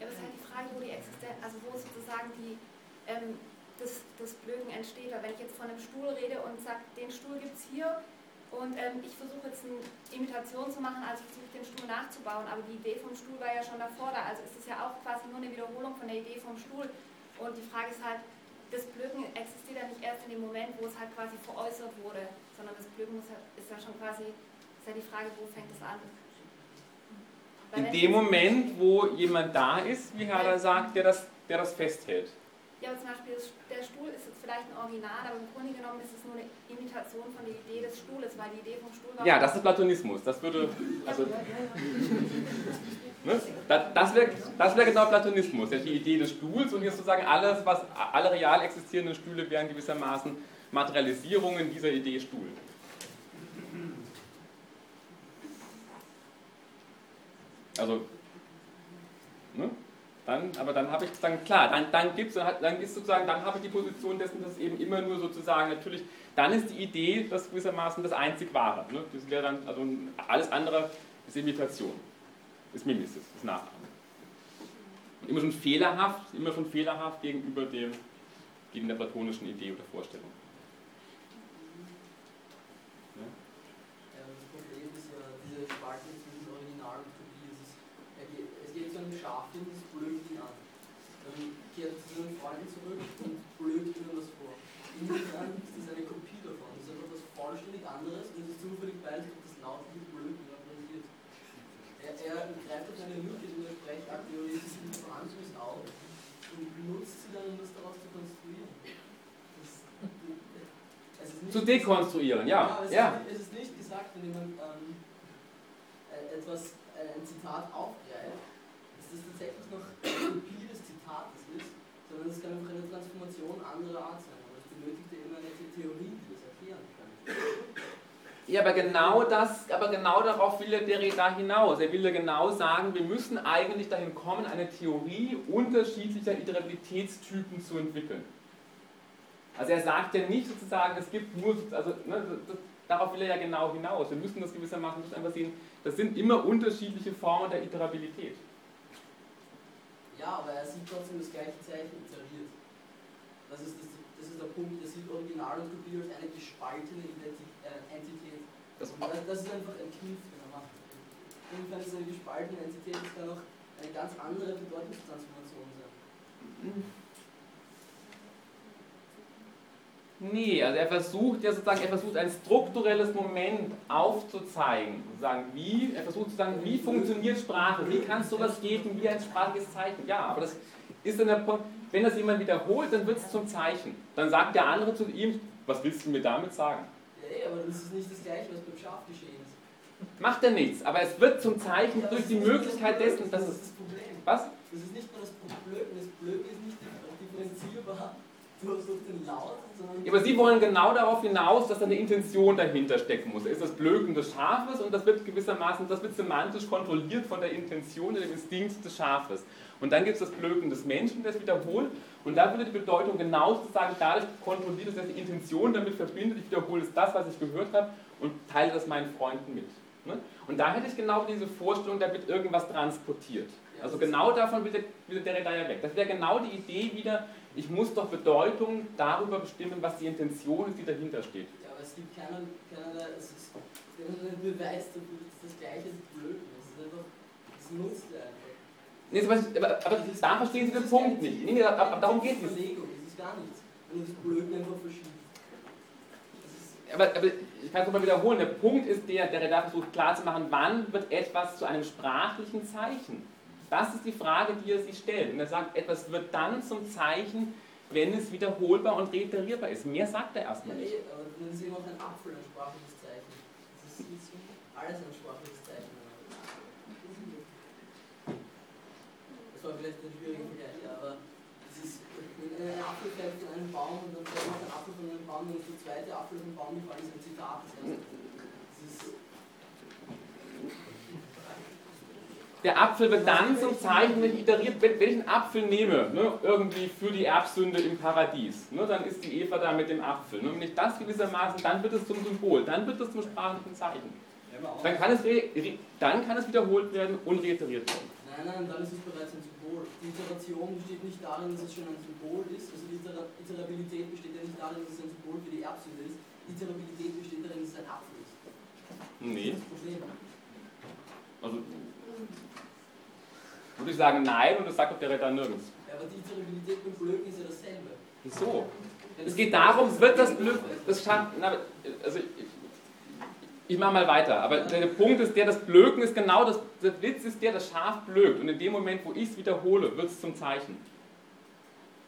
Ja, es ist halt die Frage, wo die Existenz, also wo sozusagen die, ähm, das, Blöken entsteht. Weil wenn ich jetzt von einem Stuhl rede und sage, den Stuhl gibt es hier und ähm, ich versuche jetzt eine Imitation zu machen, also versuche ich den Stuhl nachzubauen, aber die Idee vom Stuhl war ja schon davor da, also ist es ja auch quasi nur eine Wiederholung von der Idee vom Stuhl. Und die Frage ist halt, das Blöken existiert ja nicht erst in dem Moment, wo es halt quasi veräußert wurde, sondern das Blöken muss halt, ist ja schon quasi, ist ja die Frage, wo fängt es an? Weil In dem Moment, wo jemand da ist, wie Herder sagt, der das, der das festhält. Ja, zum Beispiel der Stuhl ist jetzt vielleicht ein Original, aber im Grunde genommen ist es nur eine Imitation von der Idee des Stuhles, weil die Idee vom Stuhl war. Ja, das ist Platonismus. Das würde. Also, [LAUGHS] ne? Das, wäre das wär genau Platonismus. Die Idee des Stuhls und jetzt sozusagen alles, was alle real existierenden Stühle wären gewissermaßen Materialisierungen dieser Idee Stuhl. Also, ne? Dann, aber dann habe ich sozusagen, klar, dann, dann gibt es, dann ist sozusagen, dann habe ich die Position dessen, dass eben immer nur sozusagen natürlich, dann ist die Idee das gewissermaßen das einzig Wahre. Ne? Das wäre dann, also alles andere ist Imitation, ist Mimesis, ist Nachahmen. Und immer schon fehlerhaft, immer schon fehlerhaft gegenüber dem, gegen der platonischen Idee oder Vorstellung. Ja, das Problem ist ja diese Spaltung zwischen Original und Kopie. Es, ist, er geht, es geht zu einem Schaf hin, das blökt ihn an. Dann seinen Freunden zurück und blökt ihnen das vor. Insofern ist das eine Kopie davon. Das ist einfach was vollständig anderes und es ist zufällig beides durch das lautliche Blöken repräsentiert. Er, er greift auf eine Lücke in der nicht vorhanden ist, auf und benutzt sie dann, um das daraus zu konstruieren. Ist nicht Zu dekonstruieren, ja. aber es, ja. Ist, es ist nicht gesagt, wenn jemand ähm, äh, etwas, äh, ein Zitat aufgreift, dass das tatsächlich noch eine Kopie des Zitates ist, sondern es kann einfach eine Transformation anderer Art sein. Aber es benötigt ja immer eine Theorie, die das erklären kann. Ja, aber genau das, aber genau darauf will der Derrida hinaus. Er will ja genau sagen, wir müssen eigentlich dahin kommen, eine Theorie unterschiedlicher Iterabilitätstypen zu entwickeln. Also er sagt ja nicht sozusagen, es gibt nur, also ne, das, darauf will er ja genau hinaus. Wir müssen das gewissermaßen müssen einfach sehen, das sind immer unterschiedliche Formen der Iterabilität. Ja, aber er sieht trotzdem das gleiche Zeichen iteriert. Das ist, das, das ist der Punkt, er sieht Original und Kopie als eine gespaltene äh, Entität. Das, das, das ist einfach ein Kniff, den er macht. Insofern ist eine gespaltene Entität, das kann auch eine ganz andere Bedeutungstransformation sein. Nee, also er versucht ja sozusagen, er versucht ein strukturelles Moment aufzuzeigen. Sozusagen, wie, er versucht zu sagen, wie funktioniert Sprache, wie kann es sowas geben wie ein sprachliches Zeichen. Ja, aber das ist dann der Punkt, wenn das jemand wiederholt, dann wird es zum Zeichen. Dann sagt der andere zu ihm, was willst du mir damit sagen? Ja, ey, aber das ist nicht das Gleiche, was beim Schaf geschehen ist. Macht er nichts, aber es wird zum Zeichen Ja, durch das die Möglichkeit das Problem, dessen, dass das es. ist das Problem. Was? Das ist nicht nur das Blöken, das Blöken ist nicht differenzierbar Ja, aber Sie wollen genau darauf hinaus, dass da eine Intention dahinter stecken muss. Da ist das Blöken des Schafes und das wird gewissermaßen, das wird semantisch kontrolliert von der Intention, dem Instinkt des Schafes. Und dann gibt es das Blöken des Menschen, das wiederholt. Und da würde die Bedeutung genau sozusagen dadurch kontrolliert, dass die Intention damit verbindet, ich wiederhole es das, was ich gehört habe und teile das meinen Freunden mit. Ne? Und da hätte ich genau diese Vorstellung, da wird irgendwas transportiert. Also genau davon will der, will der Derrida weg. Das wäre genau die Idee wieder, ich muss doch Bedeutung darüber bestimmen, was die Intention ist, die dahinter steht. Ja, aber es gibt keinen, es ist keinerlei Beweis dafür, dass das Gleiche ist Blöken. Es ist einfach, es nutzt einfach. Nee, aber, aber, aber ist- da verstehen Sie den ist Punkt nicht. Nee, nee, aber, darum geht es. Verlegung, das ist gar nichts. Du das Blöken einfach ist, Aber, aber ich kann es nochmal wiederholen. Der Punkt ist der, der da versucht klarzumachen, wann wird etwas zu einem sprachlichen Zeichen. Das ist die Frage, die er sich stellt. Und er sagt, etwas wird dann zum Zeichen, wenn es wiederholbar und reiterierbar ist. Mehr sagt er erstmal nicht. eh, aber dann ist eben auch ein Apfel ein sprachliches Zeichen. Das ist, alles ein sprachliches Zeichen. Das war vielleicht ein schwieriger Vergleich, aber es ist, wenn ein Apfel fällt von einem Baum und dann fällt noch ein Apfel von einem Baum, dann ist der zweite Apfel vom Baum gefallen, ist ein Zitat. Das heißt, das ist, Der Apfel wird dann zum Zeichen, wenn ich iteriert, wenn, wenn ich einen Apfel nehme, ne, irgendwie für die Erbsünde im Paradies, ne, dann ist die Eva da mit dem Apfel. Ne, wenn ich das gewissermaßen, dann wird es zum Symbol, dann wird es zum sprachlichen Zeichen. Dann kann es, dann kann es wiederholt werden und reiteriert werden. Nein, nein, dann ist es bereits ein Symbol. Die Iteration besteht nicht darin, dass es schon ein Symbol ist. Also die Itera Iterabilität besteht ja nicht darin, dass es ein Symbol für die Erbsünde ist. Iterabilität besteht darin, dass es ein Apfel ist. Nee. Das ist das Problem. Also würde ich sagen nein und das sagt doch der Retter nirgends. Aber die Iterabilität beim Blöken ist ja dasselbe. Wieso? Es geht darum, wird das Blöd, das schafft, na, also ich, ich mache mal weiter, aber der, Punkt ist der, das Blöken ist genau das, der Witz ist der, das Schaf blökt und in dem Moment, wo ich es wiederhole, wird es zum Zeichen.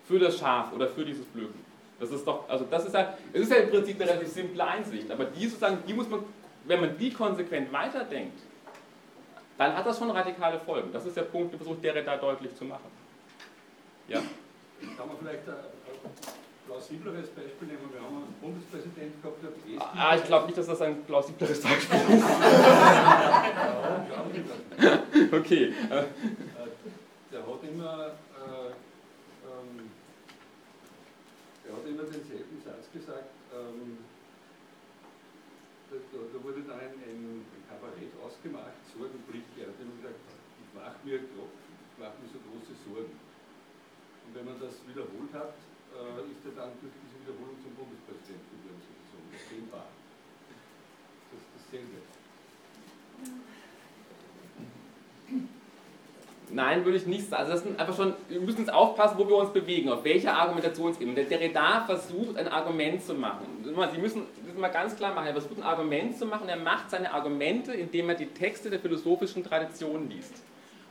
Für das Schaf oder für dieses Blöken. Das ist doch, also das ist ja, es ist ja im Prinzip eine relativ simple Einsicht, aber die sozusagen, die muss man, wenn man die konsequent weiterdenkt, dann hat das schon radikale Folgen. Das ist der Punkt, den versucht der da deutlich zu machen. Ja? Kann man vielleicht ein plausibleres Beispiel nehmen? Wir haben einen Bundespräsident gehabt, der hat Esten- Ah, ich glaube nicht, dass das ein plausibleres Beispiel ist. [LAUGHS] Okay. äh, Der hat immer, äh, ähm, der hat immer denselben Satz gesagt. Ähm, da, da, da wurde dann ein, ein, ein Kabarett ausgemacht, Sorgenblick. Hat immer gesagt, ich mache mir, mach mir so große Sorgen. Und wenn man das wiederholt hat, äh, ist er dann durch diese Wiederholung zum Bundespräsidenten geworden, sozusagen. Das dehnbar. Das ist dasselbe. Nein, würde ich nicht sagen. Also das sind einfach schon, wir müssen jetzt aufpassen, wo wir uns bewegen, auf welcher Argumentationsebene. Der Derrida versucht, ein Argument zu machen. Sie müssen mal ganz klar machen. Er versucht, ein Argument zu machen. Er macht seine Argumente, indem er die Texte der philosophischen Tradition liest.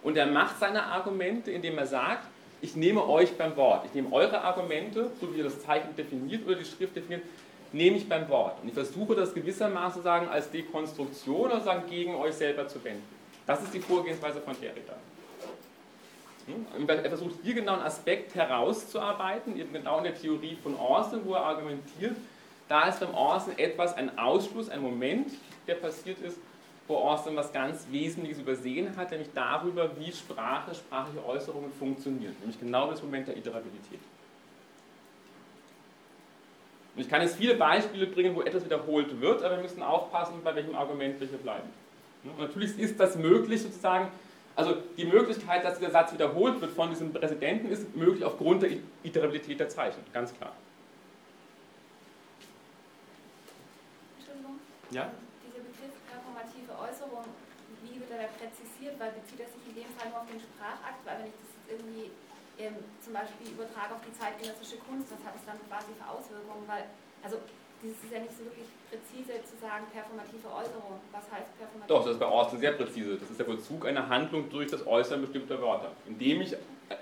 Und er macht seine Argumente, indem er sagt, ich nehme euch beim Wort. Ich nehme eure Argumente, so wie ihr das Zeichen definiert oder die Schrift definiert, nehme ich beim Wort. Und ich versuche das gewissermaßen sagen als Dekonstruktion oder sagen gegen euch selber zu wenden. Das ist die Vorgehensweise von Derrida. Hm? Er versucht hier genau einen Aspekt herauszuarbeiten, eben genau in der Theorie von Austin, wo er argumentiert, da ist beim Austin etwas, ein Ausschluss, ein Moment, der passiert ist, wo Austin was ganz Wesentliches übersehen hat, nämlich darüber, wie Sprache, sprachliche Äußerungen funktionieren. Nämlich genau das Moment der Iterabilität. Und ich kann jetzt viele Beispiele bringen, wo etwas wiederholt wird, aber wir müssen aufpassen, bei welchem Argument wir hier bleiben. Und natürlich ist das möglich, sozusagen, also die Möglichkeit, dass dieser Satz wiederholt wird von diesem Präsidenten, ist möglich aufgrund der Iterabilität der Zeichen, ganz klar. Entschuldigung. Ja? Dieser Begriff performative Äußerung, wie wird er da präzisiert? Weil bezieht er sich in dem Fall nur auf den Sprachakt? Weil wenn ich das irgendwie ähm, zum Beispiel übertrage auf die zeitgenössische Kunst, was hat es dann quasi für Auswirkungen? Weil, also dieses ist ja nicht so wirklich präzise zu sagen, performative Äußerung. Was heißt performative Doch, das ist bei Austin sehr präzise. Das ist der Vollzug einer Handlung durch das Äußern bestimmter Wörter. Indem ich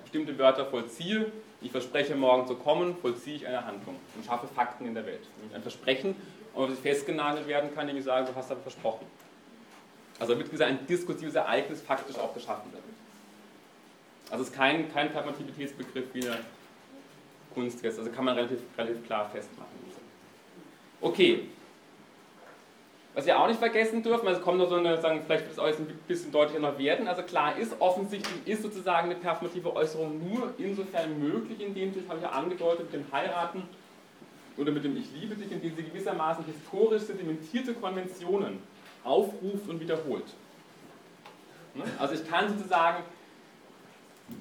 bestimmte Wörter vollziehe, ich verspreche morgen zu kommen, vollziehe ich eine Handlung und schaffe Fakten in der Welt. Ein Versprechen, und das festgenagelt werden kann, indem ich sage, du hast aber versprochen. Also damit gesagt ein diskursives Ereignis faktisch auch geschaffen wird. Also es ist kein, kein Performativitätsbegriff wie eine Kunst jetzt, also kann man relativ, relativ klar festmachen. Okay. Was wir auch nicht vergessen dürfen, also kommt noch so eine, sagen, vielleicht wird es euch ein bisschen deutlicher noch werden, also klar ist, offensichtlich ist sozusagen eine performative Äußerung nur insofern möglich, indem sich, habe ich ja angedeutet, mit dem Heiraten oder mit dem Ich liebe dich, indem sie gewissermaßen historisch sedimentierte Konventionen aufruft und wiederholt. Ne? Also ich kann sozusagen,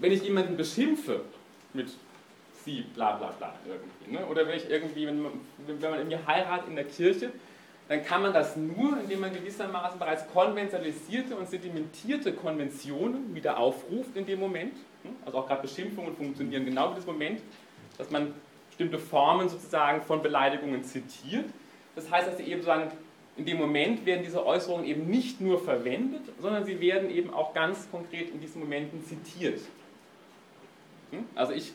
wenn ich jemanden beschimpfe mit sie, bla bla bla irgendwie, ne? oder wenn ich irgendwie, wenn man, wenn man irgendwie heiratet in der Kirche, dann kann man das nur, indem man gewissermaßen bereits konventionalisierte und sedimentierte Konventionen wieder aufruft in dem Moment. Ne? Also auch gerade Beschimpfungen funktionieren genau in diesem Moment, dass man bestimmte Formen sozusagen von Beleidigungen zitiert. Das heißt, dass sie eben sozusagen in dem Moment werden diese Äußerungen eben nicht nur verwendet, sondern sie werden eben auch ganz konkret in diesen Momenten zitiert. Hm? Also ich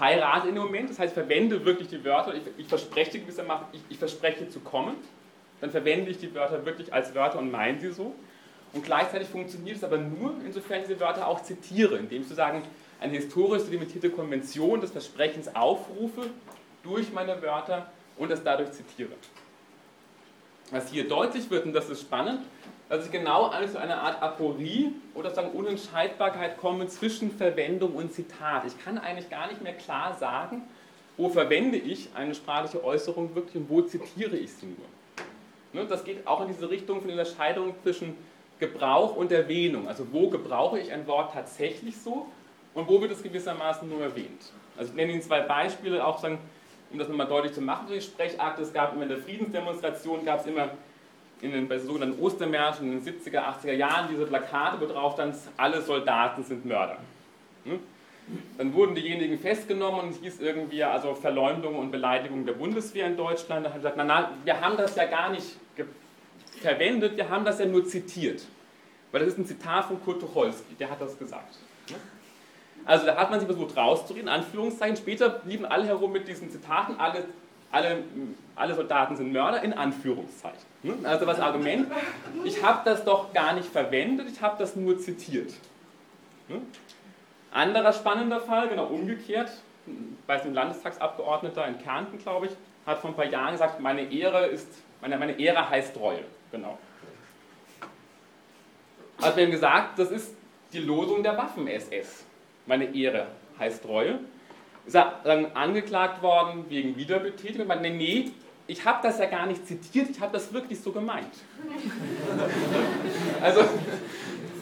heirate in dem Moment, das heißt, ich verwende wirklich die Wörter, ich, ich verspreche gewissermaßen, ich, ich verspreche zu kommen, dann verwende ich die Wörter wirklich als Wörter und meine sie so. Und gleichzeitig funktioniert es aber nur, insofern ich diese Wörter auch zitiere, indem ich sozusagen eine historisch limitierte Konvention des Versprechens aufrufe durch meine Wörter und es dadurch zitiere. Was hier deutlich wird, und das ist spannend, dass ich genau zu einer Art Aporie oder sagen Unentscheidbarkeit komme zwischen Verwendung und Zitat. Ich kann eigentlich gar nicht mehr klar sagen, wo verwende ich eine sprachliche Äußerung wirklich und wo zitiere ich sie nur. Ne, das geht auch in diese Richtung von der Unterscheidung zwischen Gebrauch und Erwähnung. Also wo gebrauche ich ein Wort tatsächlich so und wo wird es gewissermaßen nur erwähnt. Also ich nenne Ihnen zwei Beispiele, auch sagen, um das nochmal deutlich zu machen, die Sprechakte. Es gab immer in der Friedensdemonstration, gab es immer in den, bei sogenannten Ostermärschen in den 70er, 80er Jahren diese Plakate, wo drauf stand, alle Soldaten sind Mörder. Hm? Dann wurden diejenigen festgenommen und es hieß irgendwie also Verleumdung und Beleidigung der Bundeswehr in Deutschland. Da haben sie gesagt, na, na, wir haben das ja gar nicht verwendet, wir haben das ja nur zitiert. Weil das ist ein Zitat von Kurt Tucholsky, der hat das gesagt. Also da hat man sich versucht rauszureden, Anführungszeichen. Später blieben alle herum mit diesen Zitaten, alle, alle, alle Soldaten sind Mörder, in Anführungszeichen. Hm? Also das Argument, ich habe das doch gar nicht verwendet, ich habe das nur zitiert. Hm? Anderer spannender Fall, genau umgekehrt, bei einem Landestagsabgeordneter in Kärnten, glaube ich, hat vor ein paar Jahren gesagt, meine Ehre ist, meine, meine Ehre heißt Reue. Genau. Hat mir gesagt, das ist die Losung der Waffen-SS meine Ehre heißt Reue. Ist er dann angeklagt worden wegen Wiederbetätigung. Ich meine, nee, ich habe das ja gar nicht zitiert, ich habe das wirklich so gemeint. also,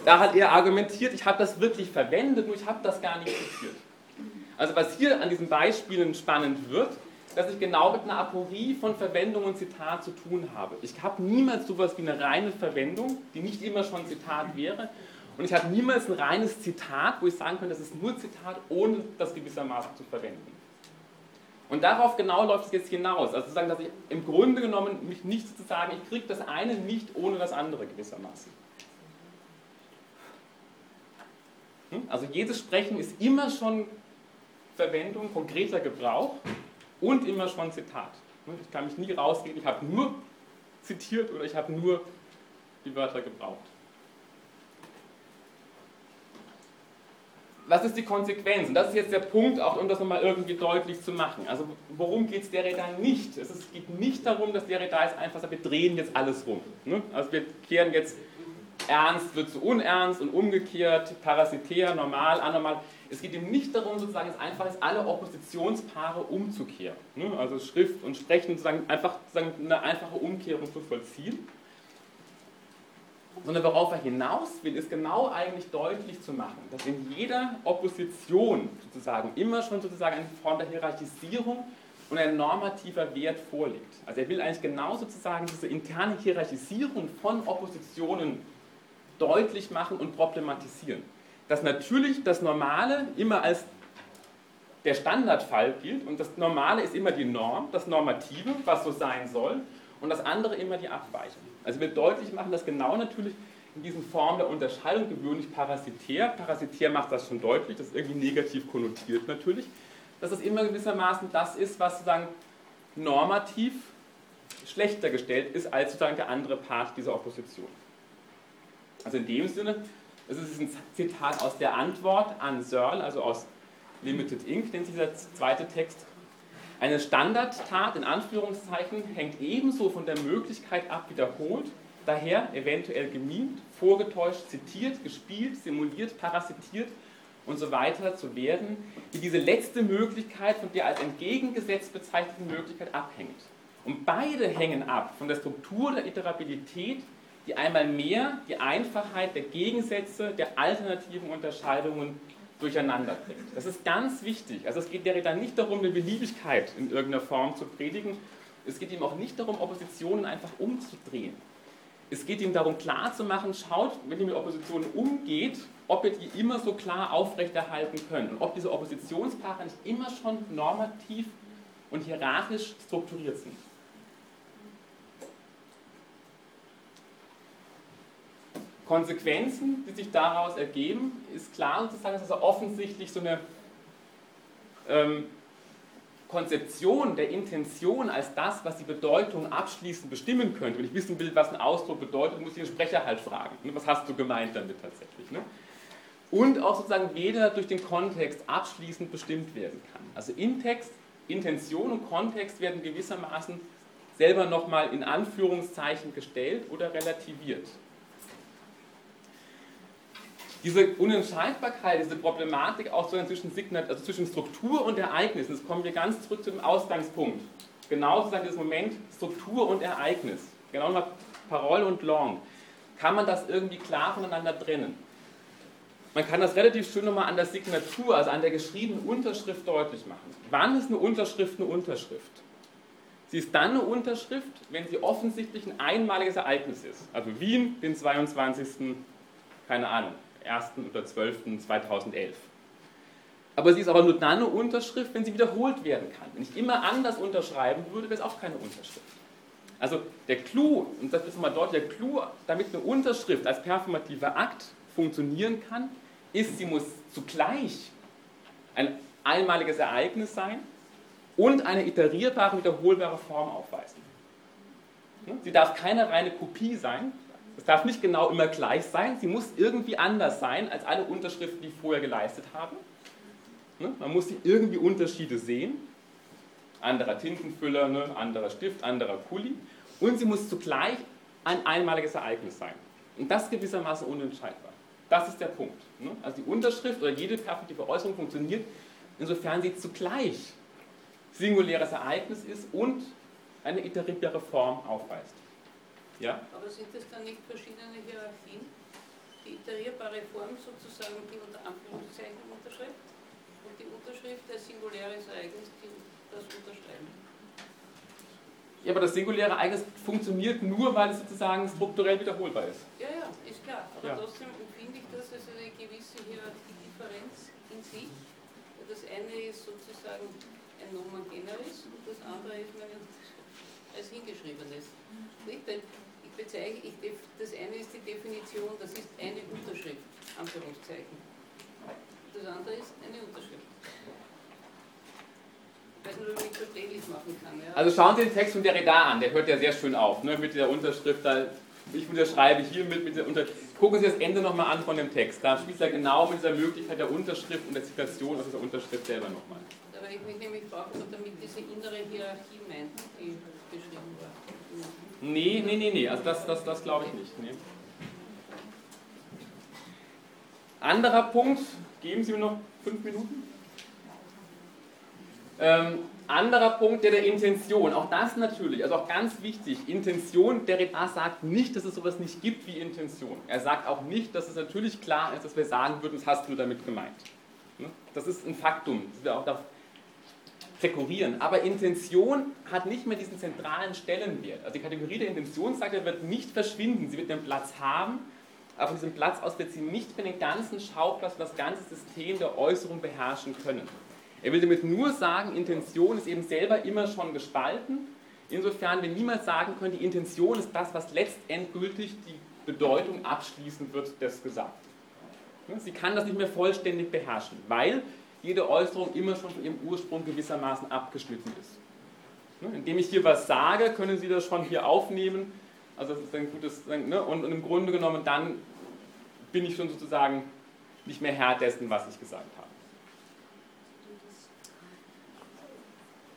da hat er argumentiert, ich habe das wirklich verwendet, nur ich habe das gar nicht zitiert. Also, was hier an diesen Beispielen spannend wird, dass ich genau mit einer Aporie von Verwendung und Zitat zu tun habe. Ich habe niemals sowas wie eine reine Verwendung, die nicht immer schon Zitat wäre, und ich habe niemals ein reines Zitat, wo ich sagen könnte, das ist nur Zitat, ohne das gewissermaßen zu verwenden. Und darauf genau läuft es jetzt hinaus. Also sozusagen, dass ich im Grunde genommen mich nicht sozusagen, ich kriege das eine nicht ohne das andere gewissermaßen. Hm? Also jedes Sprechen ist immer schon Verwendung, konkreter Gebrauch und immer schon Zitat. Hm? Ich kann mich nie rausgehen, ich habe nur zitiert oder ich habe nur die Wörter gebraucht. Was ist die Konsequenz? Und das ist jetzt der Punkt, auch um das nochmal irgendwie deutlich zu machen. Also worum geht es Derrida nicht? Es geht nicht darum, dass Derrida ist einfach sagt, wir drehen jetzt alles rum. Ne? Also wir kehren jetzt ernst wird zu unernst und umgekehrt, parasitär, normal, anormal. Es geht ihm nicht darum, sozusagen jetzt einfach jetzt alle Oppositionspaare umzukehren. Ne? Also Schrift und Sprechen sozusagen einfach sozusagen eine einfache Umkehrung zu vollziehen sondern worauf er hinaus will, ist genau eigentlich deutlich zu machen, dass in jeder Opposition sozusagen immer schon sozusagen eine Form der Hierarchisierung und ein normativer Wert vorliegt. Also er will eigentlich genau sozusagen diese interne Hierarchisierung von Oppositionen deutlich machen und problematisieren. Dass natürlich das Normale immer als der Standardfall gilt und das Normale ist immer die Norm, das Normative, was so sein soll und das andere immer die Abweichung. Also wir deutlich machen, dass genau natürlich in diesen Formen der Unterscheidung gewöhnlich parasitär. Parasitär macht das schon deutlich, das ist irgendwie negativ konnotiert natürlich, dass es immer gewissermaßen das ist, was sozusagen normativ schlechter gestellt ist als sozusagen der andere Part dieser Opposition. Also in dem Sinne, es ist ein Zitat aus der Antwort an Searle, also aus Limited Inc., nennt sich dieser zweite Text. Eine Standardtat in Anführungszeichen hängt ebenso von der Möglichkeit ab, wiederholt, daher eventuell gemimt, vorgetäuscht, zitiert, gespielt, simuliert, parasitiert und so weiter zu werden, wie diese letzte Möglichkeit von der als entgegengesetzt bezeichneten Möglichkeit abhängt. Und beide hängen ab von der Struktur der Iterabilität, die einmal mehr die Einfachheit der Gegensätze, der alternativen Unterscheidungen durcheinander bringt. Das ist ganz wichtig. Also es geht Derrida nicht darum, eine Beliebigkeit in irgendeiner Form zu predigen. Es geht ihm auch nicht darum, Oppositionen einfach umzudrehen. Es geht ihm darum, klarzumachen, schaut, wenn ihr mit Oppositionen umgeht, ob ihr die immer so klar aufrechterhalten könnt und ob diese Oppositionspaare nicht immer schon normativ und hierarchisch strukturiert sind. Konsequenzen, die sich daraus ergeben, ist klar sozusagen, dass also offensichtlich so eine ähm, Konzeption der Intention als das, was die Bedeutung abschließend bestimmen könnte. Wenn ich wissen will, was ein Ausdruck bedeutet, muss ich den Sprecher halt fragen. Ne? Was hast du gemeint damit tatsächlich? Ne? Und auch sozusagen weder durch den Kontext abschließend bestimmt werden kann. Also in Text, Intention und Kontext werden gewissermaßen selber nochmal in Anführungszeichen gestellt oder relativiert diese Unentscheidbarkeit, diese Problematik auch so zwischen, Signat, also zwischen Struktur und Ereignis, das kommen wir ganz zurück zu dem Ausgangspunkt. Genau sozusagen dieses Moment Struktur und Ereignis, genau nach Parole und Long, kann man das irgendwie klar voneinander trennen. Man kann das relativ schön nochmal an der Signatur, also an der geschriebenen Unterschrift deutlich machen. Wann ist eine Unterschrift eine Unterschrift? Sie ist dann eine Unterschrift, wenn sie offensichtlich ein einmaliges Ereignis ist. Also Wien, den 22. keine Ahnung, 1. oder 12. 2011. Aber sie ist aber nur dann eine Unterschrift, wenn sie wiederholt werden kann. Wenn ich immer anders unterschreiben würde, wäre es auch keine Unterschrift. Also der Clou, und das ist mal dort, der Clou, damit eine Unterschrift als performativer Akt funktionieren kann, ist, sie muss zugleich ein einmaliges Ereignis sein und eine iterierbare, wiederholbare Form aufweisen. Sie darf keine reine Kopie sein, es darf nicht genau immer gleich sein, sie muss irgendwie anders sein als alle Unterschriften, die vorher geleistet haben. Ne? Man muss irgendwie Unterschiede sehen. Anderer Tintenfüller, ne? anderer Stift, anderer Kuli. Und sie muss zugleich ein einmaliges Ereignis sein. Und das gewissermaßen unentscheidbar. Das ist der Punkt. Ne? Also die Unterschrift oder jede perspektive Äußerung funktioniert, insofern sie zugleich singuläres Ereignis ist und eine iterierbare Form aufweist. Ja? Aber sind das dann nicht verschiedene Hierarchien? Die iterierbare Form sozusagen die unter Anführungszeichen Unterschrift und die Unterschrift als singuläres Ereignis, die das unterschreiben. Ja, aber das singuläre Ereignis funktioniert nur, weil es sozusagen strukturell wiederholbar ist. Ja, ja, ist klar. Aber ja. trotzdem empfinde ich das als eine gewisse Hierarchiedifferenz in sich. Das eine ist sozusagen ein Nomen generis und das andere ist mein als hingeschriebenes. Nicht? Denn bezeichne ich, das eine ist die Definition, das ist eine Unterschrift, Anführungszeichen. Das andere ist eine Unterschrift. Ich weiß nicht, ob ich mich verständlich machen kann. Ja. Also schauen Sie den Text von Derrida an, der hört ja sehr schön auf, ne, mit der Unterschrift. Da, ich unterschreibe hiermit mit der Unterschrift. Gucken Sie das Ende nochmal an von dem Text. Da spielt er genau mit dieser Möglichkeit der Unterschrift und der Zitation aus dieser Unterschrift selber nochmal. Aber ich mich nämlich ob damit diese innere Hierarchie meint, die beschrieben war. Nee, nee, nee, nee, also das, das, das glaube ich nicht. Nee. Anderer Punkt, geben Sie mir noch fünf Minuten. Ähm, anderer Punkt, der der Intention, auch das natürlich, also auch ganz wichtig, Intention, der Reda sagt nicht, dass es sowas nicht gibt wie Intention. Er sagt auch nicht, dass es natürlich klar ist, dass wir sagen würden, das hast du damit gemeint. Ne? Das ist ein Faktum, das wir auch rekurrieren. Aber Intention hat nicht mehr diesen zentralen Stellenwert. Also die Kategorie der Intention sagt, er wird nicht verschwinden, sie wird den Platz haben, aber von diesem Platz aus wird sie nicht mehr den ganzen Schauplatz und das ganze System der Äußerung beherrschen können. Er will damit nur sagen, Intention ist eben selber immer schon gespalten. Insofern wir niemals sagen können, die Intention ist das, was letztendgültig die Bedeutung abschließen wird des Gesagten. Sie kann das nicht mehr vollständig beherrschen, weil jede Äußerung immer schon von ihrem Ursprung gewissermaßen abgeschnitten ist. Indem ich hier was sage, können Sie das schon hier aufnehmen. Also das ist ein gutes, ne? und, und im Grunde genommen dann bin ich schon sozusagen nicht mehr Herr dessen, was ich gesagt habe.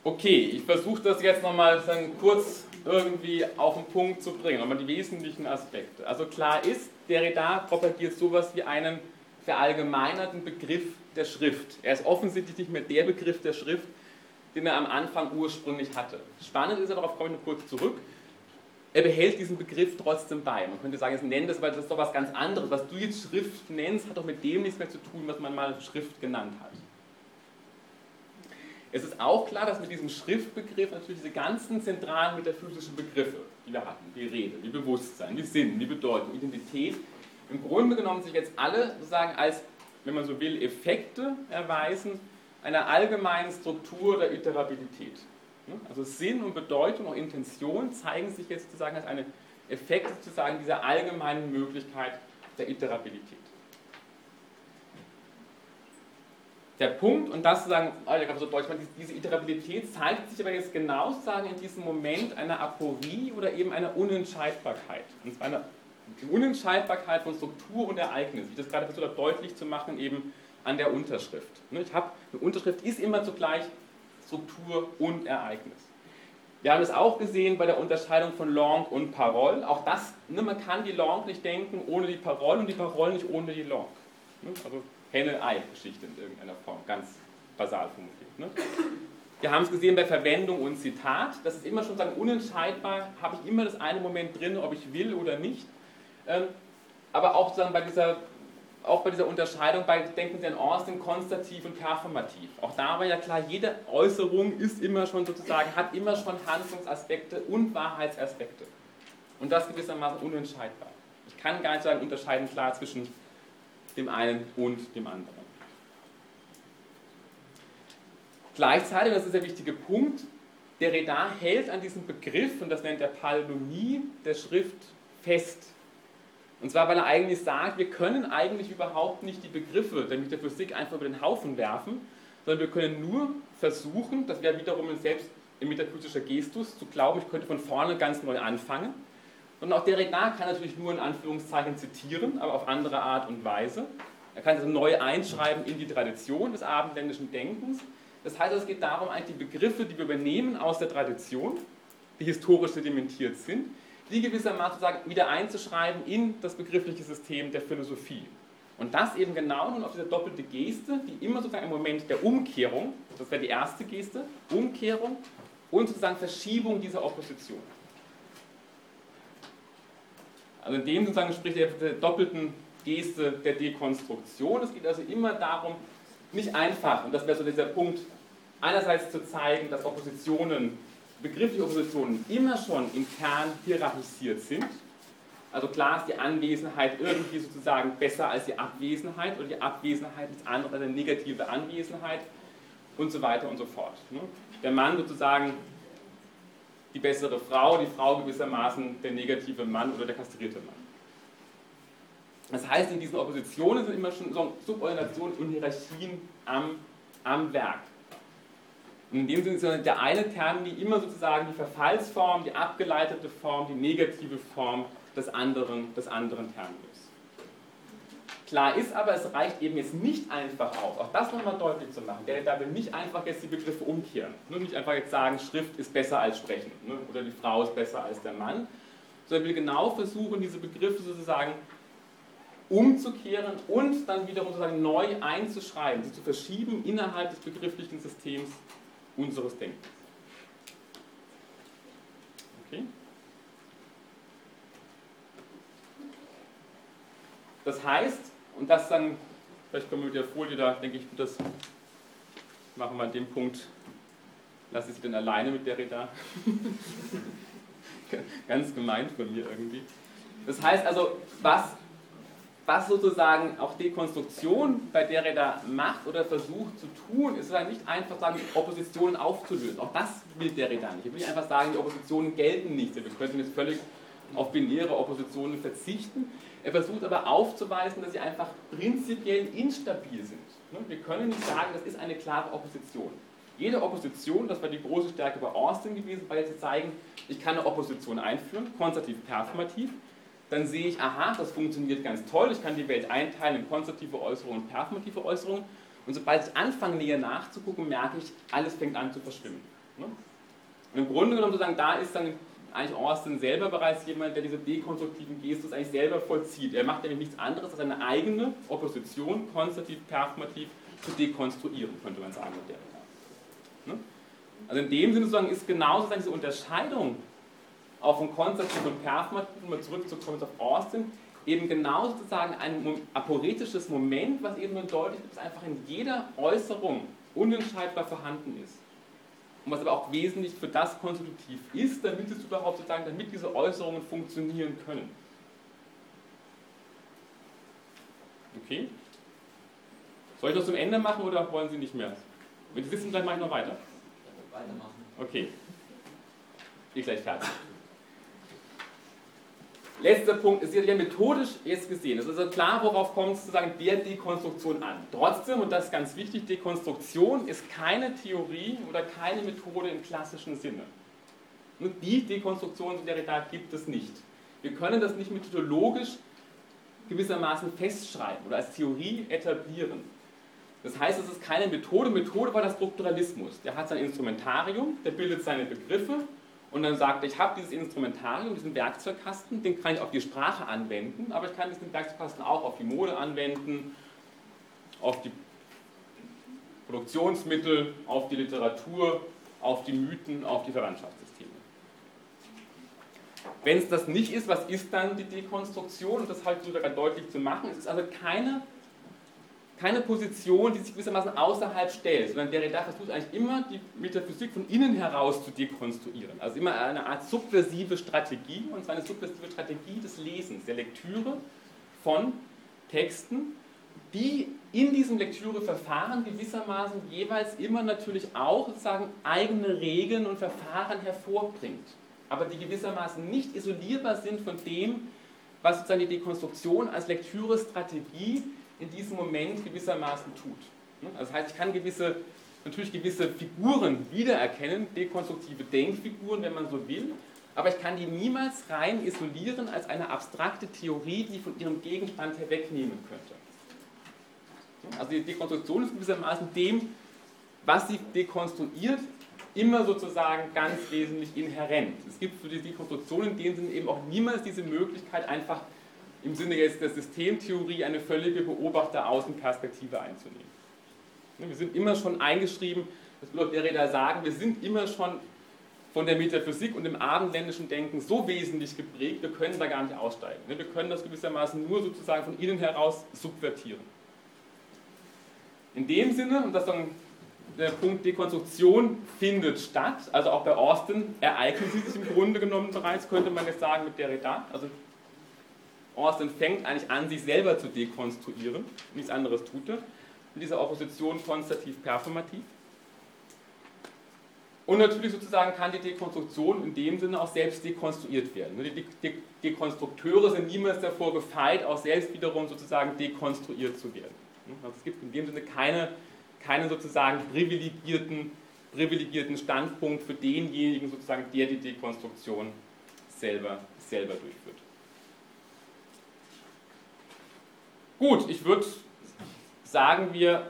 Okay, ich versuche das jetzt nochmal kurz irgendwie auf den Punkt zu bringen, nochmal die wesentlichen Aspekte. Also klar ist, Derrida propagiert sowas wie einen verallgemeinerten Begriff der Schrift. Er ist offensichtlich nicht mehr der Begriff der Schrift, den er am Anfang ursprünglich hatte. Spannend ist, aber darauf komme ich noch kurz zurück, er behält diesen Begriff trotzdem bei. Man könnte sagen, es nennt das, weil das ist doch was ganz anderes. Was du jetzt Schrift nennst, hat doch mit dem nichts mehr zu tun, was man mal Schrift genannt hat. Es ist auch klar, dass mit diesem Schriftbegriff natürlich diese ganzen zentralen metaphysischen Begriffe, die wir hatten, die Rede, die Bewusstsein, die Sinn, die Bedeutung, Identität, im Grunde genommen sich jetzt alle sozusagen als, wenn man so will, Effekte erweisen einer allgemeinen Struktur der Iterabilität. Also Sinn und Bedeutung und Intention zeigen sich jetzt sozusagen als eine Effekt sozusagen dieser allgemeinen Möglichkeit der Iterabilität. Der Punkt, und das sozusagen, oh, so deutlich, diese Iterabilität zeigt sich aber jetzt genau sozusagen in diesem Moment einer Aporie oder eben einer Unentscheidbarkeit. Und zwar eine Unentscheidbarkeit von Struktur und Ereignis. Ich das gerade versucht habe deutlich zu machen, eben an der Unterschrift. Ich habe, eine Unterschrift ist immer zugleich Struktur und Ereignis. Wir haben es auch gesehen bei der Unterscheidung von Langue und Parole. Auch das, ne, man kann die Langue nicht denken ohne die Parole und die Parole nicht ohne die Langue. Ne? Also Henne-Ei-Geschichte in irgendeiner Form, ganz basal formuliert. Ne? Wir haben es gesehen bei Verwendung und Zitat. Das ist immer schon sagen, unentscheidbar, habe ich immer das eine Moment drin, ob ich will oder nicht. Ähm, aber auch sozusagen bei dieser auch bei dieser Unterscheidung, bei, denken Sie an Austin, konstativ und performativ. Auch da war ja klar, jede Äußerung ist immer schon sozusagen, hat immer schon Handlungsaspekte und Wahrheitsaspekte. Und das gewissermaßen unentscheidbar. Ich kann gar nicht sagen, unterscheiden klar zwischen dem einen und dem anderen. Gleichzeitig, das ist der wichtige Punkt, der Redar hält an diesem Begriff, und das nennt er Palindomie der Schrift, fest. Und zwar, weil er eigentlich sagt, wir können eigentlich überhaupt nicht die Begriffe der Metaphysik einfach über den Haufen werfen, sondern wir können nur versuchen, das wäre wiederum ein selbst ein metaphysischer Gestus, zu glauben, ich könnte von vorne ganz neu anfangen. Und auch Derrida kann natürlich nur in Anführungszeichen zitieren, aber auf andere Art und Weise. Er kann also neu einschreiben in die Tradition des abendländischen Denkens. Das heißt, es geht darum, eigentlich die Begriffe, die wir übernehmen aus der Tradition, die historisch sedimentiert sind, die gewissermaßen sozusagen wieder einzuschreiben in das begriffliche System der Philosophie. Und das eben genau nun auf diese doppelte Geste, die immer sozusagen im Moment der Umkehrung, das wäre die erste Geste, Umkehrung und sozusagen Verschiebung dieser Opposition. Also in dem sozusagen spricht er der doppelten Geste der Dekonstruktion. Es geht also immer darum, nicht einfach, und das wäre so dieser Punkt, einerseits zu zeigen, dass Oppositionen begriffliche Oppositionen immer schon im Kern hierarchisiert sind. Also klar ist die Anwesenheit irgendwie sozusagen besser als die Abwesenheit oder die Abwesenheit ist andere eine negative Anwesenheit und so weiter und so fort. Ne? Der Mann sozusagen die bessere Frau, die Frau gewissermaßen der negative Mann oder der kastrierte Mann. Das heißt, in diesen Oppositionen sind immer schon Subordinationen und Hierarchien am, am Werk. In dem Sinne ist der eine Term, die immer sozusagen die Verfallsform, die abgeleitete Form, die negative Form des anderen, des anderen Terminus. Klar ist aber, es reicht eben jetzt nicht einfach aus, auch das nochmal deutlich zu machen. Der da will nicht einfach jetzt die Begriffe umkehren. Nur nicht einfach jetzt sagen, Schrift ist besser als Sprechen ne? oder die Frau ist besser als der Mann, sondern will genau versuchen, diese Begriffe sozusagen umzukehren und dann wiederum sozusagen neu einzuschreiben, sie zu verschieben innerhalb des begrifflichen Systems unseres Denkens. Okay? Das heißt, und das dann, vielleicht kommen wir mit der Folie da, denke ich, das machen wir an dem Punkt, lasse ich sie denn alleine mit der Reda. [LAUGHS] Ganz gemeint von mir irgendwie. Das heißt also, was was sozusagen auch Dekonstruktion, bei der er da macht oder versucht zu tun, ist sozusagen nicht einfach sagen, Oppositionen aufzulösen. Auch das will der Reda nicht. Er will nicht einfach sagen, die Oppositionen gelten nicht. Wir könnten jetzt völlig auf binäre Oppositionen verzichten. Er versucht aber aufzuweisen, dass sie einfach prinzipiell instabil sind. Ne? Wir können nicht sagen, das ist eine klare Opposition. Jede Opposition, das war die große Stärke bei Austin gewesen, jetzt zu zeigen, ich kann eine Opposition einführen, konservativ performativ, dann sehe ich, aha, das funktioniert ganz toll, ich kann die Welt einteilen in konstruktive Äußerungen und performative Äußerungen. Und sobald ich anfange, näher nachzugucken, merke ich, alles fängt an zu verschwimmen. Ne? Und im Grunde genommen sozusagen, da ist dann eigentlich Austin selber bereits jemand, der diese dekonstruktiven Gestus eigentlich selber vollzieht. Er macht nämlich nichts anderes, als seine eigene Opposition konstruktiv, performativ zu dekonstruieren, könnte man sagen ne? Also in dem Sinne sozusagen ist genauso diese Unterscheidung auch von konstruktiv und performativ, um zurückzukommen auf Austin, eben genau sozusagen ein aporetisches Moment, was eben nur deutlich ist, dass einfach in jeder Äußerung unentscheidbar vorhanden ist. Und was aber auch wesentlich für das konstitutiv ist, damit es überhaupt sozusagen, damit diese Äußerungen funktionieren können. Okay? Soll ich das zum Ende machen oder wollen Sie nicht mehr? Wenn Sie wissen, dann mache ich noch weiter. Weitermachen. Okay. Ich gleich fertig. Letzter Punkt ist ja methodisch jetzt gesehen. Es ist also klar, worauf kommt es sozusagen der Dekonstruktion an. Trotzdem, und das ist ganz wichtig, Dekonstruktion ist keine Theorie oder keine Methode im klassischen Sinne. Und die Dekonstruktion, die Derrida gibt es nicht. Wir können das nicht methodologisch gewissermaßen festschreiben oder als Theorie etablieren. Das heißt, es ist keine Methode. Methode war der Strukturalismus. Der hat sein Instrumentarium, der bildet seine Begriffe und dann sagt, ich habe dieses Instrumentarium, diesen Werkzeugkasten, den kann ich auf die Sprache anwenden, aber ich kann diesen Werkzeugkasten auch auf die Mode anwenden, auf die Produktionsmittel, auf die Literatur, auf die Mythen, auf die Verwandtschaftssysteme. Wenn es das nicht ist, was ist dann die Dekonstruktion? Und das halt sogar deutlich zu machen. Es ist also keine keine Position, die sich gewissermaßen außerhalb stellt, sondern Derrida versucht eigentlich immer, die Metaphysik von innen heraus zu dekonstruieren. Also immer eine Art subversive Strategie, und zwar eine subversive Strategie des Lesens, der Lektüre von Texten, die in diesem Lektüreverfahren gewissermaßen jeweils immer natürlich auch sozusagen eigene Regeln und Verfahren hervorbringt, aber die gewissermaßen nicht isolierbar sind von dem, was sozusagen die Dekonstruktion als Lektürestrategie in diesem Moment gewissermaßen tut. Ne? Also das heißt, ich kann gewisse, natürlich gewisse Figuren wiedererkennen, dekonstruktive Denkfiguren, wenn man so will, aber ich kann die niemals rein isolieren als eine abstrakte Theorie, die von ihrem Gegenstand herwegnehmen könnte. Also die Dekonstruktion ist gewissermaßen dem, was sie dekonstruiert, immer sozusagen ganz wesentlich inhärent. Es gibt für die Dekonstruktion in dem Sinne eben auch niemals diese Möglichkeit, einfach im Sinne jetzt der Systemtheorie eine völlige Beobachter-Außenperspektive einzunehmen. Wir sind immer schon eingeschrieben, das will auch Derrida sagen, wir sind immer schon von der Metaphysik und dem abendländischen Denken so wesentlich geprägt, wir können da gar nicht aussteigen. Wir können das gewissermaßen nur sozusagen von innen heraus subvertieren. In dem Sinne, und das dann der Punkt Dekonstruktion findet statt, also auch bei Austin ereignen sie sich im Grunde genommen bereits, könnte man jetzt sagen, mit Derrida. Also Austin fängt eigentlich an, sich selber zu dekonstruieren. Nichts anderes tut er. In dieser Opposition konstativ-performativ. Und natürlich sozusagen kann die Dekonstruktion in dem Sinne auch selbst dekonstruiert werden. Die De Dekonstrukteure sind niemals davor gefeit, auch selbst wiederum sozusagen dekonstruiert zu werden. Also es gibt in dem Sinne keine, keinen sozusagen privilegierten, privilegierten Standpunkt für denjenigen sozusagen, der die Dekonstruktion selber, selber durchführt. Gut, ich würde sagen, wir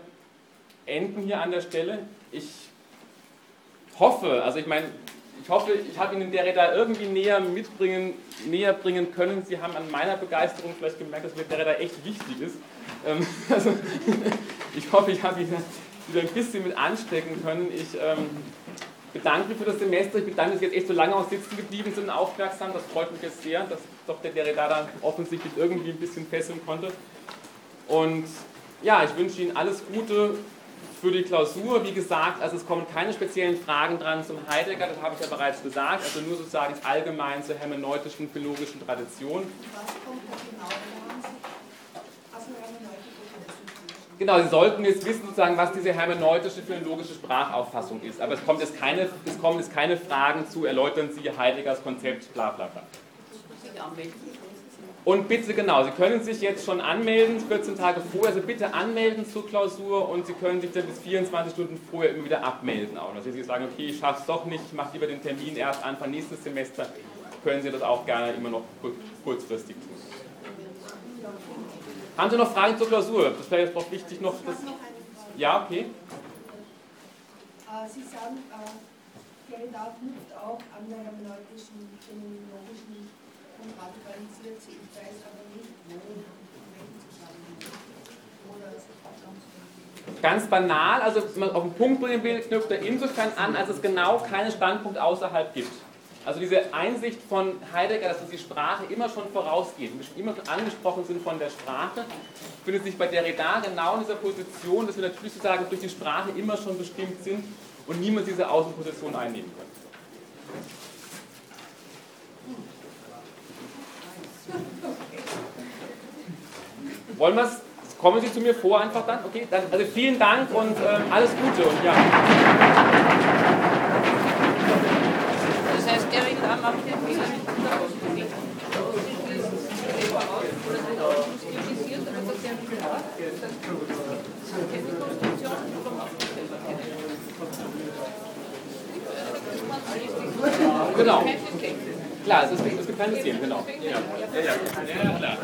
enden hier an der Stelle. Ich hoffe, also ich meine, ich hoffe, ich habe Ihnen der Räder irgendwie näher mitbringen, näher bringen können. Sie haben an meiner Begeisterung vielleicht gemerkt, dass mir der Räder echt wichtig ist. Ähm, [LAUGHS] also, ich hoffe, ich habe Ihnen wieder ein bisschen mit anstecken können. Ich ähm, bedanke mich für das Semester. Ich bedanke mich, dass Sie jetzt echt so lange auch sitzen geblieben sind, aufmerksam. Das freut mich jetzt sehr, dass doch der Derrida da offensichtlich irgendwie ein bisschen fesseln konnte. Und ja, ich wünsche Ihnen alles Gute für die Klausur. Wie gesagt, also es kommen keine speziellen Fragen dran zum Heidegger, das habe ich ja bereits gesagt, also nur sozusagen allgemein zur hermeneutischen philologischen Tradition. Genau, Sie sollten jetzt wissen, sozusagen, was diese hermeneutische philologische Sprachauffassung ist. Aber es kommt jetzt keine, es kommen jetzt keine Fragen zu, erläutern Sie Heideggers Konzept, bla bla bla. Und bitte, genau, Sie können sich jetzt schon anmelden, 14 Tage vorher, also bitte anmelden zur Klausur und Sie können sich dann bis 24 Stunden vorher immer wieder abmelden. Auch. Also wenn Sie sagen, okay, ich schaffe es doch nicht, ich mache lieber den Termin erst Anfang nächstes Semester, können Sie das auch gerne immer noch kurzfristig tun. Haben Sie noch Fragen zur Klausur? Das wäre jetzt doch wichtig noch. Ich Das habe noch eine Frage. ja, okay. Äh, Sie sagen, äh, Derrida knüpft auch an der hermeneutischen, phänomenologischen und radikalisiert sie. Ich weiß aber nicht, wo, Ganz banal, also auf den Punkt bringen will, knüpft er insofern an, als es genau keinen Standpunkt außerhalb gibt. Also diese Einsicht von Heidegger, dass uns die Sprache immer schon vorausgeht, immer schon angesprochen sind von der Sprache, findet sich bei Derrida genau in dieser Position, dass wir natürlich sozusagen durch die Sprache immer schon bestimmt sind und niemand diese Außenposition einnehmen kann. Wollen wir es? Kommen Sie zu mir vor einfach dann? Okay, dann, also vielen Dank und ähm, alles Gute und ja. Das heißt, der vom Auftraggeber kennen. Genau. Klar, es, ist, es gibt keine Szenen, genau. Ja, ja, klar.